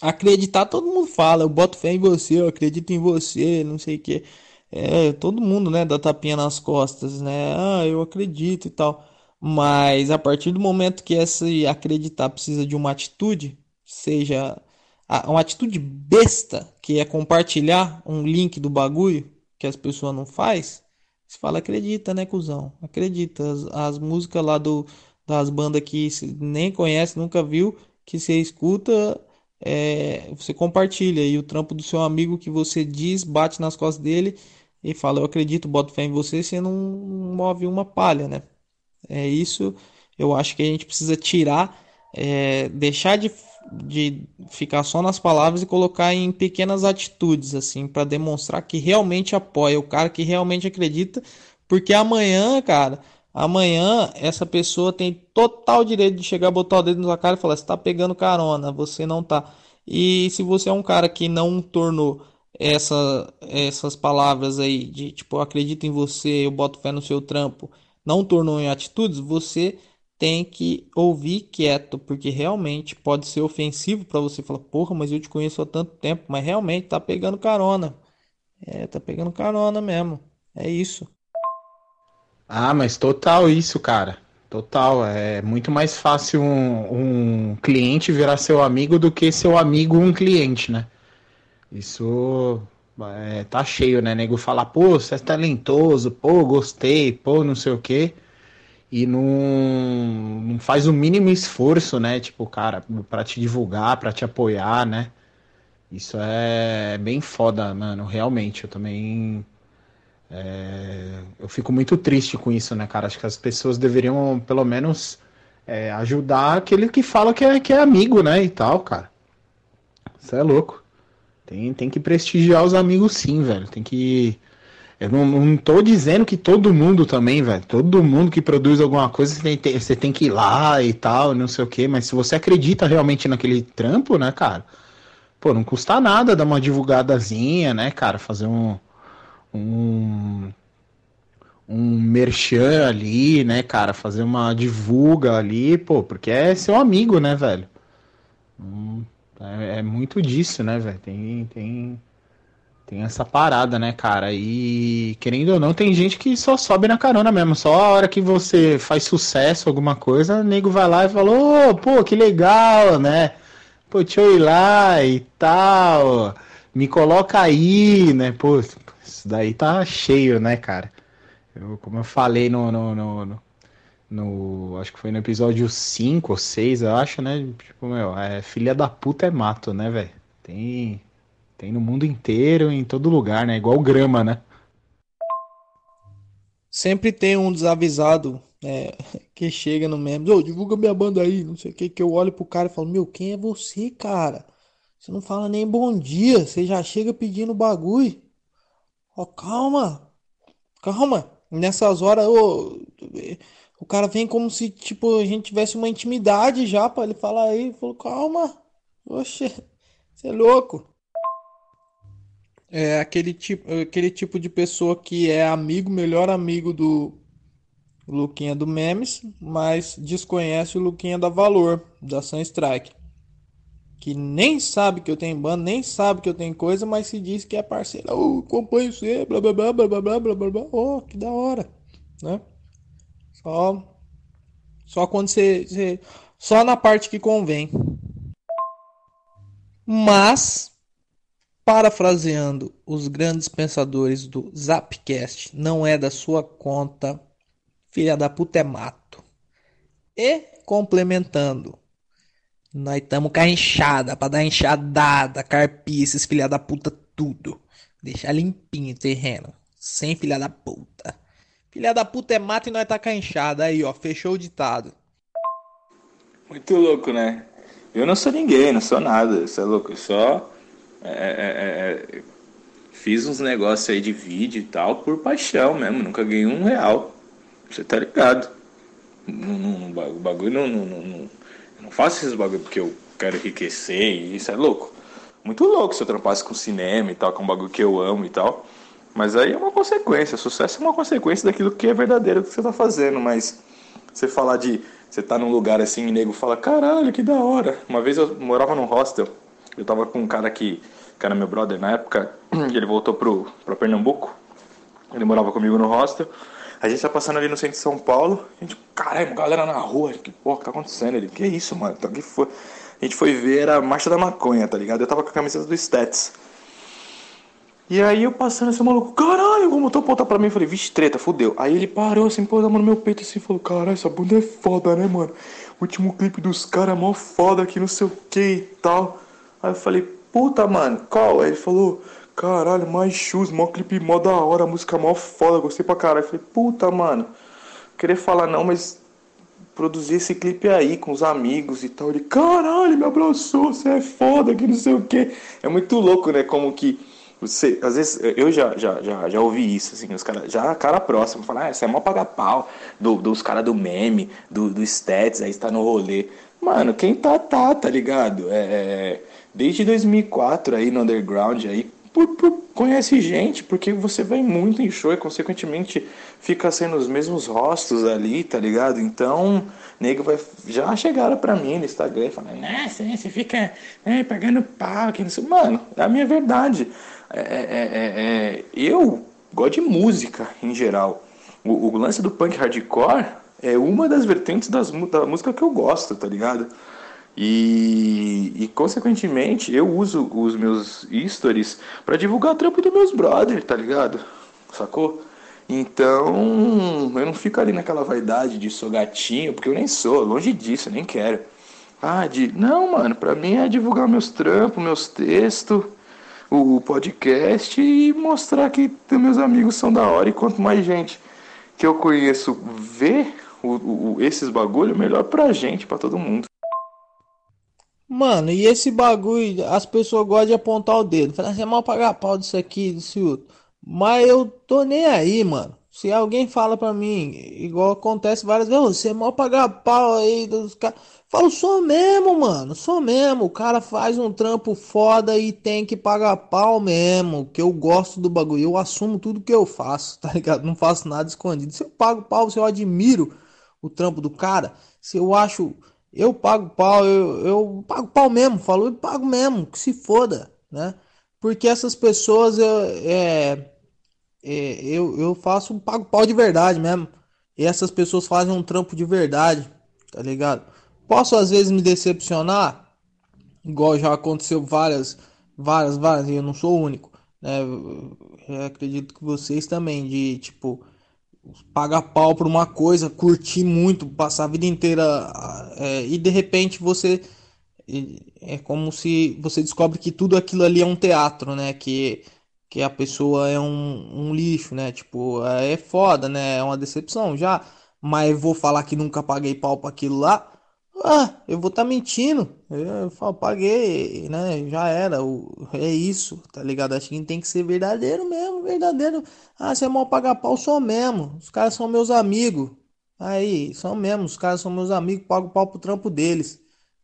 S4: acreditar todo mundo fala, eu boto fé em você, eu acredito em você, não sei o que. É, todo mundo, né, dá tapinha nas costas, né? Ah, eu acredito e tal. Mas a partir do momento que esse acreditar precisa de uma atitude, seja uma atitude besta, que é compartilhar um link do bagulho que as pessoas não faz, você fala, acredita, né, cuzão? Acredita. As, as músicas lá do, das bandas que nem conhece, nunca viu, que você escuta, é, você compartilha. E o trampo do seu amigo que você diz, bate nas costas dele e fala, eu acredito, boto fé em você, você não move uma palha, né? É isso, eu acho que a gente precisa tirar, é, deixar de, de ficar só nas palavras e colocar em pequenas atitudes, assim, para demonstrar que realmente apoia, o cara que realmente acredita, porque amanhã, cara, amanhã essa pessoa tem total direito de chegar, botar o dedo na sua cara e falar: você tá pegando carona, você não tá. E se você é um cara que não tornou essa, essas palavras aí de tipo, eu acredito em você, eu boto fé no seu trampo, não tornou em atitudes, você tem que ouvir quieto, porque realmente pode ser ofensivo para você falar, porra, mas eu te conheço há tanto tempo, mas realmente tá pegando carona. É, tá pegando carona mesmo. É isso.
S1: Ah, mas total isso, cara. Total. É muito mais fácil um, um cliente virar seu amigo do que seu amigo um cliente, né? Isso é, tá cheio, né? Nego falar, pô, você é talentoso, pô, gostei, pô, não sei o quê. E não, não faz o mínimo esforço, né? Tipo, cara, para te divulgar, para te apoiar, né? Isso é bem foda, mano. Realmente, eu também. É, eu fico muito triste com isso, né, cara? Acho que as pessoas deveriam, pelo menos, é, ajudar aquele que fala que é, que é amigo, né? E tal, cara. Isso é louco. Tem, tem que prestigiar os amigos sim, velho. Tem que. Eu não, não tô dizendo que todo mundo também, velho. Todo mundo que produz alguma coisa, você tem, você tem que ir lá e tal, não sei o quê. Mas se você acredita realmente naquele trampo, né, cara? Pô, não custa nada dar uma divulgadazinha, né, cara? Fazer um. Um, um merchan ali, né, cara? Fazer uma divulga ali, pô, porque é seu amigo, né, velho? Hum, é, é muito disso, né, velho? Tem, tem, tem essa parada, né, cara? E querendo ou não, tem gente que só sobe na carona mesmo. Só a hora que você faz sucesso, alguma coisa, o nego vai lá e fala, oh, pô, que legal, né? Pô, deixa eu ir lá e tal. Me coloca aí, né? Pô, isso daí tá cheio, né, cara? Eu, como eu falei no, no, no, no no. Acho que foi no episódio 5 ou 6, eu acho, né? Tipo, meu, é, filha da puta é mato, né, velho? Tem. Tem no mundo inteiro, em todo lugar, né? Igual grama, né?
S4: Sempre tem um desavisado é, [LAUGHS] que chega no meme, ô, divulga minha banda aí, não sei o que, que eu olho pro cara e falo, meu, quem é você, cara? Você não fala nem bom dia, você já chega pedindo bagulho. Ó, calma, calma. Nessas horas, ô, o cara vem como se, tipo, a gente tivesse uma intimidade já para ele falar aí. Falou, calma. Oxe, você é louco. É aquele tipo, aquele tipo de pessoa que é amigo, melhor amigo do Luquinha do Memes, mas desconhece o Luquinha da Valor, da Sunstrike. Que nem sabe que eu tenho banda, nem sabe que eu tenho coisa, mas se diz que é parceiro. Oh, acompanho você, blá blá blá blá blá blá blá blá. Oh, que da hora, né? Só, só quando você, você, Só na parte que convém. Mas, parafraseando os grandes pensadores do Zapcast, não é da sua conta, filha da puta é mato. E, complementando, nós estamos com a enxada, pra dar enxadada, carpices, filha da puta, tudo. Deixar limpinho o terreno, sem filha da puta. Filha da puta é mata e nós tá enxada. Aí, ó, fechou o ditado.
S3: Muito louco, né? Eu não sou ninguém, não sou nada. Você é louco, eu só. É, é, é, é fiz uns negócios aí de vídeo e tal por paixão mesmo, nunca ganhei um real. Você tá ligado? o bagulho não, não faço esses bagulho porque eu quero enriquecer e isso é louco. Muito louco se eu trampasse com cinema e tal, é um bagulho que eu amo e tal. Mas aí é uma consequência, sucesso é uma consequência daquilo que é verdadeiro que você tá fazendo, mas você falar de. Você tá num lugar assim e nego fala, caralho, que da hora. Uma vez eu morava num hostel, eu tava com um cara que, era meu brother na época, [CLEARS THROAT] ele voltou pro, pra Pernambuco. Ele morava comigo no hostel. A gente tá passando ali no centro de São Paulo. A gente, caralho, galera na rua. Que porra que tá acontecendo? Ele, que isso, mano? Então, que foi? A gente foi ver, era a Marcha da Maconha, tá ligado? Eu tava com a camiseta do Stats. E aí eu passando esse maluco, caralho, como tô apontar pra mim, eu falei, vixe, treta, fudeu. Aí ele parou assim, pôs a mão no meu peito assim, falou, caralho, essa bunda é foda, né, mano? Último clipe dos caras é mó foda aqui, não sei o que e tal. Aí eu falei, puta, mano, qual? Aí ele falou, caralho, mais shoes, mó clipe mó da hora, música mó foda, gostei pra caralho. Falei, puta, mano, querer falar não, mas produzir esse clipe aí com os amigos e tal. Ele, caralho, me abraçou, você é foda, que não sei o que. É muito louco, né, como que você, às vezes, eu já, já, já, já ouvi isso, assim, os caras, já cara próximo, falar, ah, você é mó paga pau do, dos caras do meme, do, do Stats, aí está no rolê. Mano, quem tá, tá, tá ligado? É, é desde 2004 aí no underground, aí, por, por, conhece gente, porque você vai muito em show e, consequentemente, fica sendo os mesmos rostos ali, tá ligado? Então, nego vai. Já chegaram pra mim no Instagram e falaram, nossa, você fica é, pagando pau, que não. Mano, é a minha verdade. É, é, é, é, eu gosto de música em geral. O, o, lance do punk hardcore é uma das vertentes das, da música que eu gosto, tá ligado? E, e consequentemente eu uso os meus stories para divulgar o trampo dos meus brothers, tá ligado? Sacou? Então eu não fico ali naquela vaidade de sou gatinho, porque eu nem sou, longe disso, eu nem quero. Ah, de. Não, mano, pra mim é divulgar meus trampos, meus textos o podcast e mostrar que meus amigos são da hora e quanto mais gente que eu conheço vê o, o, esses bagulho, melhor pra gente, pra todo mundo.
S4: Mano, e esse bagulho, as pessoas gostam de apontar o dedo. Falar assim, é mal pagar pau disso aqui, desse outro. Mas eu tô nem aí, mano. Se alguém fala pra mim, igual acontece várias vezes, você é mal pagar pau aí dos caras. Falo, sou mesmo, mano, sou mesmo. O cara faz um trampo foda e tem que pagar pau mesmo. Que eu gosto do bagulho. Eu assumo tudo que eu faço, [LAUGHS] tá ligado? Não faço nada escondido. Se eu pago pau, se eu admiro o trampo do cara, se eu acho. Eu pago pau, eu, eu pago pau mesmo. Falou, eu pago mesmo, que se foda, né? Porque essas pessoas, eu, é, é, eu, eu faço, pago pau de verdade mesmo. E essas pessoas fazem um trampo de verdade, tá ligado? Posso às vezes me decepcionar, igual já aconteceu várias, várias, várias, e eu não sou o único, né? Eu acredito que vocês também, de tipo, pagar pau por uma coisa, curtir muito, passar a vida inteira é, e de repente você é como se você descobre que tudo aquilo ali é um teatro, né? Que, que a pessoa é um, um lixo, né? Tipo, é foda, né? É uma decepção já. Mas vou falar que nunca paguei pau para aquilo lá. Ah, eu vou estar tá mentindo. Eu falo, paguei, né? Já era. O, é isso, tá ligado? Acho que tem que ser verdadeiro mesmo, verdadeiro. Ah, você é mal pagar pau, sou mesmo. Os caras são meus amigos. Aí, são mesmo, os caras são meus amigos, pago pau pro trampo deles.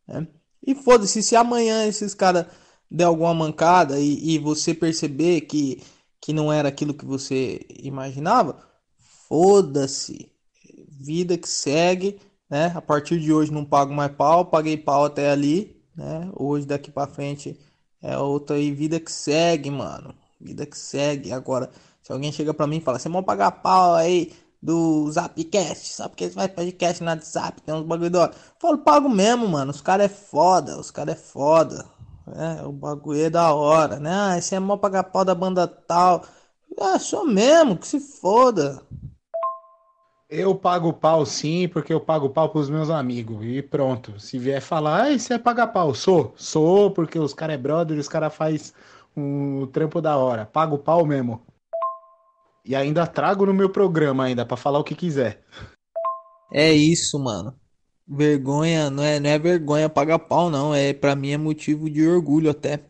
S4: Né? E foda-se, se amanhã esses caras der alguma mancada e, e você perceber que, que não era aquilo que você imaginava, foda-se. Vida que segue né? A partir de hoje não pago mais pau, paguei pau até ali, né? Hoje daqui para frente é outra aí, vida que segue, mano. Vida que segue. Agora, se alguém chega para mim e fala, você vai pagar pau aí do Zapcast, só porque você faz podcast no WhatsApp, tem uns bagulho. Eu falo, pago mesmo, mano. Os caras é foda, os caras é foda. É, o bagulho é da hora, né? Ah, esse é mó pagar pau da banda tal. Ah, sou mesmo, que se foda.
S1: Eu pago pau sim, porque eu pago pau pros meus amigos. E pronto. Se vier falar, ah, você é pagar pau? Sou. Sou, porque os caras é brother, os caras faz um trampo da hora. Pago pau mesmo. E ainda trago no meu programa ainda, para falar o que quiser.
S4: É isso, mano. Vergonha, não é, não é vergonha pagar pau, não. É, para mim é motivo de orgulho até.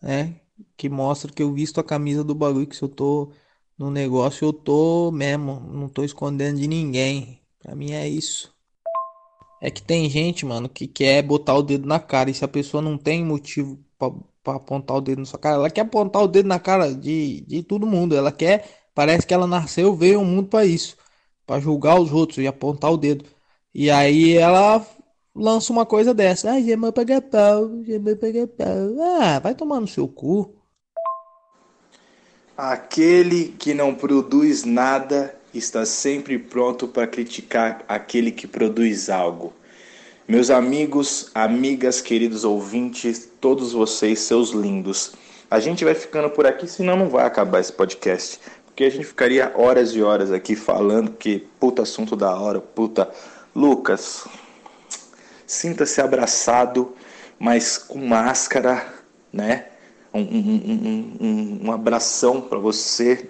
S4: É, que mostra que eu visto a camisa do bagulho, que se eu tô no negócio, eu tô mesmo, não tô escondendo de ninguém. Pra mim é isso. É que tem gente, mano, que quer botar o dedo na cara, e se a pessoa não tem motivo pra apontar o dedo na sua cara, ela quer apontar o dedo na cara de, de todo mundo, ela quer, parece que ela nasceu, veio ao mundo para isso, para julgar os outros e apontar o dedo. E aí ela lança uma coisa dessa. Ah, gemou pagar pau, gemou pagar pau. Ah, vai tomar no seu cu.
S3: Aquele que não produz nada está sempre pronto para criticar aquele que produz algo. Meus amigos, amigas, queridos ouvintes, todos vocês, seus lindos. A gente vai ficando por aqui, senão não vai acabar esse podcast. Porque a gente ficaria horas e horas aqui falando que puta assunto da hora, puta. Lucas, sinta-se abraçado, mas com máscara, né? Um, um, um, um abração para você.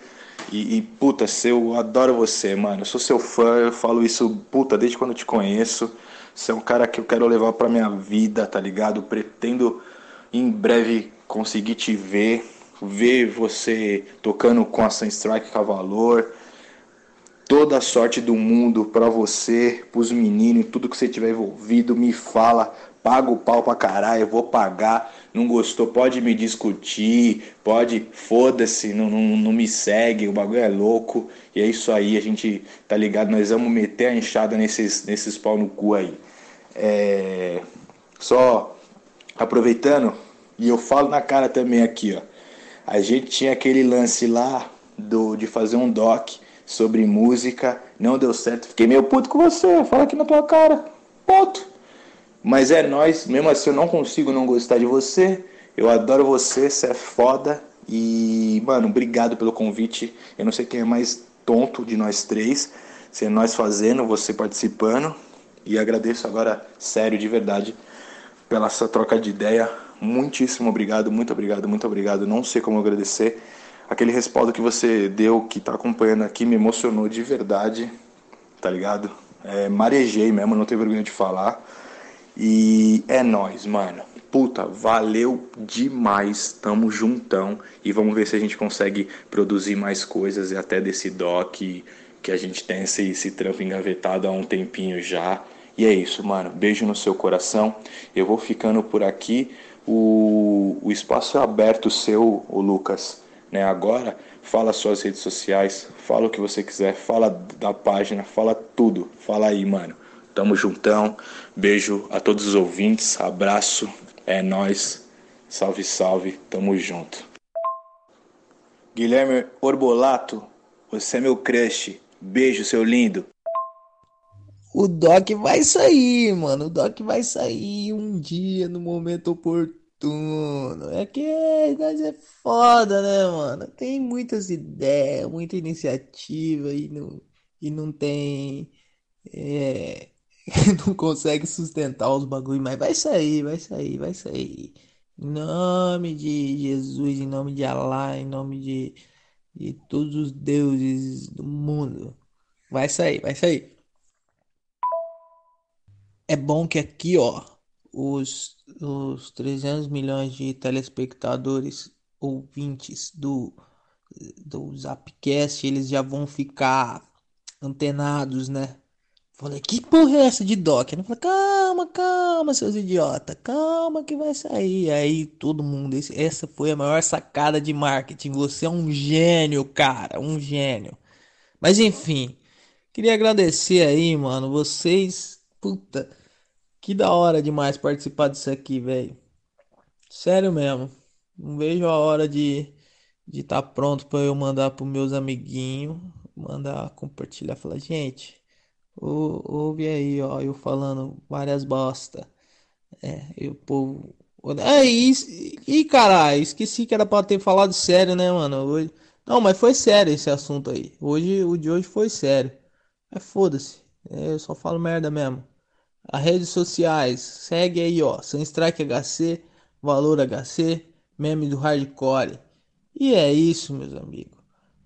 S3: E, e, puta, eu adoro você, mano. Eu sou seu fã, eu falo isso, puta, desde quando eu te conheço. Você é um cara que eu quero levar pra minha vida, tá ligado? Pretendo em breve conseguir te ver, ver você tocando com a Sunstrike Cavalor toda a sorte do mundo para você, pros meninos, tudo que você tiver envolvido, me fala, paga o pau pra caralho, eu vou pagar. Não gostou, pode me discutir, pode, foda-se, não, não, não me segue, o bagulho é louco. E é isso aí, a gente tá ligado, nós vamos meter a enxada nesses, nesses pau no cu aí. É, só aproveitando, e eu falo na cara também aqui, ó. A gente tinha aquele lance lá do, de fazer um doc sobre música, não deu certo. Fiquei meio puto com você, fala aqui na tua cara. Ponto. Mas é nós, mesmo assim eu não consigo não gostar de você. Eu adoro você, você é foda. E, mano, obrigado pelo convite. Eu não sei quem é mais tonto de nós três. Se é nós fazendo, você participando. E agradeço agora, sério, de verdade, pela essa troca de ideia. Muitíssimo obrigado, muito obrigado, muito obrigado. Não sei como agradecer aquele respaldo que você deu, que tá acompanhando aqui, me emocionou de verdade, tá ligado? É, marejei mesmo, não tenho vergonha de falar. E é nós, mano. Puta, valeu demais. Tamo juntão. E vamos ver se a gente consegue produzir mais coisas e até desse doc que a gente tem esse, esse trampo engavetado há um tempinho já. E é isso, mano. Beijo no seu coração. Eu vou ficando por aqui. O, o espaço é aberto seu, o Lucas né? Agora, fala suas redes sociais, fala o que você quiser, fala da página, fala tudo. Fala aí, mano. Tamo juntão. Beijo a todos os ouvintes. Abraço. É nós. Salve, salve. Tamo junto. Guilherme Orbolato, você é meu crush. Beijo, seu lindo.
S4: O Doc vai sair, mano. O Doc vai sair um dia no momento oportuno. É que nós é foda, né, mano? Tem muitas ideias, muita iniciativa e não, e não tem. É, [LAUGHS] não consegue sustentar os bagulho, mas vai sair, vai sair, vai sair. Em nome de Jesus, em nome de Allah, em nome de, de todos os deuses do mundo. Vai sair, vai sair. É bom que aqui, ó, os, os 300 milhões de telespectadores ouvintes do, do Zapcast, eles já vão ficar antenados, né? Falei, que porra é essa de doc? Eu falei, calma, calma, seus idiotas, calma que vai sair. Aí todo mundo, esse, essa foi a maior sacada de marketing. Você é um gênio, cara, um gênio. Mas enfim, queria agradecer aí, mano, vocês, puta, que da hora demais participar disso aqui, velho. Sério mesmo. Não vejo a hora de de estar tá pronto para eu mandar para meus amiguinhos, mandar compartilhar, falar, gente, ouve aí, ó, eu falando várias bosta. É, e o povo. É isso. E caralho, esqueci que era pra ter falado sério, né, mano? Hoje... Não, mas foi sério esse assunto aí. Hoje, o de hoje foi sério. É foda-se. É, eu só falo merda mesmo. As redes sociais, segue aí, ó, Sunstrike HC, Valor HC, meme do hardcore. E é isso, meus amigos.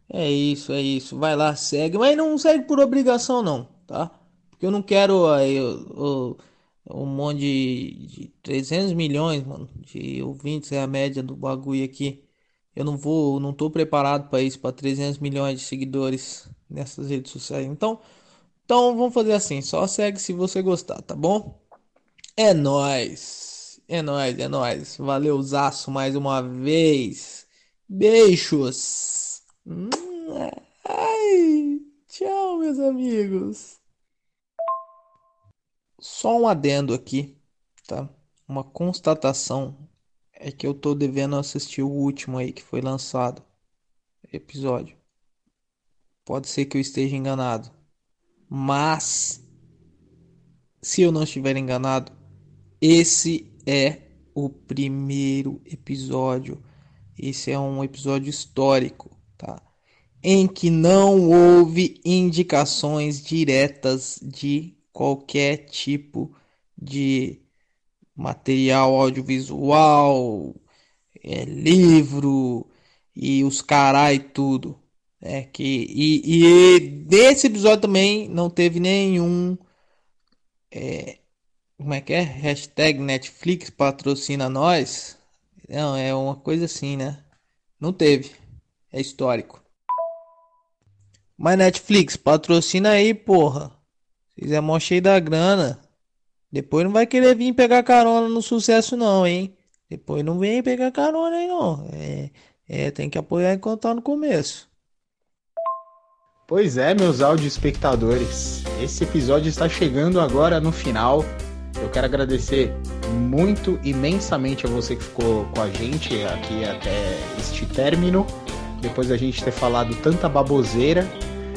S4: É isso, é isso. Vai lá, segue, mas não segue por obrigação não, tá? Porque eu não quero aí um monte de, de 300 milhões, mano, de ouvintes é a média do bagulho aqui. Eu não vou, não tô preparado para isso, para 300 milhões de seguidores nessas redes sociais. Então, então vamos fazer assim, só segue se você gostar, tá bom? É nós. É nós, é nós. Valeu, Zaço, mais uma vez. Beijos. Ai, tchau, meus amigos. Só um adendo aqui, tá? Uma constatação é que eu tô devendo assistir o último aí que foi lançado. Episódio. Pode ser que eu esteja enganado. Mas se eu não estiver enganado, esse é o primeiro episódio. Esse é um episódio histórico, tá? Em que não houve indicações diretas de qualquer tipo de material audiovisual, é, livro e os carai tudo. É que e, e desse episódio também não teve nenhum é, como é que é? Hashtag Netflix patrocina nós. Não, é uma coisa assim, né? Não teve. É histórico. Mas Netflix, patrocina aí, porra. Vocês é mó cheio da grana. Depois não vai querer vir pegar carona no sucesso, não, hein? Depois não vem pegar carona aí, não. É, é tem que apoiar enquanto tá no começo.
S1: Pois é, meus áudio espectadores. Esse episódio está chegando agora no final. Eu quero agradecer muito, imensamente a você que ficou com a gente aqui até este término. Depois da gente ter falado tanta baboseira,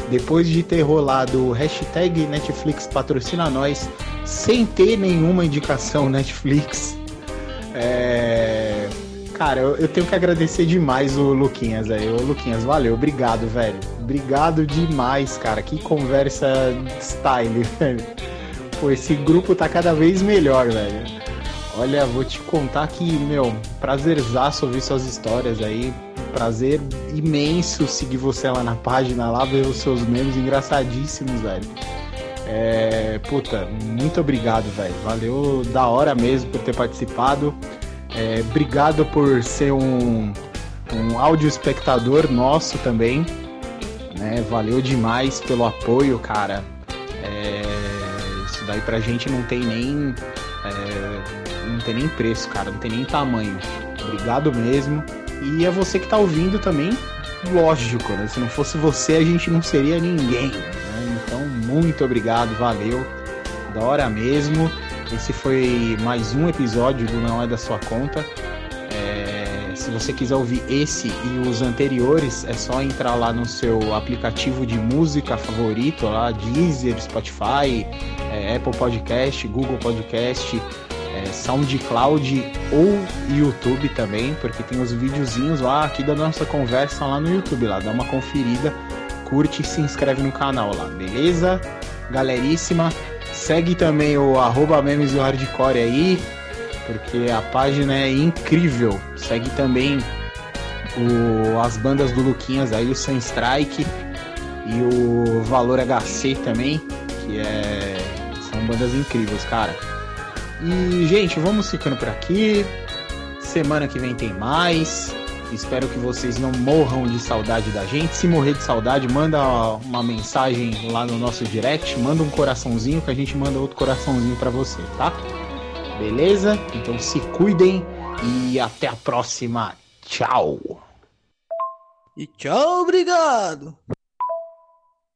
S1: depois de ter rolado o hashtag Netflix patrocina nós, sem ter nenhuma indicação Netflix. [LAUGHS] É... Cara, eu, eu, tenho que agradecer demais o Luquinhas aí. Ô, Luquinhas, valeu, obrigado, velho. Obrigado demais, cara. Que conversa style, [LAUGHS] velho. Pô, esse grupo tá cada vez melhor, velho. Olha, vou te contar que, meu, prazerzaço ouvir suas histórias aí. Prazer imenso seguir você lá na página, lá ver os seus memes engraçadíssimos, velho. É, puta, muito obrigado, velho. Valeu da hora mesmo por ter participado. É, obrigado por ser um, um áudio espectador nosso também. Né? Valeu demais pelo apoio, cara. É, isso daí pra gente não tem nem. É, não tem nem preço, cara. Não tem nem tamanho. Obrigado mesmo. E é você que tá ouvindo também, lógico, né? Se não fosse você, a gente não seria ninguém. Né? Então, muito obrigado, valeu. Da hora mesmo. Esse foi mais um episódio do Não É da Sua Conta. É, se você quiser ouvir esse e os anteriores, é só entrar lá no seu aplicativo de música favorito, lá, Deezer, Spotify, é, Apple Podcast, Google Podcast, é, SoundCloud ou YouTube também, porque tem os videozinhos lá aqui da nossa conversa lá no YouTube, lá, dá uma conferida, curte e se inscreve no canal lá, beleza? Galeríssima, Segue também o arroba memes do hardcore aí, porque a página é incrível. Segue também o, as bandas do Luquinhas aí, o Sunstrike e o Valor HC também, que é, são bandas incríveis, cara. E, gente, vamos ficando por aqui. Semana que vem tem mais. Espero que vocês não morram de saudade da gente. Se morrer de saudade, manda uma mensagem lá no nosso direct, manda um coraçãozinho que a gente manda outro coraçãozinho para você, tá? Beleza? Então se cuidem e até a próxima. Tchau.
S4: E tchau, obrigado.